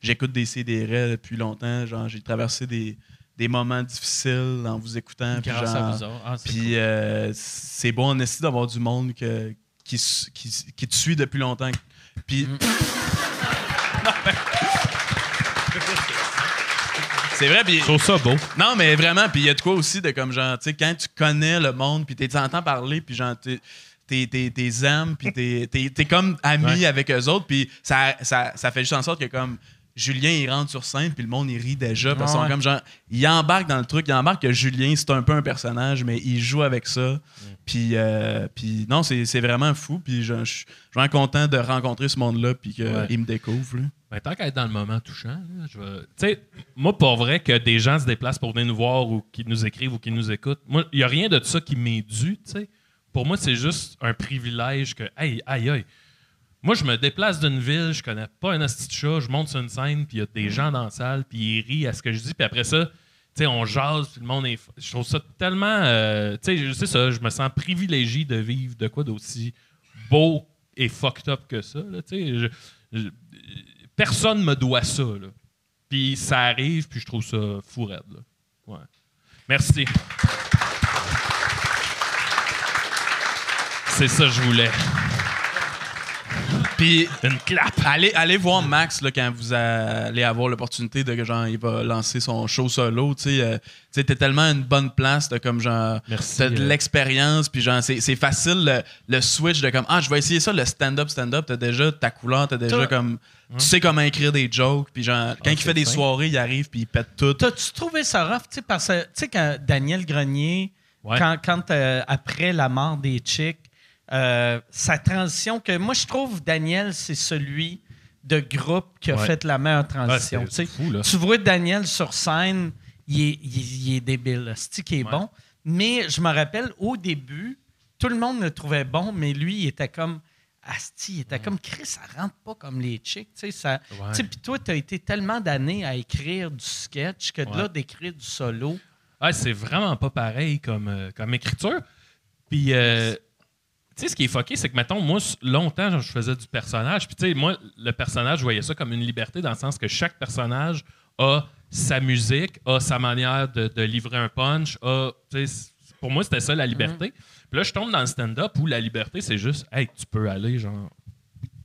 j'écoute des CDR depuis longtemps. Genre, j'ai traversé des, des moments difficiles en vous écoutant. Grâce genre- à vous autres. Ah, c'est Puis, cool. euh, c'est bon, en esti d'avoir du monde que- qui, qui te suit depuis longtemps. Puis. Mm. c'est vrai. Je trouve ça beau. Non, mais vraiment, puis il y a de quoi aussi de comme genre, tu sais, quand tu connais le monde, puis tu entends parler, puis genre, t'es- t'es t'es- t'es ames, puis t'es t'es- t'es comme ami Ouais. avec eux autres, puis ça, ça, ça fait juste en sorte que comme Julien, il rentre sur scène, puis le monde, il rit déjà, parce qu'ils Ouais. comme genre, il embarque dans le truc, il embarque que Julien, c'est un peu un personnage, mais il joue avec ça. Puis, euh, puis non, c'est vraiment fou, puis je je- je suis vraiment content de rencontrer ce monde-là, puis qu'il Ouais. me découvre. là. Ben, tant qu'à être dans le moment touchant, là, je sais, moi, pour vrai, que des gens se déplacent pour venir nous voir ou qui nous écrivent ou qui nous écoutent, moi, il n'y a rien de ça qui m'est dû, tu sais. Pour moi, c'est juste un privilège que, aïe, aïe, aïe. Moi, je me déplace d'une ville, je connais pas un asti de chat, je monte sur une scène, puis il y a des gens dans la salle, puis ils rient à ce que je dis, puis après ça, tu sais, on jase, puis le monde est. Je trouve ça tellement. euh, tu sais, je sais ça, je me sens privilégié de vivre de quoi d'aussi beau et fucked up que ça, là, tu sais. Je- je- personne me doit ça, là. Puis ça arrive, puis je trouve ça fou raide, là. Ouais. Merci. C'est ça que je voulais. Puis Une clap. Allez, allez voir Max là, quand vous allez avoir l'opportunité de que genre il va lancer son show solo. Tu sais, euh, tu sais, t'es tellement une bonne place, t'as comme genre t'as de euh. l'expérience, puis genre c'est, c'est facile le, le switch de comme ah je vais essayer ça le stand-up stand-up. T'as déjà ta couleur, t'as déjà comme tu sais comment écrire des jokes, puis genre quand il c'est fait des fin. soirées, il arrive puis il pète tout. T'as-tu trouvé ça rough? Tu sais, parce que, tu sais, quand Daniel Grenier, Ouais. quand, quand, euh, après la mort des chicks, euh, sa transition, que moi, je trouve Daniel, c'est celui de groupe qui a Ouais. fait la meilleure transition. Ouais, fou. Tu vois Daniel sur scène, il est, il est- il est débile, c'est qui est Ouais. bon. Mais je me rappelle, au début, tout le monde le trouvait bon, mais lui, il était comme. Asti, il était comme Chris, ça rentre pas comme les chicks. Tu sais, ça- Ouais. tu sais, Puis toi, tu as été tellement d'années à écrire du sketch que de là, d'écrire du solo. C'est vraiment pas pareil comme, euh, comme écriture. Puis, euh, tu sais, ce qui est fucké, c'est que, mettons, moi, longtemps, je faisais du personnage. Puis, tu sais, moi, le personnage, je voyais ça comme une liberté dans le sens que chaque personnage a sa musique, a sa manière de, de livrer un punch, a. pour moi, c'était ça la liberté. Puis là, je tombe dans le stand-up où la liberté, c'est juste, hey, tu peux aller, genre,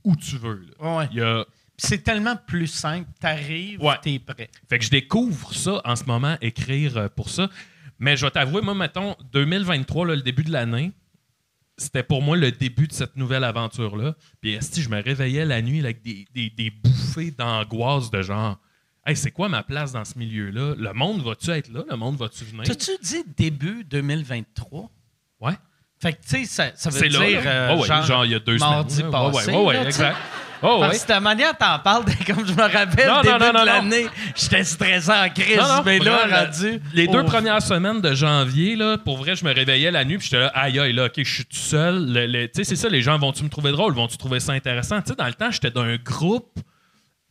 où tu veux. là. Ouais. Il y a. C'est tellement plus simple. T'arrives, Ouais. t'es prêt. Fait que je découvre ça en ce moment, écrire euh, pour ça. Mais je vais t'avouer, moi, mettons, 2023, là, le début de l'année, c'était pour moi le début de cette nouvelle aventure-là. Puis, je me réveillais la nuit avec des, des- des bouffées d'angoisse de genre, hey, c'est quoi ma place dans ce milieu-là? Le monde va-tu être là? Le monde va-tu venir? T'as-tu dit début 2023? Ouais. Fait que, tu sais, ça, ça veut dire. là. là. euh, ouais, genre, genre, il y a deux mardi semaines. là. passé, Ouais, exact. Oh, Parce ta manière t'en parles, comme je me rappelle, Non, début non, non, de l'année, j'étais stressé en crise, mais là, rendu. Les deux premières semaines de janvier, là, pour vrai, je me réveillais la nuit puis j'étais là, aïe aïe, là, ok, je suis tout seul. Tu sais, c'est ça, les gens vont-tu me trouver drôle? Vont-tu trouver ça intéressant? Tu sais, dans le temps, j'étais d'un groupe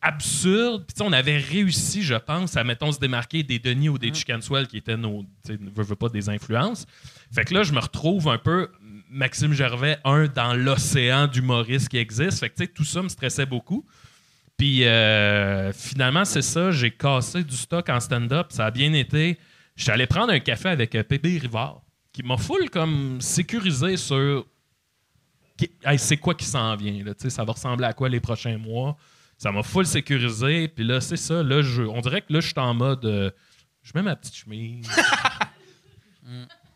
absurde. Puis, on avait réussi, je pense, à, mettons, se démarquer des Denis ou des Chickenswell qui étaient nos, tu sais, veux, veux pas, des influences. Fait que là, je me retrouve un peu Maxime Gervais, un dans l'océan d'humoristes qui existe. Fait que, tu sais, tout ça me stressait beaucoup. Puis euh, finalement, c'est ça. J'ai cassé du stock en stand-up. Ça a bien été. J'étais allé prendre un café avec euh, Pépé Rivard, qui m'a full comme sécurisé sur hey, c'est quoi qui s'en vient. Là, ça va ressembler à quoi les prochains mois. Ça m'a full sécurisé. Puis là, c'est ça. Là, je, on dirait que là, je suis en mode. euh, je mets ma petite chemise.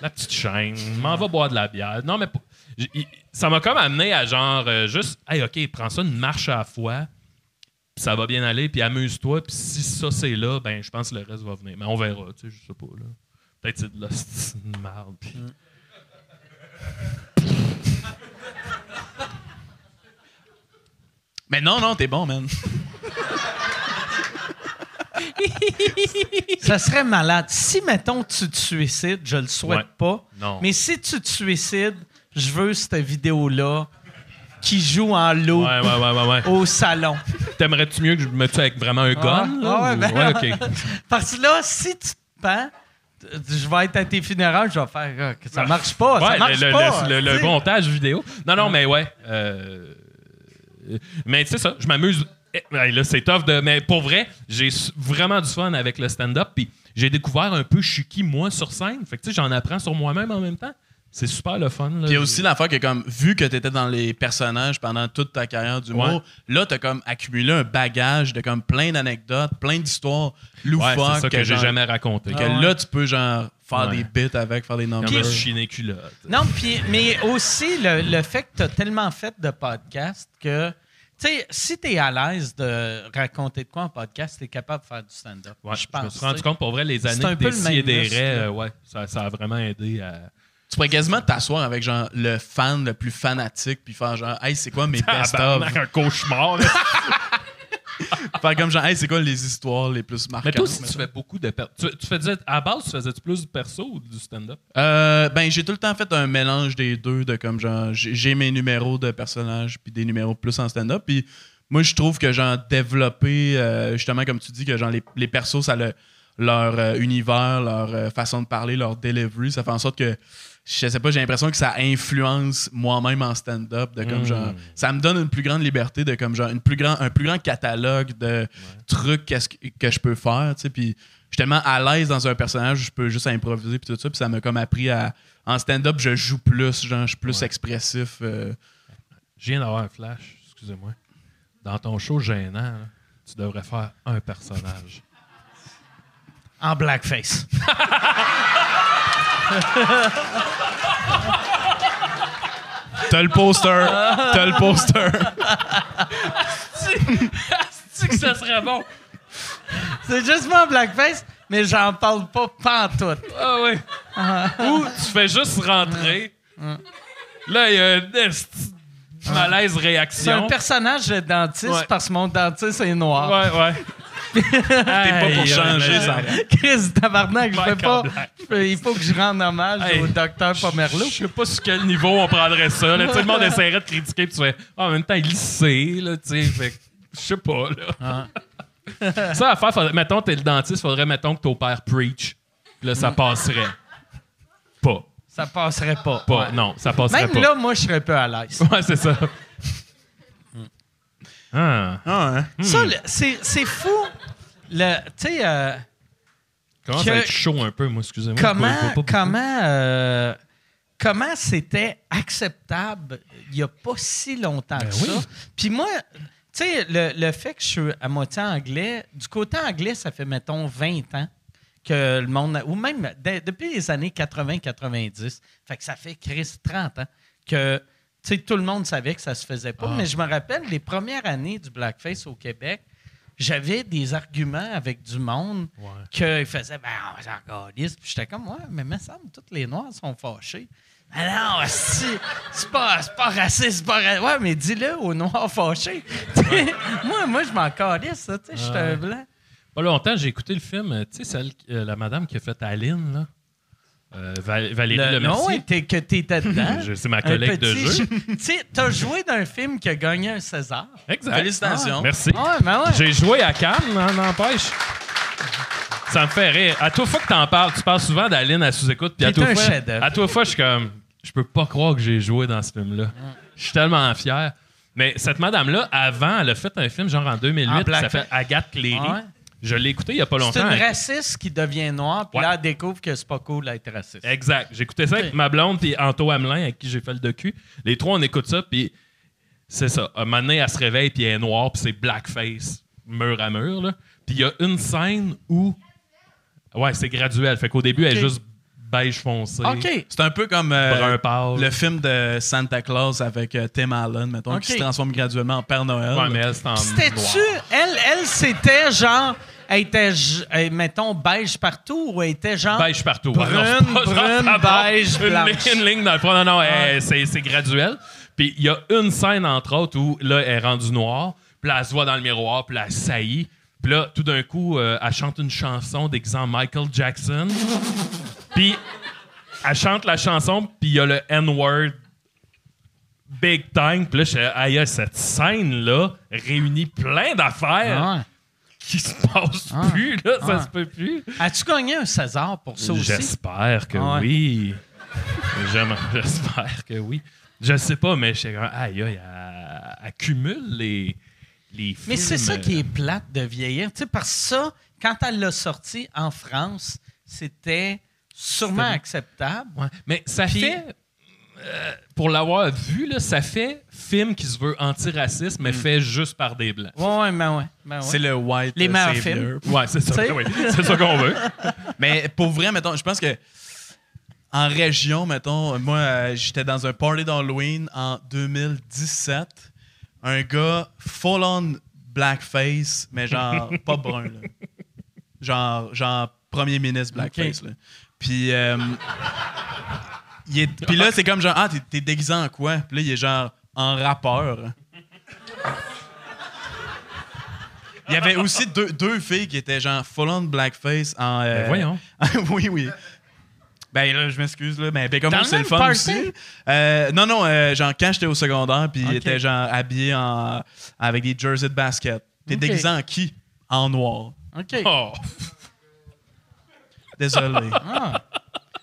la petite chaîne. M'en vais boire de la bière. Non, mais ça m'a comme amené à genre euh, juste. Hey, OK, prends ça une marche à la fois puis ça va bien aller, puis amuse-toi, puis si ça c'est là, ben je pense que le reste va venir. Mais on verra, tu sais, je sais pas là. Peut-être c'est de la c'est une merde. puis- Mais non, non, t'es bon, man. Ça serait malade. Si, mettons, tu te suicides, je le souhaite Ouais. pas. Non. Mais si tu te suicides, je veux cette vidéo-là qui joue en loop Ouais, ouais, au salon. T'aimerais-tu mieux que je me tue avec vraiment un gun? Ah, là, ou- ben-. Parce que là, si tu te pends, je vais être à tes funérailles, je vais faire ah, que ça marche pas, ça marche le, pas. le- le tu sais. montage vidéo. Non, non, mais ouais. euh, mais c'est ça, je m'amuse. Eh, ouais, Là, c'est tough de. Mais pour vrai, j'ai vraiment du fun avec le stand-up. Puis j'ai découvert un peu je suis qui, moi, sur scène. Fait que tu sais, j'en apprends sur moi-même en même temps. C'est super le fun. là. Puis il y a aussi l'affaire que, comme, vu que tu étais dans les personnages pendant toute ta carrière d'humour, Ouais. là, tu as comme accumulé un bagage de comme plein d'anecdotes, plein d'histoires Ouais, loufoques. c'est ça que, j'ai jamais raconté. Que Ah ouais. là, tu peux, genre, faire Ouais. des bits avec, faire des numbers. des culottes. Non, puis, mais aussi le, le fait que tu as tellement fait de podcasts que, tu sais, si tu es à l'aise de raconter de quoi en podcast, tu es capable de faire du stand-up. Ouais, je je pense. me suis rendu compte pour vrai, les années des le si et des raies, euh, ouais, ça, ça a vraiment aidé à. Tu pourrais quasiment t'asseoir avec, genre, le fan le plus fanatique, puis faire, genre, hey, c'est quoi mes best-of? Tabarnak, un cauchemar. faire comme, genre, hey, c'est quoi les histoires les plus marquantes? Mais toi aussi, tu fais beaucoup de. per- Tu, tu faisais, à la base, tu faisais-tu plus du perso ou du stand-up? Euh, ben, j'ai tout le temps fait un mélange des deux, de comme, genre, j'ai mes numéros de personnages, puis des numéros plus en stand-up, puis moi, je trouve que, genre, développer, euh, justement, comme tu dis, que, genre, les, les persos, ça le, leur euh, univers, leur façon de parler, leur delivery, ça fait en sorte que, je sais pas, j'ai l'impression que ça influence moi-même en stand-up, de comme, Mm. genre, ça me donne une plus grande liberté, de comme, genre, une plus grand, un plus grand catalogue de trucs que, que je peux faire, tu sais, puis je suis tellement à l'aise dans un personnage, je peux juste improviser, puis tout ça, puis ça m'a comme appris à, en stand-up, je joue plus, genre, je suis plus Ouais. expressif. euh, Je viens d'avoir un flash, excusez-moi. Dans ton show gênant, là, tu devrais faire un personnage. En blackface. T'as le poster, t'as le poster. tu que ça serait bon? C'est juste moi en blackface, mais j'en parle pas pantoute. Ah oui. Ou tu fais juste rentrer. Là, il y a un esti de malaise C'est un réaction. personnage de dentiste Ouais. parce que mon dentiste est noir. Ouais, ouais. T'es pas pour changer, ça. Chris Tabarnak, je peux pas. Il faut que je rende hommage au docteur Pomerleau. Je sais pas sur quel niveau on prendrait ça. Là. Sais, le monde essaierait de critiquer, puis tu fais Ah, en même temps, il sait, là, tu sais. Je sais pas, là. ça, à faire, faudrait- mettons, t'es le dentiste, faudrait, mettons, que ton père preach. Là, ça passerait. Pas. Ça passerait pas. Pas. Ouais. Non, ça passerait Même pas. là, moi, je serais peu à l'aise. Ouais, c'est ça. Ah. Ah, hein? Ça, le- c'est c'est fou. Le- Tu sais, euh, Comment Que- ça va être chaud un peu, moi, excusez-moi? comment, pas comment, euh, comment c'était acceptable il n'y a pas si longtemps Ben que oui. ça? Puis moi, tu sais, le, le fait que je suis à moitié anglais, du côté anglais, ça fait, mettons, 20 ans que le monde, ou même de- depuis les années 80-90, fait que ça fait, Chris, 30 ans, que sais, tout le monde savait que ça se faisait pas. Ah. Mais je me rappelle, les premières années du blackface au Québec, j'avais des arguments avec du monde Ouais. qu'ils faisaient, ben, on s'en. Puis j'étais comme, ouais, mais me semble, tous les Noirs sont fâchés. Mais non, asti, c'est pas, c'est pas raciste, c'est pas raciste. Ouais, mais dis-le aux Noirs fâchés. moi, moi, je m'en calisse, ça, tu sais, je suis un blanc. Pas longtemps, j'ai écouté le film, euh, tu sais, celle, euh, la madame qui a fait Aline, là. Euh, Val- Valérie Le, non, que t'étais dedans. C'est ma collègue de jeu. Tu sais, t'as joué d'un film qui a gagné un César. Exact. Félicitations. Merci. Ouais, ben ouais. J'ai joué à Cannes, n'en- n'empêche. Ça me fait rire. À toute fois que t'en parles, tu parles souvent d'Aline à sous-écoute. Puis à un fois, à fois, je suis comme, je peux pas croire que j'ai joué dans ce film-là. Je suis tellement fier. Mais cette madame-là, avant, elle a fait un film genre en 2008 En qui s'appelle Agathe Cléry. Ouais. Je l'ai écouté il y a pas C'est longtemps. une raciste qui devient noire, puis Ouais. là, elle découvre que c'est pas cool d'être raciste. Exact. Écouté ça avec ma blonde puis Anto Hamelin avec qui j'ai fait le docu. Les trois, on écoute ça, puis c'est ça. Un moment donné, elle se réveille, puis elle est noire, puis c'est blackface, mur à mur. là. Puis il y a une scène où... Ouais, c'est graduel. Fait qu'au début, elle est juste beige foncé, OK. C'est un peu comme euh, le film de Santa Claus avec euh, Tim Allen, mettons, qui se transforme graduellement en Père Noël. Ouais, mais elle, C'était-tu. noir. Elle, elle c'était genre. Elle était, euh, mettons, beige partout ou elle était genre. Beige partout. Brune, non, brune, part beige, une, blanche. une ligne dans le front. Non, non, c'est graduel. Puis il y a une scène, entre autres, où là, elle est rendue noire. Puis là, elle se voit dans le miroir, puis là, elle saillit. Puis là, tout d'un coup, euh, elle chante une chanson d'exemple Michael Jackson. Puis elle chante la chanson, puis il y a le N-word big time. Puis là, je aïe, cette scène-là réunit plein d'affaires Ah ouais. qui se passent Ah. plus, là. Ça Ah. se peut plus. As-tu gagné un César pour ça aussi? J'espère que Ah ouais. oui. J'aime- J'espère que oui. Je sais pas, mais je sais aïe, aïe, elle, elle cumule les, les films. Mais c'est ça euh, qui est plate de vieillir. Tu sais, parce que ça, quand elle l'a sorti en France, c'était sûrement acceptable. Ouais. Mais ça Puis- fait, euh, pour l'avoir vu, là, ça fait film qui se veut antiraciste, Mm. mais fait juste par des blancs. Ouais, ouais, ben ouais. ben ouais. C'est le white Les euh, meilleurs savior. Ouais, c'est ça. Oui, c'est ça qu'on veut. Mais pour vrai, mettons, je pense que en région, mettons, moi, euh, j'étais dans un party d'Halloween en 2017. Un gars full on blackface, mais genre pas brun, là. Genre, genre premier ministre blackface, là. Puis, euh, il est- puis là, c'est comme genre, ah, t'es- t'es déguisé en quoi? Puis là, il est genre en rappeur. Il y avait aussi deux, deux filles qui étaient genre full on blackface en. euh, Ben voyons. oui, oui. Ben là, je m'excuse, là. Mais ben, comme Dans c'est le fun party? aussi. Euh, non, non, euh, genre quand j'étais au secondaire, puis il était genre habillé en, avec des jerseys de basket. T'es Ok. déguisé en qui? En noir. OK. Oh. Désolé. Ah.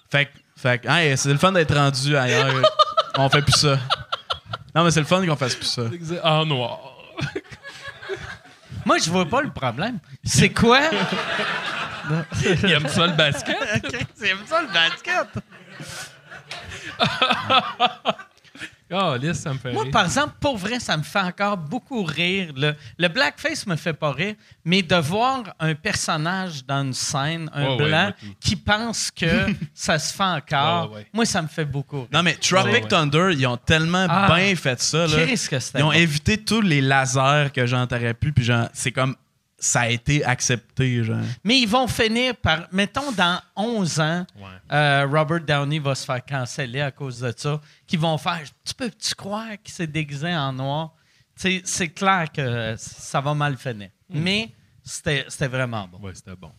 fait que, fait hey, c'est le fun d'être rendu ailleurs. On fait plus ça. Non, mais c'est le fun qu'on fasse plus ça. En noir. Moi, je vois pas le problème. C'est quoi? Il aime ça le basket. C'est ça le basket. Oh, lisse, ça me fait Moi, rire. par exemple, pour vrai, ça me fait encore beaucoup rire. Le, le blackface me fait pas rire, mais de voir un personnage dans une scène, un blanc, qui pense que ça se fait encore, ouais. moi, ça me fait beaucoup rire. Non, mais Tropic ouais. Thunder, ils ont tellement Ah. bien fait ça. Là. Qu'est-ce que c'était Ils ont bon. évité tous les lasers que j'en t'aurais pu, puis genre, c'est comme. Ça a été accepté, genre. Mais ils vont finir par. Mettons, dans 11 ans, Ouais. euh, Robert Downey va se faire canceller à cause de ça. Qu'ils vont faire. Tu peux-tu croire qu'il s'est déguisé en noir? Tu sais, c'est clair que ça va mal finir. Mais c'était c'était vraiment bon. Ouais, c'était bon.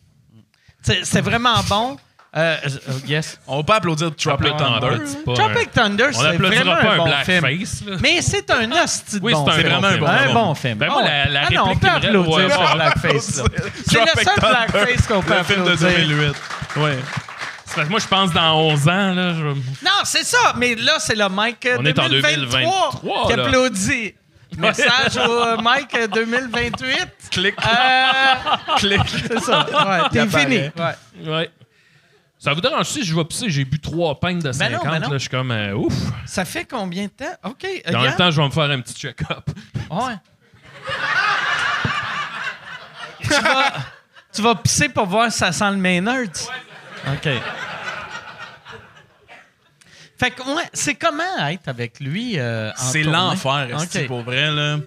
C'est vraiment bon. Euh, euh, yes. On va pas applaudir Tropic Tropic Thunder. Tropic Thunder, c'est vraiment pas un un bon film. blackface. Mais c'est un hostie de Oui, bon c'est vraiment un film. bon Un film. bon film. Ben moi, la- la ah non, on réplique peut applaudir sur. Blackface. C'est le seul Blackface qu'on peut Le film de applaudir. 2008. Ouais. C'est parce que moi, je pense dans 11 ans, là, je... Non, c'est ça. Mais là, c'est le Mike On est en 2023 2023, qui là. applaudit. Message au euh, Mike euh, 2028. Clic. Euh, Clic. c'est ça. Ouais, t'es fini. Ouais. Ouais. Ça vous dérange si je vais pisser? J'ai bu trois pintes de 50. Ben non, ben non. là, je suis comme, euh, ouf. Ça fait combien de temps? OK. même Yann? temps, je vais me faire un petit check-up. Ouais. tu, vas, tu vas pisser pour voir si ça sent le Maynard? OK. Fait que, ouais, c'est comment être avec lui euh, en C'est l'enfer, esti, OK. pour vrai. Là.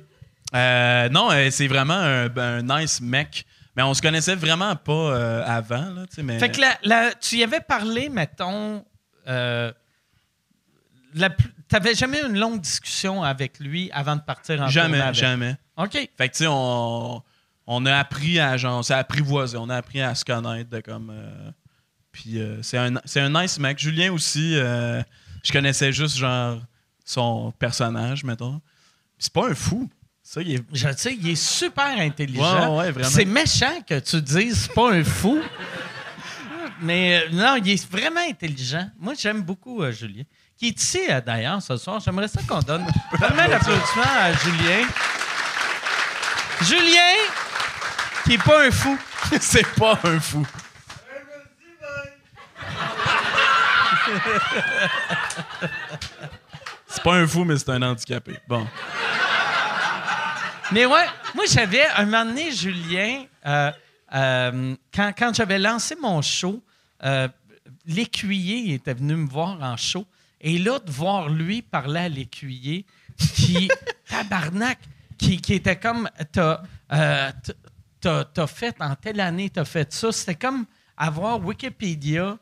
Euh, non, euh, c'est vraiment un, un nice mec. Mais on se connaissait vraiment pas euh, avant. Là, mais... Fait que la- la- tu y avais parlé, mettons. Euh, T'avais jamais eu une longue discussion avec lui avant de partir en Jamais, avec? jamais. OK. Fait que tu sais, on, on a appris à genre, on s'est apprivoisé, on a appris à se connaître de comme. euh, puis euh, c'est un, un nice mec. Julien aussi, je connaissais juste genre son personnage, mettons. C'est pas un fou. Ça, il est. Je sais, il est super intelligent. Ouais, ouais, vraiment. C'est méchant que tu dises c'est pas un fou. Mais euh, non, il est vraiment intelligent. Moi, j'aime beaucoup euh, Julien. Qui est ici, euh, d'ailleurs, ce soir. J'aimerais ça qu'on donne vraiment l'applaudissement à Julien. Julien, qui est pas un fou. c'est pas un fou. c'est pas un fou, mais c'est un handicapé. Bon. Mais ouais, moi, j'avais un moment donné, Julien, euh, euh, quand, quand j'avais lancé mon show, euh, l'écuyer était venu me voir en show. Et là, de voir lui parler à l'écuyer, qui, tabarnak, qui, qui était comme, t'as, fait en telle année, t'as fait ça. C'était comme avoir Wikipédia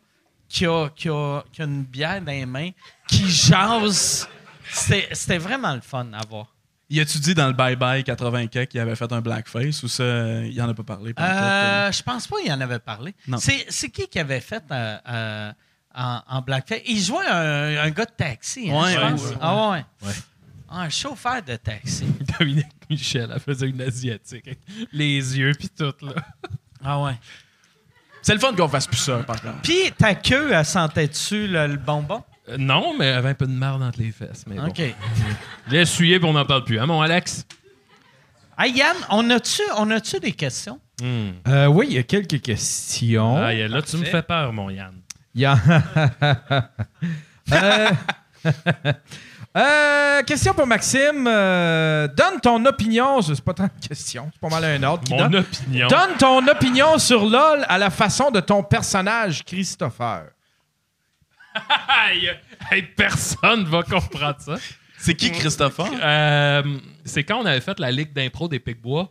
qui a, qui a, qui a une bière dans les mains, qui jase. C'était vraiment le fun à voir. Y a-tu dit dans le Bye Bye 84 qu'il avait fait un blackface ou ça, il en a pas parlé? euh? Euh, je pense pas qu'il en avait parlé. Non. C'est, qui qui avait fait euh, euh, en, en blackface? Il jouait un, un gars de taxi, hein, Ouais, je ouais, pense. ouais, ouais. Ah ouais. Ouais. Ah, un chauffeur de taxi. Dominique Michel, elle faisait une asiatique. Les yeux, puis tout, là. Ah ouais. C'est le fun qu'on fasse plus ça, par contre. Puis ta queue, elle sentait-tu le, le bonbon? Euh, non, mais elle avait un peu de marde entre les fesses. Mais bon. OK. Je l'ai essuyé, puis on n'en parle plus. Hein, mon Alex? Hey, Yann, on a-tu on a-tu des questions? Hmm. Euh, oui, il y a quelques questions. Ah, là, tu me fais peur, mon Yann. Il y a... Euh, euh, question pour Maxime. Euh, donne ton opinion. C'est pas tant de questions, c'est pas mal un autre. qui Mon donne. opinion. Donne ton opinion sur LOL à la façon de ton personnage, Christopher. Hey, personne va comprendre ça. C'est qui, Christopher? Euh, c'est quand on avait fait la ligue d'impro des Picbois.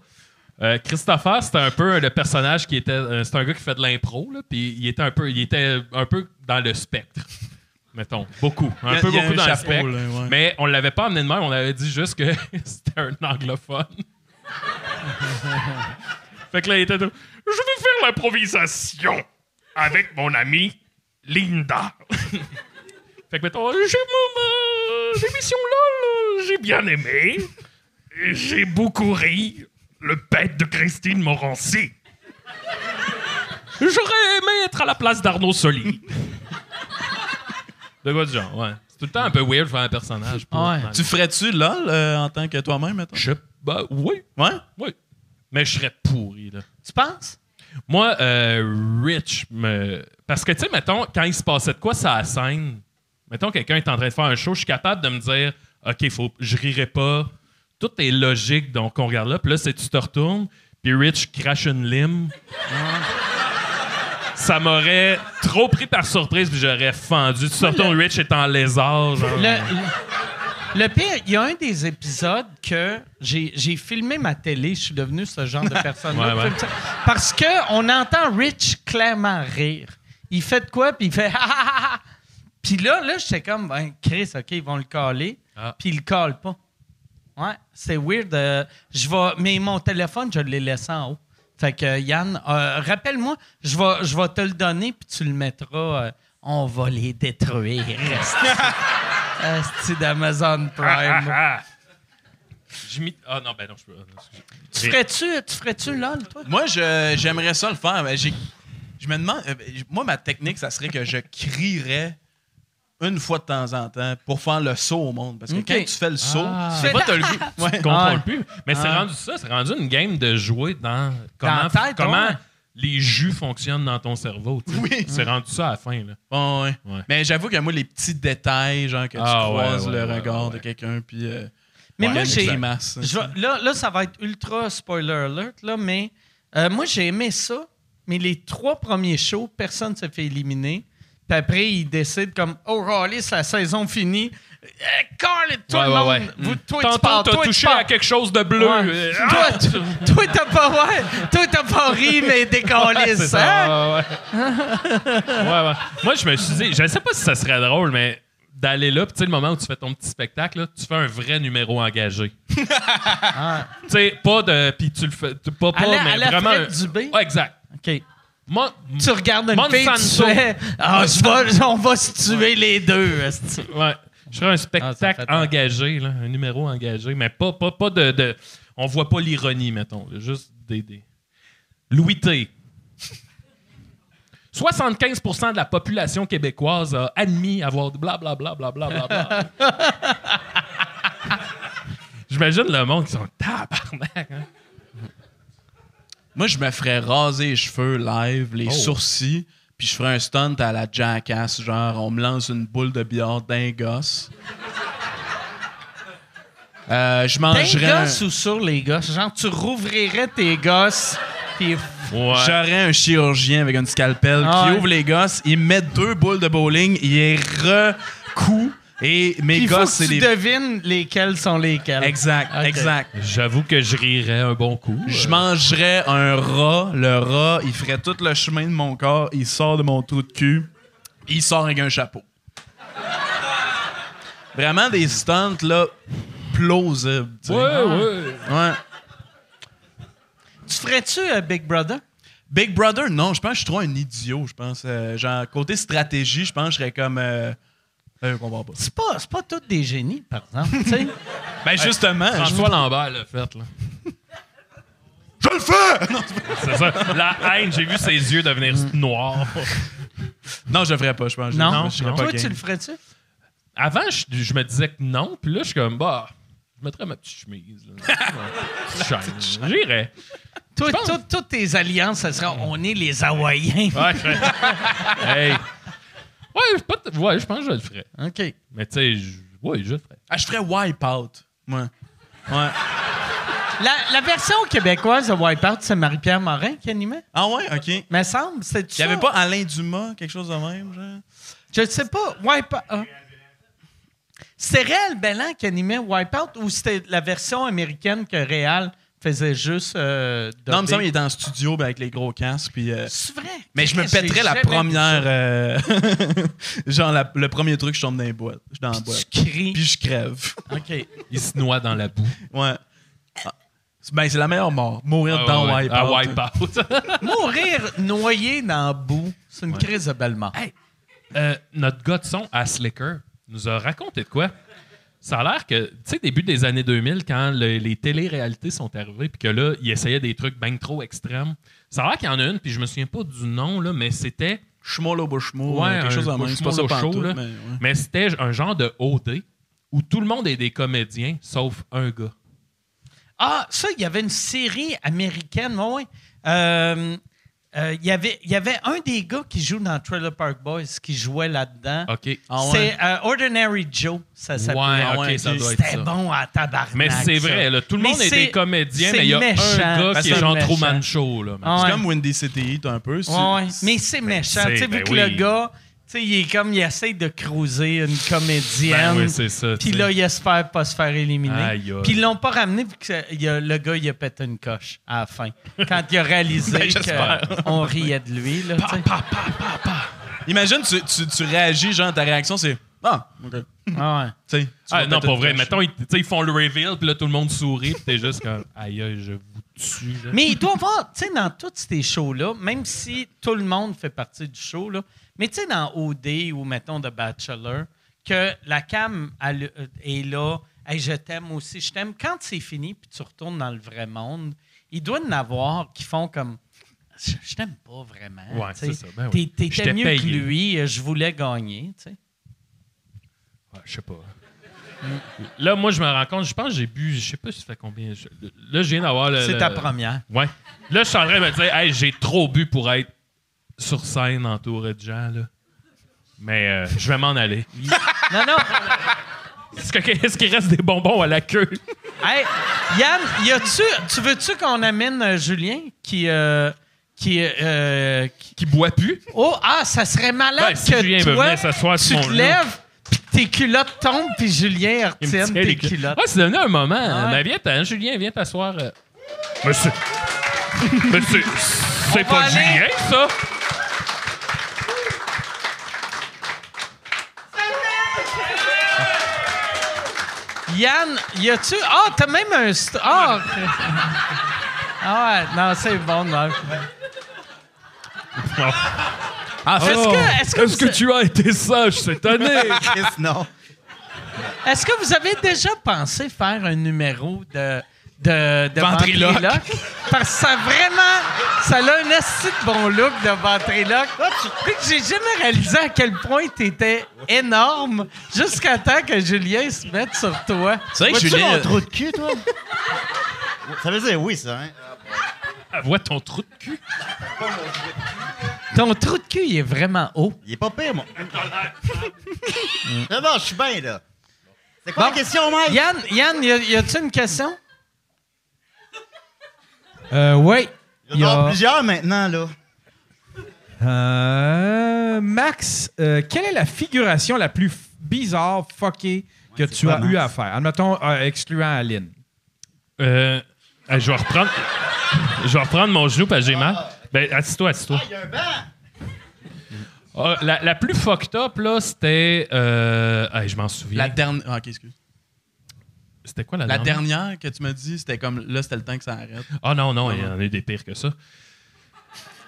Euh, Christopher, c'était un peu le personnage qui était. euh, c'est un gars qui fait de l'impro, puis il était un peu, il était un peu dans le spectre. Mettons, beaucoup, un a- peu beaucoup un dans le spectre. là, ouais. Mais on l'avait pas amené de même, on avait dit juste que c'était un anglophone. fait que là, il était tout, Je vais faire l'improvisation avec mon ami Linda. fait que mettons, j'ai mon euh, émission là, j'ai bien aimé. Et J'ai beaucoup ri. Le pet de Christine Morancy. J'aurais aimé être à la place d'Arnaud Soli. de quoi du genre, ouais. C'est tout le temps un peu weird de faire un personnage. pour- Ouais. Tu ferais-tu LOL euh, en tant que toi-même, mettons? Je. Bah, oui, Ouais? oui. Mais je serais pourri, là. Tu penses? Moi, euh, Rich me. Parce que, tu sais, mettons, quand il se passait de quoi ça scène, mettons, quelqu'un est en train de faire un show, je suis capable de me dire, OK, faut, je rirai pas. Tout est logique, donc on regarde là. Puis là, c'est tu te retournes, puis Rich crache une lime. Ça m'aurait trop pris par surprise, puis j'aurais fendu. Tu te retournes, Rich est en lézard. Genre. Le, le- le pire, il y a un des épisodes que j'ai filmé ma télé. Je suis devenu ce genre de. Ouais, ouais. Parce que on entend Rich clairement rire. Il fait de quoi, puis il fait ha ha ha ha. Puis là, là, j'étais comme, ben, Chris, OK, ils vont le caler. Ah. Puis il le cale pas. Ouais, c'est weird. euh, je vais, mais mon téléphone, je l'ai laissé en haut. Fait que euh, Yann, euh, rappelle-moi, je vais, je vais te le donner, puis tu le mettras. euh, on va les détruire. C'est d'Amazon Prime. J'ai mis- Ah non, ben non, je peux. tu ferais-tu, tu ferais-tu LOL, toi? Moi, je- j'aimerais ça le faire, mais j'ai- je me demande. euh, moi, ma technique, ça serait que je crierais une fois de temps en temps pour faire le saut au monde. Parce que quand tu fais le saut, Ah. tu fais t'as le goût. Ouais. Je contrôle Ah. plus. Mais c'est Ah. rendu ça, c'est rendu une game de jouer dans comment, tête, comment ouais. Les jus fonctionnent dans ton cerveau. tu sais. Oui. C'est rendu ça à la fin. Là. Bon, ouais. Ouais. Mais j'avoue que moi, les petits détails, genre que tu Ah, croises ouais, le ouais, regard ouais, de ouais. quelqu'un, puis. euh, Mais ouais, moi, j'ai. grimace. je vais- là, là, ça va être ultra spoiler alert, là, mais euh, moi, j'ai aimé ça. Mais les trois premiers shows, personne ne se fait éliminer. Puis après, ils décident comme Oh, Raleigh, la saison finie. Euh, Carl, tout le monde. Vous, toi, tu Tantôt, parles, t'as toi, tu touché parles. à quelque chose de bleu. Euh, Toi, tu- toi, t'as pas, ouais, toi, t'as pas ri, mais c'est ça. ça. Ouais, ouais. Ouais, ouais. Moi, je me suis dit, je ne sais pas si ça serait drôle, mais d'aller là, puis tu sais, le moment où tu fais ton petit spectacle, là, tu fais un vrai numéro engagé. Tu sais, pas de. Puis tu le fais. tu- Pas, pas, À la- mais à la vraiment. Fred Dubé? Ouais, exact. OK. Moi, Tu regardes une fille, tu fais Ah, je vais- on va se tuer les deux. Ouais. Je ferais un Ah, spectacle engagé, là, un numéro engagé, mais pas, pas, pas de, de- On voit pas l'ironie, mettons. là, juste des. des... Louis T. 75 de la population québécoise a admis avoir blablabla. Bla, bla, bla, bla, bla. J'imagine le monde qui sont tabarnak. hein. Moi, je me ferais raser les cheveux live, les Oh. sourcils, puis je ferais un stunt à la jackass, genre on me lance une boule de billard d'un gosse. Euh, je D'un mangerais. un- ou sur les gosses? Genre, tu rouvrirais tes gosses, puis Ouais. J'aurais un chirurgien avec un scalpel Ah qui ouais. ouvre les gosses, il met deux boules de bowling, il les recoue et mes il faut gosses, que c'est tu des. devines lesquels sont lesquels. Exact, Ok. exact. J'avoue que je rirais un bon coup. Je Euh, mangerais un rat. Le rat, il ferait tout le chemin de mon corps. Il sort de mon trou de cul. Il sort avec un chapeau. Vraiment des stunts, là, plausibles. tu sais. Ouais, ouais. Ouais. Tu ferais-tu euh, Big Brother? Big Brother, non, je pense que je suis trop un idiot, je pense. Euh, genre, côté stratégie, je pense que je serais comme. Euh, je comprends pas. C'est pas, c'est pas tous des génies, par exemple. tu sais. Ben, justement, je François Lambert l'a fait, là. Je le fais! Non, C'est ça. La haine, j'ai vu ses yeux devenir noirs. non, je le ferais pas, je pense. non, je serais pas toi, game. tu le ferais-tu? Avant, je, je me disais que non, puis là, je suis comme, bah, je mettrais ma petite chemise. là. Petite chaîne. J'irais. Toi, tout- toutes tes alliances, ça serait on est les Hawaïens. Ouais, je ferais. hey. Ouais, je pas- ouais, je pense que je le ferais. OK. Mais tu sais, je- ouais, je le ferais. Ah, je ferais Wipeout. Moi. Ouais. La, la version québécoise de Wipeout, c'est Marie-Pierre Morin qui animait? Ah ouais, OK. Me semble, c'est Il y avait pas Alain Dumas, quelque chose de même, genre? Je sais pas. Wipeout. ah. C'était Réal Bellan qui animait Wipeout ou c'était la version américaine que Réal faisait juste. Euh, Non, il me semble qu'il était en studio ben, avec les gros casques. Puis, euh, C'est vrai. Mais je me J'ai pèterais la première. euh, genre, la- le premier truc, je tombe dans les boîtes. Je suis dans la boîte. Tu cries. Puis je crève. OK. Il se noie dans la boue. Ouais. Ah. Ben, c'est la meilleure mort. Mourir Ah, dans ouais, Wipeout. Wipeout. Mourir noyé dans la boue, c'est une crise de belle mort. Hey, euh, notre gars de son à Slicker nous a raconté de quoi? Ça a l'air que, tu sais, début des années 2000, quand le- les téléréalités sont arrivées, puis que là, il essayait des trucs bien trop extrêmes. Ça a l'air qu'il y en a une, puis je me souviens pas du nom, là, mais c'était Schmoll au Bushmo. Ouais, quelque chose de un même. C'est pas ça show, là. mais ouais. mais c'était un genre de OD où tout le monde est des comédiens, sauf un gars. Ah, ça, il y avait une série américaine, ouais, ouais. Euh, euh, il y avait- il y avait un des gars qui joue dans Trailer Park Boys qui jouait là-dedans. OK. Ah ouais. C'est euh, Ordinary Joe, ça s'appelait. Ouais, Ah ok, ouais, ça ok. doit être C'était bon à tabarnak. Mais c'est vrai, là, tout le Mais monde est des comédiens, c'est mais il y a méchant. un gars qui est genre Truman méchant. Show. Là, Ah C'est ouais. comme Windy City, un peu. Mais c'est méchant. c'est- Tu sais, vu ben que oui. le gars, sais, il est comme, il essaie de cruiser une comédienne. Ben oui, c'est ça. Puis là, il espère pas se faire éliminer. Puis ils l'ont pas ramené vu que il y a- le gars, il a pété une coche à la fin. Quand il a réalisé Ben, qu'on riait de lui. Là, sais. Imagine, tu, tu, tu réagis, genre, ta réaction, c'est. Ah, OK. Tu Ah ouais. sais, tu Ah, non, pas vrai. coche. Mettons, ils, ils font le reveal, puis là, tout le monde sourit, puis t'es juste comme, aïe, je vous tue. là. Mais il doit y avoir, tu sais, dans tous ces shows-là, même si tout le monde fait partie du show, là, mais tu sais, dans OD ou, mettons, The Bachelor, que la cam elle, euh, est là, hey, je t'aime aussi, je t'aime. Quand c'est fini, puis tu retournes dans le vrai monde, il doit y en avoir qui font comme, je, je t'aime pas vraiment. Ouais, c'est ça, ben oui. T'étais mieux payé. que lui, euh, je voulais gagner, tu sais. Ouais, je sais pas. Là, moi, je me rends compte, je pense que j'ai bu, je sais pas si ça fait combien. je- là, je viens d'avoir le. C'est ta première. Ouais. Là, je suis en train de me dire, hey, j'ai trop bu pour être sur scène entouré de gens, là. Mais euh, je vais m'en aller. Non, non. Est-ce que- est-ce qu'il reste des bonbons à la queue? Hey, Yann, y a-tu, tu veux-tu qu'on amène euh, Julien qui, euh, qui, euh, qui- Qui boit plus? Oh, ah, ça serait malade Ben, si que Julien toi, venir s'asseoir tu sur mon te lèves, puis tes culottes tombent, puis Julien Il me retienne tient tes clés. culottes. Ouais, c'est devenu un moment. Ah ouais. Ben, viens, Julien, viens t'asseoir. euh. Mais c'est. On pas aller- Julien, ça? Yann, y a-tu... Ah, t'as même un... Ah, ok. Ah ouais, non, c'est bon. non. En fait, Est-ce que, est-ce que, tu as été sage cette année? Chris, non. est-ce que vous avez déjà pensé faire un numéro de... De, de Ventriloque. ventriloque? Parce que ça a vraiment... Ça a un assez de bon look de ventriloque. Puis que j'ai jamais réalisé à quel point t'étais énorme jusqu'à temps que Julien se mette sur toi. c'est vrai que Vois-tu Julien. mon trou de cul, toi? Ça veut dire oui, ça, hein? Ah, Vois ton trou de cul. Ton trou de cul, il est vraiment haut. Il est pas pire, moi. C'est bon, je suis bien, là. C'est quoi Bon. la question, Mike? Yann, Yann, y a- y a-tu une question? Euh, oui. Il y en a plusieurs maintenant, là. Euh, Max, euh, quelle est la figuration la plus bizarre, fuckée que tu as eu à faire? Admettons, euh, excluant Aline. Euh, hey, je vais reprendre. Je vais reprendre mon genou parce que j'ai mal. Ben, assis-toi, assis-toi. Il y a un banc! Ah, la, la plus fucked up, là, c'était. Euh, hey, je m'en souviens. La dernière. Ah, ok, excuse. C'était quoi la, La dernière? dernière que tu m'as dit, c'était comme là, c'était le temps que ça arrête. Ah non, non, il y en a des pires que ça.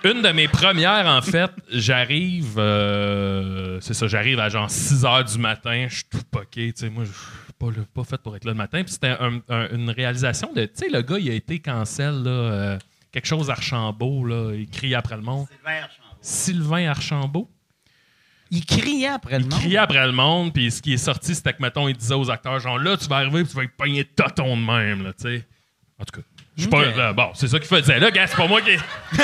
Une de mes premières, en fait, j'arrive. euh, c'est ça, j'arrive à genre 6 h du matin. Je suis tout poqué. Tu sais, moi, je suis pas, là- pas fait pour être là le matin. Puis c'était un- un- une réalisation de. Tu sais, le gars, il a été cancel, là. euh, quelque chose Archambault, là. Il crie après le monde. Sylvain Archambault? Il criait après le Il monde. criait après le monde, puis ce qui est sorti, c'était que, mettons, il disait aux acteurs, genre, là, tu vas arriver, puis tu vas être pogné de toton de même, là, tu sais. En tout cas, je suis pas. là, bon, c'est ça qu'il faisait. Là, gars, c'est pas moi qui.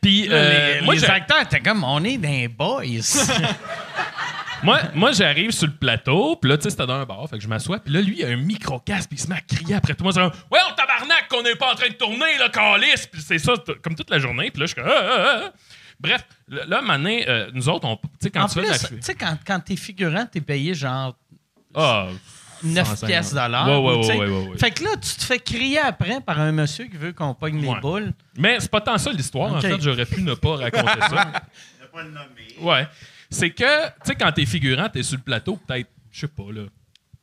Puis, euh, les moi, les j'ai- acteurs étaient comme, on est des boys. moi, moi, j'arrive sur le plateau, puis là, tu sais, c'était dans un bar, fait que je m'assois, puis là, lui, il a un micro-casque, puis il se met à crier après tout monde. C'est comme, ouais, on tabarnak qu'on n'est pas en train de tourner, là, calice, puis c'est ça, comme toute la journée, puis là, je suis comme, ah, ah, ah. Bref, là, maintenant, euh, nous autres, on, tu sais, quand en tu plus, tu sais, quand, quand t'es figurant, t'es payé genre Ah, 9 150. pièces de l'heure. Ouais, ouais, ouais, ouais, ouais. Fait que là, tu te fais crier après par un monsieur qui veut qu'on pogne les boules. Mais c'est pas tant ça l'histoire. En fait, j'aurais pu ne pas raconter ça. Ouais. C'est que, tu sais, quand t'es figurant, t'es sur le plateau, peut-être, je sais pas, là.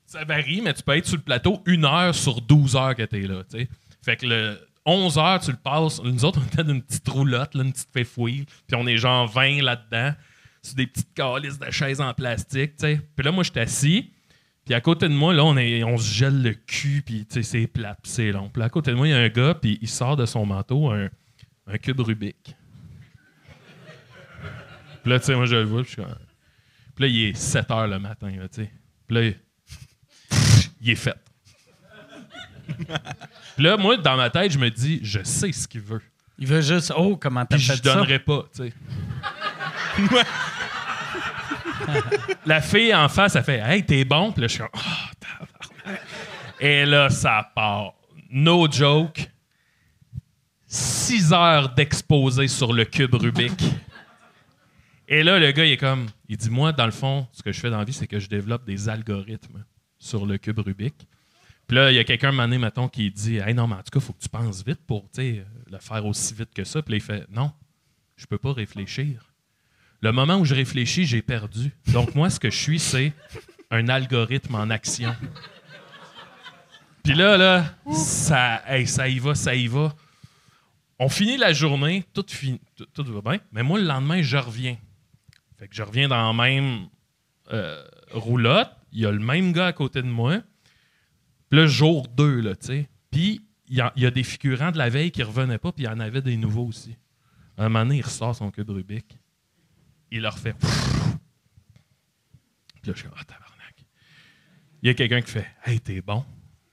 Ça varie, mais tu peux être sur le plateau une heure sur 12 heures que t'es là, tu sais. Fait que le 11 heures, tu le passes. Nous autres, on était dans une petite roulotte, là, une petite fouille, puis on est genre 20 là-dedans, sur des petites calices de chaises en plastique. Puis là, moi, je suis assis. Puis à côté de moi, là, on, est, on se gèle le cul, puis c'est plat, c'est long. Puis à côté de moi, il y a un gars, puis il sort de son manteau un, cube Rubik. Puis là, tu sais, moi, je le vois, puis là, il est 7 heures le matin. Puis là, il est fait. Puis là, moi, dans ma tête, je me dis, je sais ce qu'il veut. Il veut juste, oh, comment t'as Puis je ça? donnerais pas, tu sais. La fille en face, elle fait Hey, t'es bon? Puis là, je suis comme Oh, tabarnak. Et là, ça part. No joke. Six heures d'exposé sur le cube Rubik. Et là, le gars, il est comme Il dit Moi, dans le fond, ce que je fais dans la vie, c'est que je développe des algorithmes sur le cube Rubik. Puis là, il y a quelqu'un, un donné, mettons, qui dit Hey, non, mais en tout cas, il faut que tu penses vite pour le faire aussi vite que ça. Puis là, il fait Non, je peux pas réfléchir. Le moment où je réfléchis, j'ai perdu. Donc, moi, ce que je suis, c'est un algorithme en action. Puis là, là, ça, ça y va, ça y va. On finit la journée, tout va bien, mais moi, le lendemain, je reviens. Fait que je reviens dans la même euh, roulotte. Il y a le même gars à côté de moi. Là, jour 2, là, tu sais. Puis il y, a- il y a des figurants de la veille qui revenaient pas, puis il y en avait des nouveaux aussi. Un moment donné, il ressort son cube Rubik. Il leur fait. Puis là, je suis ah, tabarnak. Il y a quelqu'un qui fait, hey, t'es bon.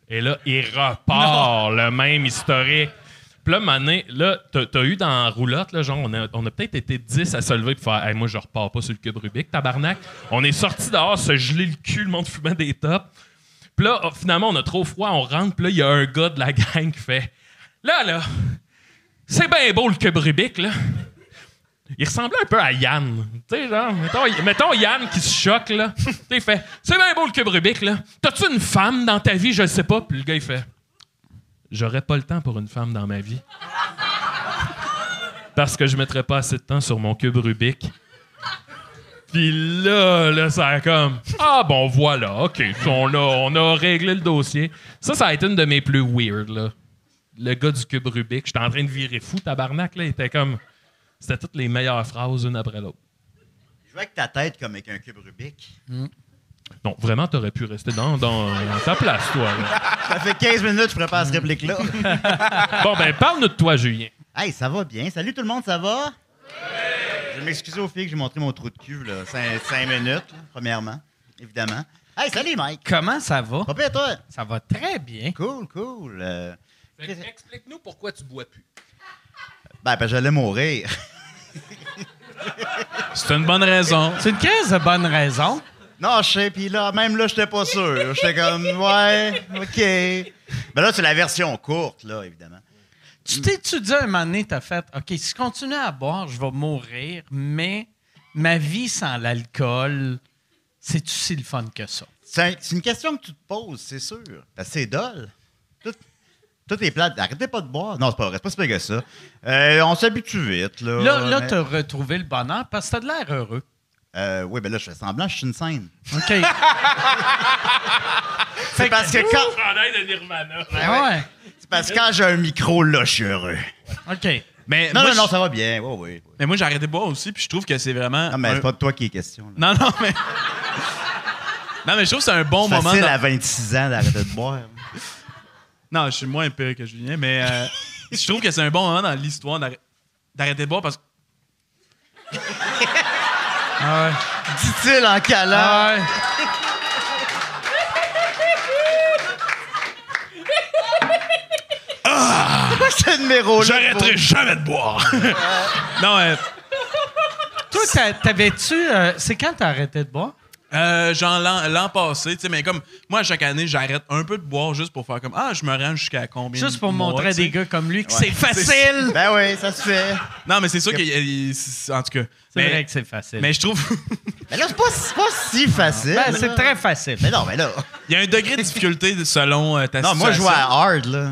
Et là, il repart le même historique. Puis là, donné, là, t'as, eu dans la roulotte, là, genre, on a, on a peut-être été 10 à se lever pour faire, hey, moi, je repars pas sur le cube Rubik, tabarnak. On est sorti dehors, se geler le cul, le monde fumait des tops. Puis là, finalement, on a trop froid, on rentre, puis là, il y a un gars de la gang qui fait, là, là, c'est bien beau le cube Rubik, là. Il ressemblait un peu à Yann. Tu sais, genre, mettons, Yann qui se choque, là. Tu il fait C'est bien beau le cube Rubik, là. T'as-tu une femme dans ta vie? Je le sais pas. Puis le gars, il fait J'aurais pas le temps pour une femme dans ma vie. Parce que je mettrais pas assez de temps sur mon cube Rubik. Puis là, là, ça a comme Ah bon, voilà, OK. On a, on a réglé le dossier. Ça, ça a été une de mes plus weird, là. Le gars du cube Rubik. J'étais en train de virer fou, tabarnak, là. Il était comme. C'était toutes les meilleures phrases, une après l'autre. Jouer avec ta tête comme avec un cube Rubik. Non, vraiment, t'aurais pu rester dans, dans, dans ta place, toi. là. Ça fait 15 minutes que je prépare cette réplique-là. Bon, ben, parle-nous de toi, Julien. hey, ça va bien. Salut tout le monde, ça va? Je vais m'excuser aux filles que j'ai montré mon trou de cul, là. 5, minutes, là, premièrement, évidemment. Hey, salut Mike! Comment ça va? Pas pire, toi? Ça va très bien. Cool, cool. Euh, Explique-nous pourquoi tu bois plus. ben, ben, j'allais mourir. C'est une bonne raison. C'est une crise de bonne raison. Non, je sais, puis là, même là, j'étais pas sûr. J'étais comme, ouais, OK. Ben là, c'est la version courte, là, évidemment. Tu t'es-tu dit un moment donné, t'as fait OK, si je continue à boire, je vais mourir, mais ma vie sans l'alcool, c'est aussi le fun que ça. C'est un- c'est une question que tu te poses, c'est sûr. Parce que c'est dole. Tout, tout est plate. Arrêtez pas de boire. Non, c'est pas vrai, c'est pas si pire que ça. Euh, on s'habitue vite, là. Là, là mais- t'as retrouvé le bonheur parce que t'as de l'air heureux. Euh, oui, ben là, je fais semblant, je suis une scène. OK. C'est parce que quand, Chandail de Nirvana. Ah ouais. C'est parce que quand j'ai un micro, là, je suis heureux. OK. Mais Non, moi, non, non, ça va bien. Oui, oui. oui. Mais moi, j'ai arrêté de boire aussi, puis je trouve que c'est vraiment. Non, mais un- c'est pas de toi qui est question. là. Non, non, mais. non, mais je trouve que c'est un bon C'est moment. facile dans- à 26 ans d'arrêter de boire. Non, je suis moins pire que Julien, mais euh, je trouve que c'est un bon moment dans l'histoire d'arrê- d'arrêter de boire parce que. Dit-il en calant. Ah ouais. Ce numéro-là. J'arrêterai jamais de boire. Non, euh, Toi, t'a- t'avais-tu. euh, c'est quand t'as arrêté de boire? euh, genre l'an l'an passé, tu sais, mais comme moi, à chaque année, j'arrête un peu de boire juste pour faire comme Ah, je me rends jusqu'à combien Juste pour mois, montrer à tu sais. des gars comme lui que c'est facile. Ben oui, ça se fait. Non, mais c'est sûr qu'il y a- il- c'est- En tout cas. C'est mais, vrai que c'est facile. mais je trouve. Mais là, c'est pas, c'est pas si facile. Ben, là. c'est très facile. Mais non, mais là. Il y a un degré de difficulté selon euh, ta Non, moi, je joue à hard, là.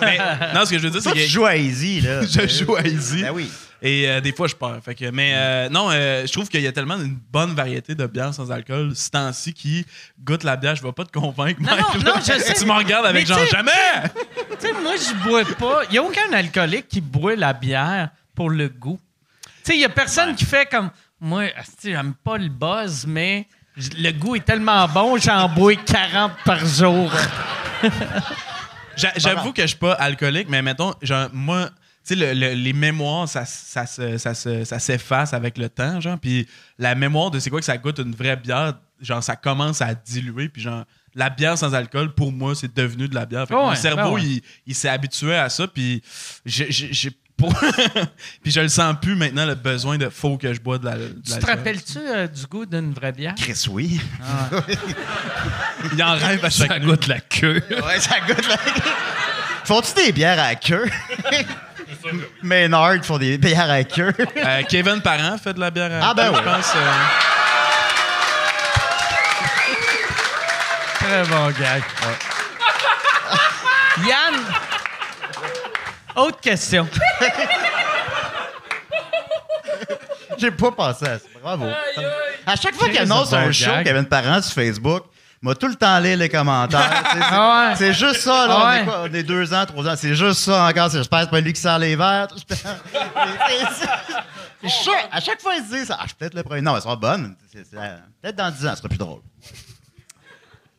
Mais, non, ce que je veux dire, c'est Toi, tu que joues à easy, là. je joue à easy. Ben oui. Et euh, des fois, je perds. Fait que, mais euh, non, euh, je trouve qu'il y a tellement une bonne variété de bières sans alcool ce temps-ci qui goûte la bière. Je vais pas te convaincre. Non, Mike, non, non, je sais. Tu me regardes avec genre tu sais- jamais. Tu sais, moi, je bois pas. Il n'y a aucun alcoolique qui boit la bière pour le goût. Tu sais, il y a personne qui fait comme. Moi, j'aime pas le buzz, mais le goût est tellement bon, j'en bois 40 par jour. J'a- J'avoue que je suis pas alcoolique, mais mettons, genre, moi, tu sais, le- le- les mémoires, ça, ça, ça, ça s'efface avec le temps, genre. Puis la mémoire de c'est quoi que ça goûte une vraie bière, genre, ça commence à diluer. Puis genre, la bière sans alcool, pour moi, c'est devenu de la bière. Fait que Ouais, mon cerveau, ouais. il, il s'est habitué à ça. Puis j'ai. Pour- puis je le sens plus maintenant, le besoin de faut que je bois de la. de Tu te rappelles-tu euh, du goût d'une vraie bière? Chris, oui. Il en rêve à chaque Ça goûte la queue. Ouais, ça goûte la... Font-tu des bières à queue? Maynard font des bières à queue. Euh, Kevin Parent fait de la bière à Ah, ben je oui. pense. euh, Très bon gag. Yann, autre question. J'ai pas pensé à ça. Bravo. À chaque fois qu'il annonce un show y avait une parent sur Facebook, m'a tout le temps lu les commentaires. C'est- Ah ouais. C'est juste ça, là. Ah on, est quoi, on est deux ans, trois ans. C'est juste ça encore. J'espère que c'est pas lui qui sort les verres. C'est- sûr, à chaque fois, il se dit ça. Ah, je suis peut-être le premier. Non, elles sont bonnes. C'est- c'est- Peut-être dans dix ans, ce sera plus drôle.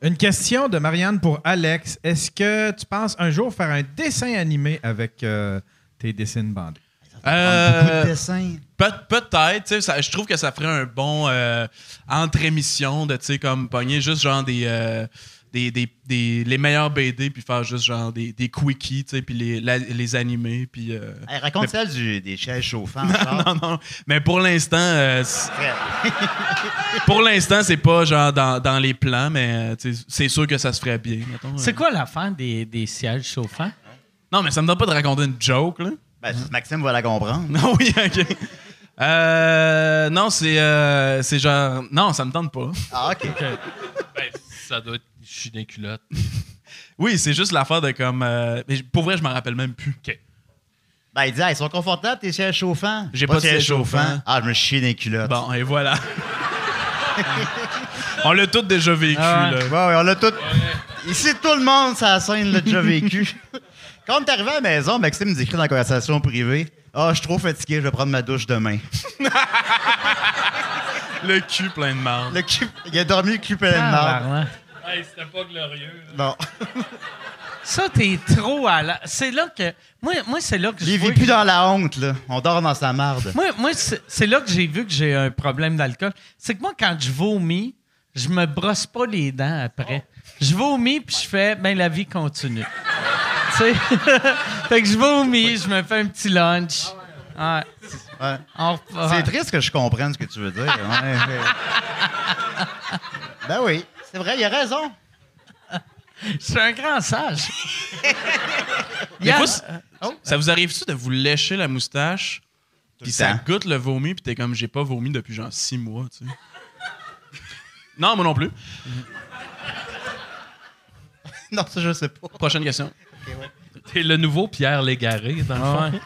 Une question de Marianne pour Alex. Est-ce que tu penses un jour faire un dessin animé avec euh, tes dessins bandés? euh, de. Peut- Peut-être, tu sais, ça- je trouve que ça ferait un bon euh, entre-émission de, tu sais, comme pogner juste genre des, euh, des, des, des- les meilleurs BD puis faire juste genre des, des quickies, tu sais, puis les, la- les animer, puis... euh, Hey, raconte celle du- des chaises chauffantes. Charles. non, non, mais pour l'instant, euh, pour l'instant, c'est pas genre dans, dans les plans, mais euh, c'est sûr que ça se ferait bien, mettons. C'est euh. quoi l'affaire des, des sièges chauffants? Non, mais ça me donne pas de raconter une joke, là. Ben, Maxime va la comprendre. Non, oui, OK. Euh, non, c'est euh, c'est genre... Non, ça me tente pas. Ah, OK. Ben, ça doit être chier des culottes. Oui, c'est juste l'affaire de comme. euh, mais pour vrai, je m'en rappelle même plus. Ben, il dit, Ah, ils sont confortables, tes sièges chauffants? J'ai pas de siège chauffant. Ah, je me chie les culottes. Bon, et voilà. On l'a tous déjà vécu, Ah ouais. là. Ouais, ouais, on l'a tout. Ici, tout le monde, ça scène l'a déjà vécu. Quand on est arrivé à la maison, Maxime nous écrit dans la conversation privée Ah, je suis trop fatigué, je vais prendre ma douche demain. Le cul plein de marde. Le cul, il a dormi le cul plein de marde. Hey, c'était pas glorieux. Non. Ça, t'es trop à la... C'est là que... Moi, moi c'est là que je Il vit que- plus dans la honte, là. On dort dans sa marde. Moi, moi c'est là que j'ai vu que j'ai un problème d'alcool. C'est que moi, quand je vomis, je me brosse pas les dents après. Je vomis, puis je fais, ben la vie continue. tu sais? fait que je vomis, je me fais un petit lunch. Ouais. Ouais. On- C'est triste que je comprenne ce que tu veux dire. Ouais. ben oui, c'est vrai, il a raison. Je suis un grand sage. Des fois, c'est- Ça vous arrive-tu de vous lécher la moustache, puis le ça temps. goûte le vomi, puis t'es comme, j'ai pas vomi depuis genre six mois, tu sais? non, moi non plus. Non, ça, je sais pas. Prochaine question. T'es le nouveau Pierre Légaré, dans le fond.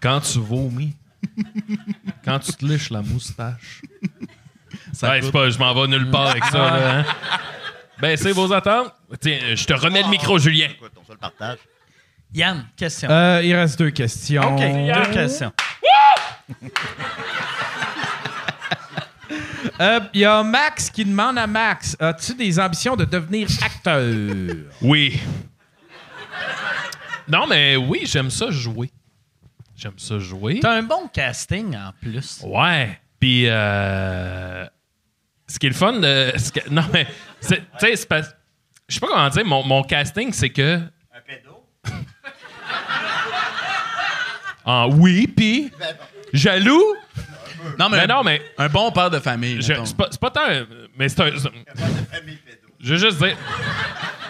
Quand tu vomis. Quand tu te liches la moustache. Ça Ouais, c'est pas, je m'en vais nulle part avec ça. Là, hein. Ben, c'est vos attentes. Tiens, je te remets le micro, Julien. Écoute, on se le partage. Yann, question. Euh, il reste deux questions. OK, deux questions. Euh, Il y a Max qui demande à Max As-tu des ambitions de devenir acteur? Oui. Non, mais oui, j'aime ça jouer. J'aime ça jouer. T'as un bon casting en plus. Ouais. Puis, euh, ce qui est le fun de. ce que- non, mais. Tu sais, c'est pas. Je sais pas comment dire. Mon, mon casting, c'est que. Un pédo? Ah, oui, puis. Jaloux? Non, mais, Mais non, mais. un bon père de famille. C'est pas, tant. Mais c'est un. c'est- Famille pédo. Je veux juste dire.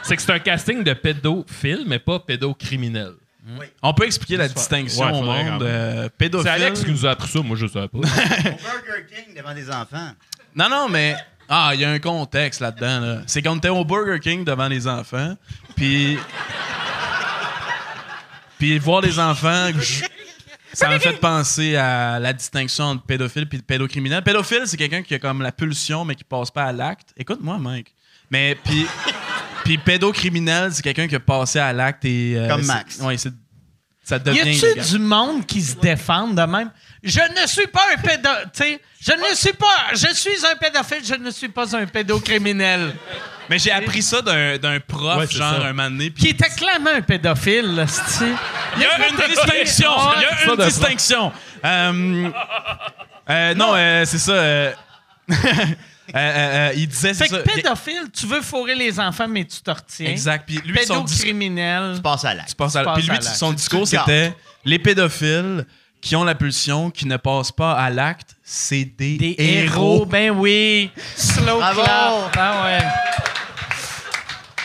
C'est que c'est un casting de pédophile, mais pas pédocriminel. On peut expliquer la distinction Ouais, au monde. euh, pédophile. C'est Alex qui nous a appris ça, moi je savais pas. Au Burger King devant des enfants. Non, non, mais. Ah, il y a un contexte là-dedans. Là. C'est qu'on était au Burger King devant les enfants. Puis. Puis voir les enfants. Ça m'a fait penser à la distinction entre pédophile et pédocriminel. Pédophile, c'est quelqu'un qui a comme la pulsion, mais qui passe pas à l'acte. Écoute-moi, Mike. Mais puis. Puis pédocriminel, c'est quelqu'un qui a passé à l'acte et. euh, Comme Max. C'est. Ça Y devient. a-tu illégal. du monde qui se défende de même? Je ne suis pas un pédo... tu sais, je ne suis pas... Je suis un pédophile, je ne suis pas un pédocriminel. Mais j'ai appris ça d'un d'un prof, Ouais, genre, ça. un moment donné. puis Qui était clairement un pédophile, là. Il y a une distinction. Il y a une distinction. Euh, euh, non, euh, c'est ça. euh, euh, euh, euh, il disait Fait c'est que ça. pédophile, tu veux fourrer les enfants, mais tu te retiens. Exact. Puis lui, son discours. Pédocriminel. Tu passes à l'acte. tu passes à- tu Puis lui, son discours, c'était les pédophiles qui ont la pulsion, qui ne passent pas à l'acte, c'est des, Des héros. ben oui. Slow Bravo. clap. Ah ouais.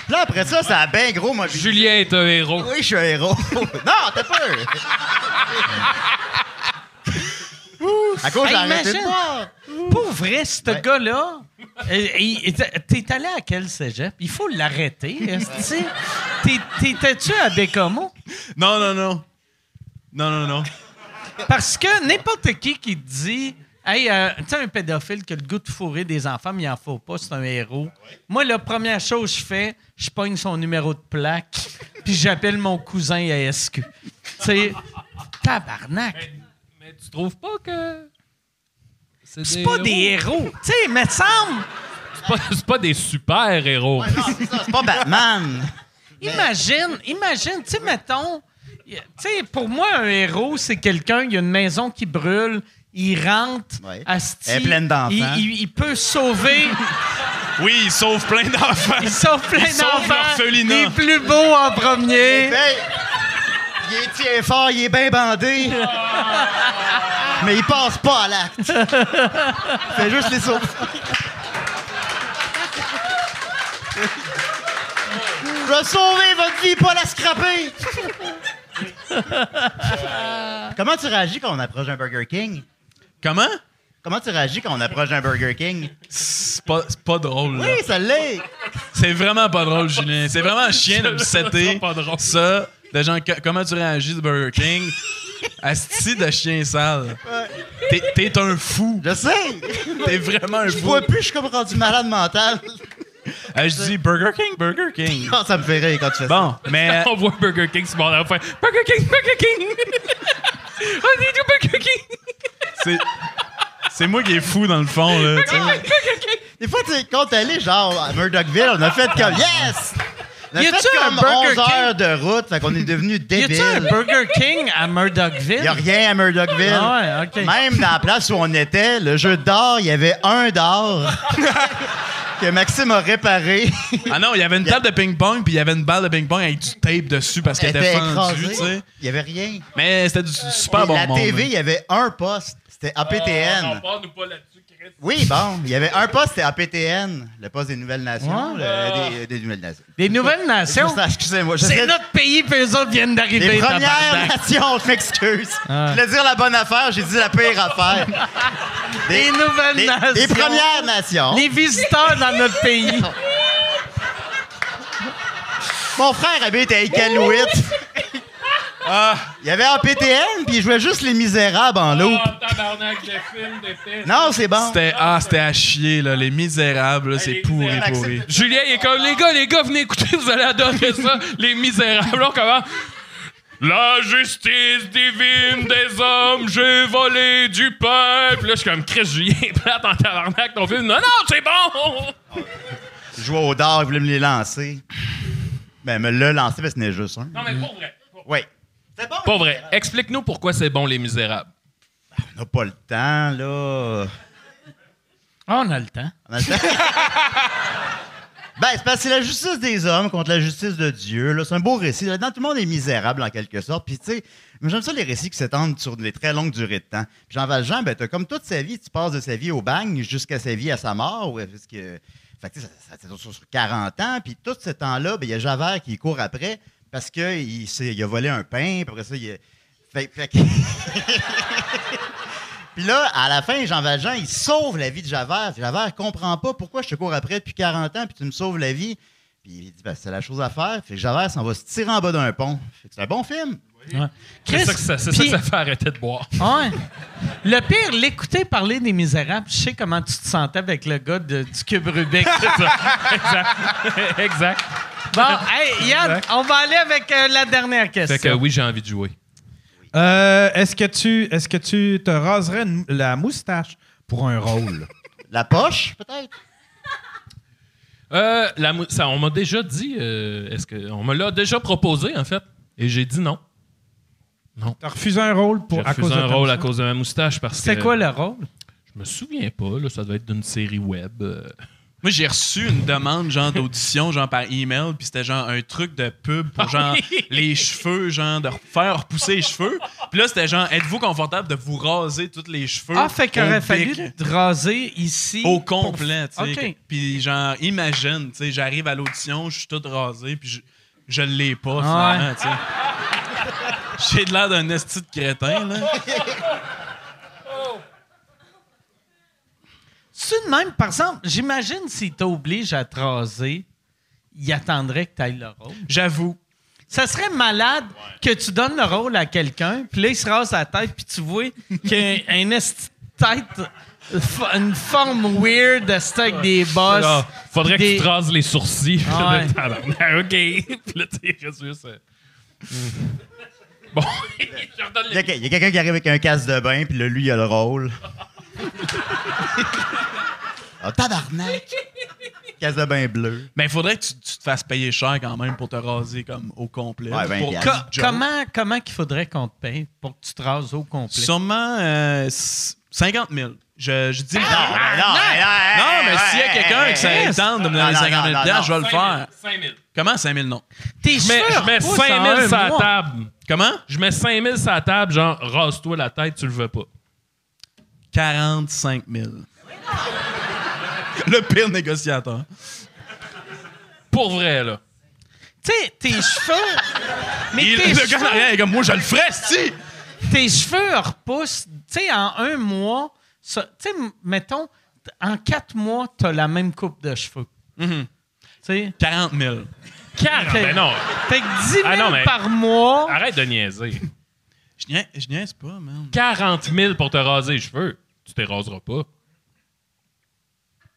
Là, après ça, ça a bien gros, moi. Julien est un héros. Oui, je suis un héros. non, t'as peur. à cause, Hey, de boire. Pour vrai, ce Ouais. gars-là, euh, t'es allé à quel cégep? Il faut l'arrêter. T'étais-tu à Bécomo? Non, non, non. Non, non, non. Parce que n'importe qui qui te dit Hey, euh, tu sais, un pédophile qui a le goût de fourrer des enfants, mais il en faut pas, c'est un héros. Moi, la première chose que je fais, je pogne son numéro de plaque, puis j'appelle mon cousin à SQ. Tu sais, tabarnak. Mais tu trouves pas que. C'est pas des héros? Tu sais, mais semble. C'est pas, c'est pas des super héros. Non, c'est ça, c'est pas Batman. Imagine, imagine, tu sais, mettons, tu sais, pour moi, un héros, c'est quelqu'un, il y a une maison qui brûle, il rentre, Ouais. asti, Elle est pleine d'enfants. Il, il- il peut sauver, Oui, il sauve plein d'enfants. il sauve plein Il sauve d'enfants, l'orphelinat. les plus beaux en premier. Ben, il est tient fort, il est bien bandé. Mais il passe pas à l'acte. Il fait juste les sauver. Je vais sauver votre vie, pas la scraper. Comment tu réagis quand on approche un Burger King? Comment? Comment tu réagis quand on approche un Burger King? C'est pas, drôle, là. Oui, ça l'est. C'est vraiment pas drôle, Julien. C'est vraiment un chien de me setter. C'est pas drôle. Ça, de genre, comment tu réagis de Burger King? Asti de chien sale. T'es, un fou. Je sais. T'es vraiment un Je fou. vois plus, je suis comme rendu malade mental. Euh, je dis Burger King, Burger King. Ça me fait rire quand tu fais ça. Bon, mais On voit Burger King sur mon enfant. Burger King, Burger King! On est du Burger King! c'est, c'est moi qui est fou dans le fond, là. tu sais. Des fois, tu sais, quand t'es allé, genre, à Murdochville, on a fait comme Yes! On a Y a-tu fait un comme Burger 11 heures de route, fait qu'on est devenu Y débiles. a-tu un Burger King à Murdochville? Y a rien à Murdochville. Ah ouais. Même dans la place où on était, le jeu d'or, il y avait un d'or que Maxime a réparé. Ah non, il y avait une table de ping-pong, puis il y avait une balle de ping-pong avec du tape dessus parce qu'elle Elle était était fendue, écrasée. tu sais. Il y avait rien. Mais c'était du super bon la monde. TV, il y avait un poste. C'était APTN. On parle nous pas là-dessus. Oui, bon, il y avait un poste, c'était APTN, le poste des Nouvelles Nations. Ouais. le- des, des Nouvelles Nations. Des Nouvelles Nations? Excusez-moi, C'est notre pays, puis eux autres viennent d'arriver. Les Premières. Nations, je m'excuse. Ah. Je voulais dire la bonne affaire, j'ai dit la pire affaire. Les Nouvelles les, Nations. les Premières Nations. Les visiteurs dans notre pays. Mon frère habite à Iqaluit. ah, il y avait APTN, puis il jouait juste Les Misérables en loup. Oh, tabarnak, le film d'épée. Non, c'est bon. C'était, ah, c'était à chier, là. Les misérables, là, c'est Les pourri, Misérables. pourri. Julien, il est comme, les gars, les gars, venez écouter, vous allez adorer ça, les misérables. On commence. La justice divine des hommes, j'ai volé du pain. Puis là, je suis comme Chris Julien, plate en tabarnak, ton film. Non, non, c'est bon! Je jouais au dard, il voulait me les lancer. Ben, me le lancer, parce que ce n'est juste un. Non, mais pas vrai. Oui. C'est bon. Pas vrai. Explique-nous pourquoi c'est bon, Les Misérables. On n'a pas le temps, là. Ah, on a le temps. On a le temps. ben, c'est parce que c'est la justice des hommes contre la justice de Dieu. là. C'est un beau récit. Là-dedans, tout le monde est misérable, en quelque sorte. Puis, tu sais, j'aime ça les récits qui s'étendent sur des très longues durées de temps. Puis Jean Valjean, ben, t'as comme toute sa vie, tu passes de sa vie au bagne jusqu'à sa vie à sa mort. ouais, parce que, fait que, tu sais, ça, ça, sur 40 ans. Puis, tout ce temps-là, ben, il y a Javert qui court après parce qu'il il a volé un pain. Puis après ça, il a... Fait, Puis là, à la fin, Jean Valjean, il sauve la vie de Javert. Javert comprend pas pourquoi je te cours après depuis 40 ans, puis tu me sauves la vie. Puis il dit, ben, c'est la chose à faire. Fait que Javert s'en va se tirer en bas d'un pont. C'est un bon film. C'est ça, que ça, c'est ça puis- que ça fait arrêter de boire. Ouais. Le pire, l'écouter parler des misérables, je sais comment tu te sentais avec le gars de- du cube Rubik. exact. exact. Bon, hey, Yann, on va aller avec euh, la dernière question. Fait que oui, j'ai envie de jouer. Euh, est-ce que tu est-ce que tu te raserais une- la moustache pour un rôle? La poche, peut-être? Euh, la mou- ça, on m'a déjà dit, euh, est-ce que on me l'a déjà proposé en fait, et j'ai dit non. T'as refusé un rôle pour J'ai à cause de un ta rôle à moustache? cause de ma moustache parce que C'est quoi le rôle? je me souviens pas. Là, ça devait être d'une série web. euh. Moi, j'ai reçu une demande genre d'audition genre par email, puis c'était genre un truc de pub pour genre les cheveux, genre de faire repousser les cheveux. Puis là, c'était genre êtes-vous confortable de vous raser tous les cheveux Ah, fait qu'il au aurait fallu te raser ici. au pour- complet, tu sais. OK. Puis genre imagine, tu sais, j'arrive à l'audition, je suis tout rasé, puis je, je l'ai pas Ah finalement, tu sais. J'ai de l'air d'un esti de crétin là. C'est de même, par exemple, j'imagine s'il t'oblige à te raser, il attendrait que tu ailles le rôle. J'avoue. Ça serait malade que tu donnes le rôle à quelqu'un, puis là, il se rase la tête, puis tu vois qu'il y a un esti de tête, une forme weird, avec des bosses. Ah, faudrait des- que tu te rases les sourcils. Ah ouais. OK. Puis là, reste juste, Bon, je redonne Il y a, les... il y a quelqu'un qui arrive avec un casque de bain, puis là, lui, il a le rôle. Ah, tabarnak! Casque de bain bleu. Mais il faudrait que tu, tu te fasses payer cher quand même pour te raser comme au complet. Ouais, 20 Pour- piastres. Co- joke. comment comment qu'il faudrait qu'on te paye pour que tu te rases au complet? Sûrement euh, s- 50 000. Je, je dis Non, mais non, mais Non, mais s'il y a quelqu'un qui ça hey, tente de me donner Non, non, 50 000 non, piastres, non, je vais le faire. 5 000. Comment? 5 000 non? Tes Je mets, cheveux je mets repoussent 5 en 000 un sur la table. Comment? Je mets 5 000 sur la table, genre, rase-toi la tête, tu le veux pas. 45 000. le pire négociateur. Pour vrai, là. Tu sais, tes cheveux. Mais Il- tes, le gars cheveux, est comme moi, je le ferais, si! tes cheveux repoussent. Tu sais, en un mois, tu sais, mettons, en quatre mois, t'as la même coupe de cheveux. Tu sais, 40 000. Ah, ben non, fait que 10 000 Ah non, mais- par mois. arrête de niaiser. Je niaise, je niaise pas, man. 40 000 pour te raser les cheveux, tu te raseras pas.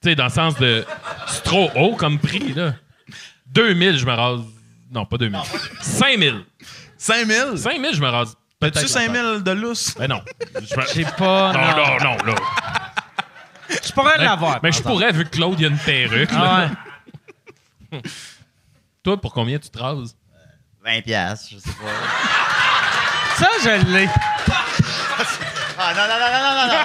Tu sais, dans le sens de. C'est trop haut comme prix, là. 2 000, je me rase. Non, pas 2 000. 5 000. 5 000? 5 000, je me rase. peut-être As-tu la 5 tête. 000 de lousse? Ben non. Je me- J'ai pas. Non, non, non, là. Je pourrais l'avoir. mais je pourrais, vu que Claude, il y a une perruque. là. Ah ouais. Toi, pour combien tu te rases? 20 piastres, je sais pas. Ça, je l'ai. Ah, non, non, non, non, non, non, non.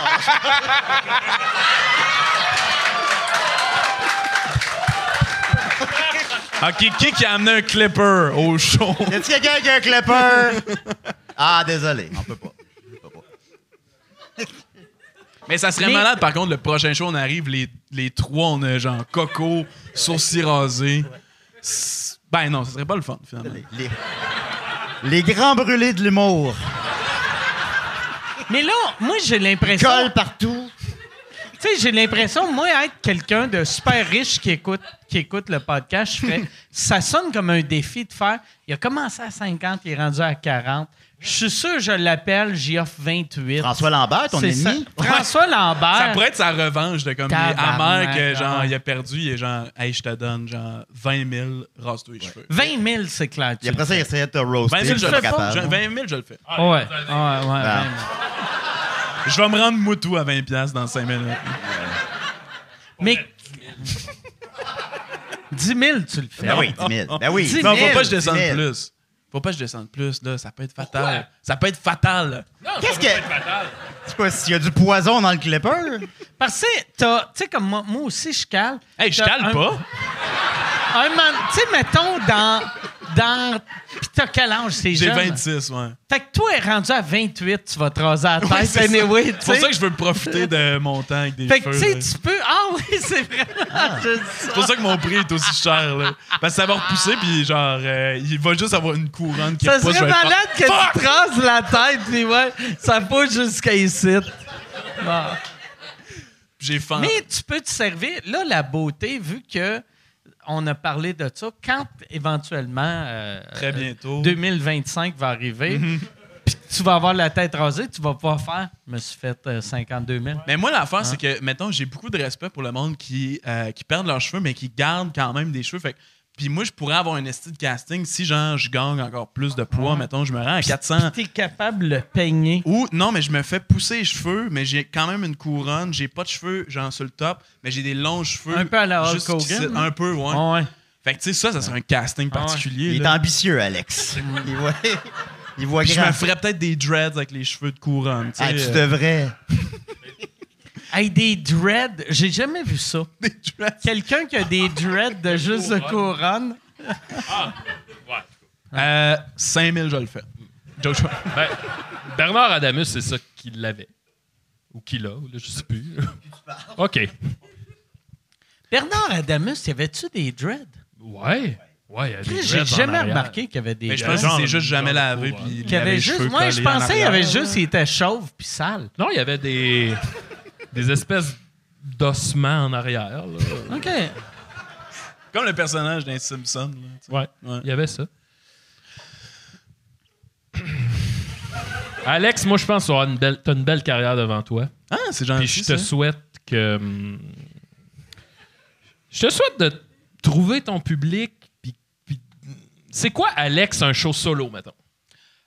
OK, qui qui a amené un clipper au show? Y a-t-il quelqu'un qui a un clipper? Ah, désolé, on peut pas. On peut pas. Mais ça serait Mais- malade, par contre, le prochain show, on arrive, les, les trois, on a genre coco, sourcils rasés. Ben non, ça serait pas le fun, finalement. Les, les- les grands brûlés de l'humour. Mais là, moi, j'ai l'impression. Colle partout. Tu sais, j'ai l'impression, moi, être quelqu'un de super riche qui écoute, qui écoute le podcast, je ferais, ça sonne comme un défi de faire. Il a commencé à 50, il est rendu à 40. Je suis sûr que je l'appelle, j'y offre 28. François Lambert, ton C'est ça. ennemi. François Lambert. Ça pourrait être sa revanche de comme il est Tabarnak, amer que genre ouais. il a perdu, il est genre hey je te donne genre 20 000, rase-toi les cheveux. 20 000, c'est clair. Et après ça, il essayait de te roaster. 20 000 je je le fais. capable. Je- 20 000 je le fais. Ouais, ouais, ouais. 20 000. Je vais me rendre moutou à 20 pièces dans 5 minutes. Mais. 10 000, tu le fais. Ben oui, 10 000. Ben oui. 10 000. Non, faut pas que je 10 descende 000. plus. Faut pas que je descende plus là, ça peut être fatal. Ça peut être fatal. Qu'est-ce que. C'est quoi, s'il y a du poison dans le clipper? Parce que, t'as- tu sais, comme moi, moi aussi, je cale. Hey, je T'as cale un- pas. Un man, tu sais, mettons, dans. Dans t'as quel âge, c'est J'ai jeune? 26, ouais. Fait que toi, rendu à 28, tu vas te raser la tête. Ouais, c'est anyway, C'est pour ça que je veux profiter de mon temps avec des Fait que, cheveux. tu sais, tu peux. Ah oui, c'est vraiment juste C'est ça. pour ça que mon prix est aussi cher. Là. Parce que ça va repousser, puis genre, euh, il va juste avoir une couronne qui Ça serait malade que Fuck! tu te rases la tête, pis ouais, ça pousse jusqu'à ici. Bon. J'ai faim. Mais tu peux te servir. Là, la beauté, vu que on a parlé de ça, quand éventuellement euh, Très bientôt. 2025 va arriver, puis que tu vas avoir la tête rasée, tu vas pas faire. Je me suis fait euh, 52 000. Mais moi, l'affaire, Hein? c'est que, mettons, j'ai beaucoup de respect pour le monde qui, euh, qui perdent leurs cheveux, mais qui gardent quand même des cheveux. Fait que- puis moi, je pourrais avoir un esti de casting si, genre, je gagne encore plus de poids, mettons, je me rends à 400. Tu es capable de le peigner. Ou, non, mais je me fais pousser les cheveux, mais j'ai quand même une couronne. J'ai pas de cheveux, genre, sur le top, mais j'ai des longs cheveux. Un peu à la Hulk. Hogan, Un peu, ouais. Ouais. Fait que, tu sais, ça, ça serait un casting Ah ouais. particulier. Il est là. ambitieux, Alex. Il voit, il voit Puis je me ferais peut-être des dreads avec les cheveux de couronne. Ah, tu euh, devrais. Hey, des dreads, j'ai jamais vu ça. des dreads. Quelqu'un qui a des dreads de juste de couronne. Euh, 5000, je le fais. Ben, Bernard Adamus, c'est ça qu'il l'avait. Ou qu'il a, là, je sais plus. OK. Bernard Adamus, y avait-tu des dreads? Ouais. Ouais, il y a des J'ai dreads en jamais arrière. remarqué qu'il y avait des Mais je pense que c'est juste jamais lavé. Puis couronne. il Qu'il y avait avait les juste. cheveux Moi, je collés en pensais qu'il y avait arrière. juste, il était chauve puis sale. Non, il y avait des, des espèces d'ossements en arrière. là. OK. Comme le personnage d'un Simpson. là. Ouais, Ouais. il y avait ça. Alex, moi, je pense que tu as une belle, t'as une belle carrière devant toi. Ah, c'est Puis gentil. je te ça. souhaite que. hum, Je te souhaite de trouver ton public. Puis, puis- c'est quoi, Alex, un show solo, mettons?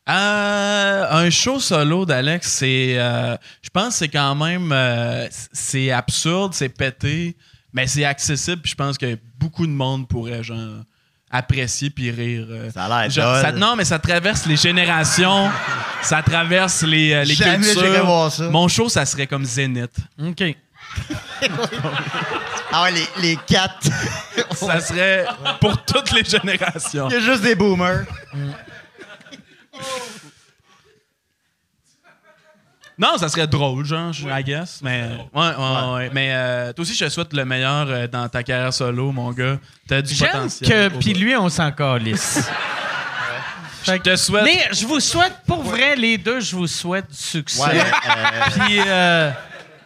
Euh, un show solo d'Alex, c'est. euh, je pense que c'est quand même. euh, c'est absurde, c'est pété, mais c'est accessible. Puis je pense que beaucoup de monde pourrait, genre, apprécier puis rire. Ça a l'air Genre, dole. ça- non, mais ça traverse les générations, ça traverse les, euh, les Jamais cultures. voir ça. Mon show, ça serait comme Zénith. OK. Ah ouais, les, les quatre. Ça serait pour toutes les générations. Il y a juste des boomers. Non, ça serait drôle, genre, je- I guess. Mais, ouais, ouais, ouais. Mais euh, toi aussi, je te souhaite le meilleur euh, dans ta carrière solo, mon gars. T'as du J'aime potentiel. que. Puis lui, on s'en calisse. je te souhaite. Mais je vous souhaite, pour vrai, les deux, je vous souhaite du succès. Ouais. euh, Puis. euh,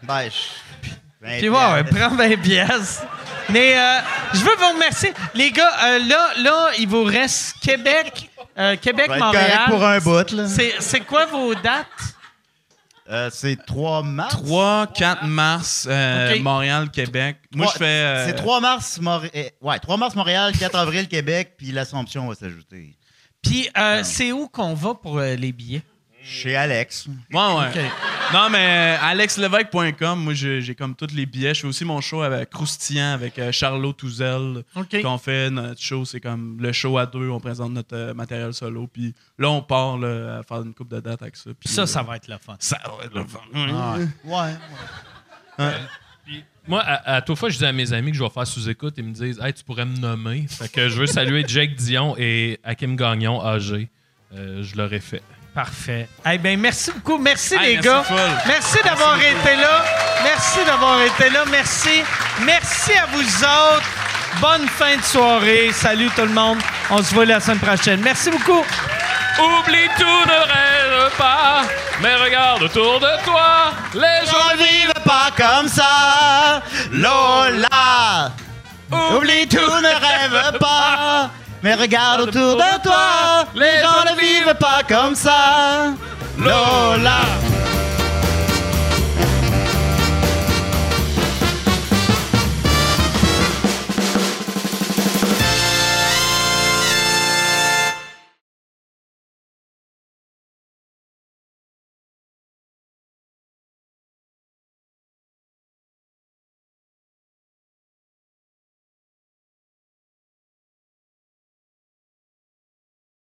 ben, je- ben, Puis ouais, ouais, prends 20 pièces. Mais euh, je veux vous remercier. Les gars, euh, là, là, il vous reste Québec, euh, Québec, je vais être correct Montréal. pour un bout, là. C'est, c'est quoi vos dates? Euh, c'est 3 mars. 3, 4 mars, euh. Montréal, Québec. Moi, je fais. euh, C'est 3 mars, Mor- ouais, 3 mars Montréal, 4 avril Québec, puis l'Assomption va s'ajouter. Puis euh, c'est où qu'on va pour euh, les billets? Chez Alex. Ouais, ouais. Non, mais alexlevesque.com, moi, j'ai comme tous les billets. Je fais aussi mon show avec Croustillant, avec euh, Charlot Touzel. OK. Qu'on fait notre show, c'est comme le show à deux, on présente notre euh, matériel solo. Puis là, on part là, à faire une coupe de dates avec ça. Puis, Ça, euh, ça va être le fun. ça va être le fun. Ouais. Puis moi, à, à toute fois, je dis à mes amis que je vais faire sous-écoute, ils me disent Hey, tu pourrais me nommer. Fait que je veux saluer Jake Dion et Hakim Gagnon, âgé. Euh, je l'aurais fait. Parfait. Eh bien, merci beaucoup. Merci, Hey, les merci gars. Merci d'avoir été là. Merci d'avoir été là. Merci. Merci à vous autres. Bonne fin de soirée. Salut tout le monde. On se voit la semaine prochaine. Merci beaucoup. Oublie tout, ne rêve pas, mais regarde autour de toi. Les gens. Ne vive pas comme ça, Lola. Oublie tout, ne rêve pas. Mais regarde autour de toi, les gens ne vivent pas comme ça. Lola!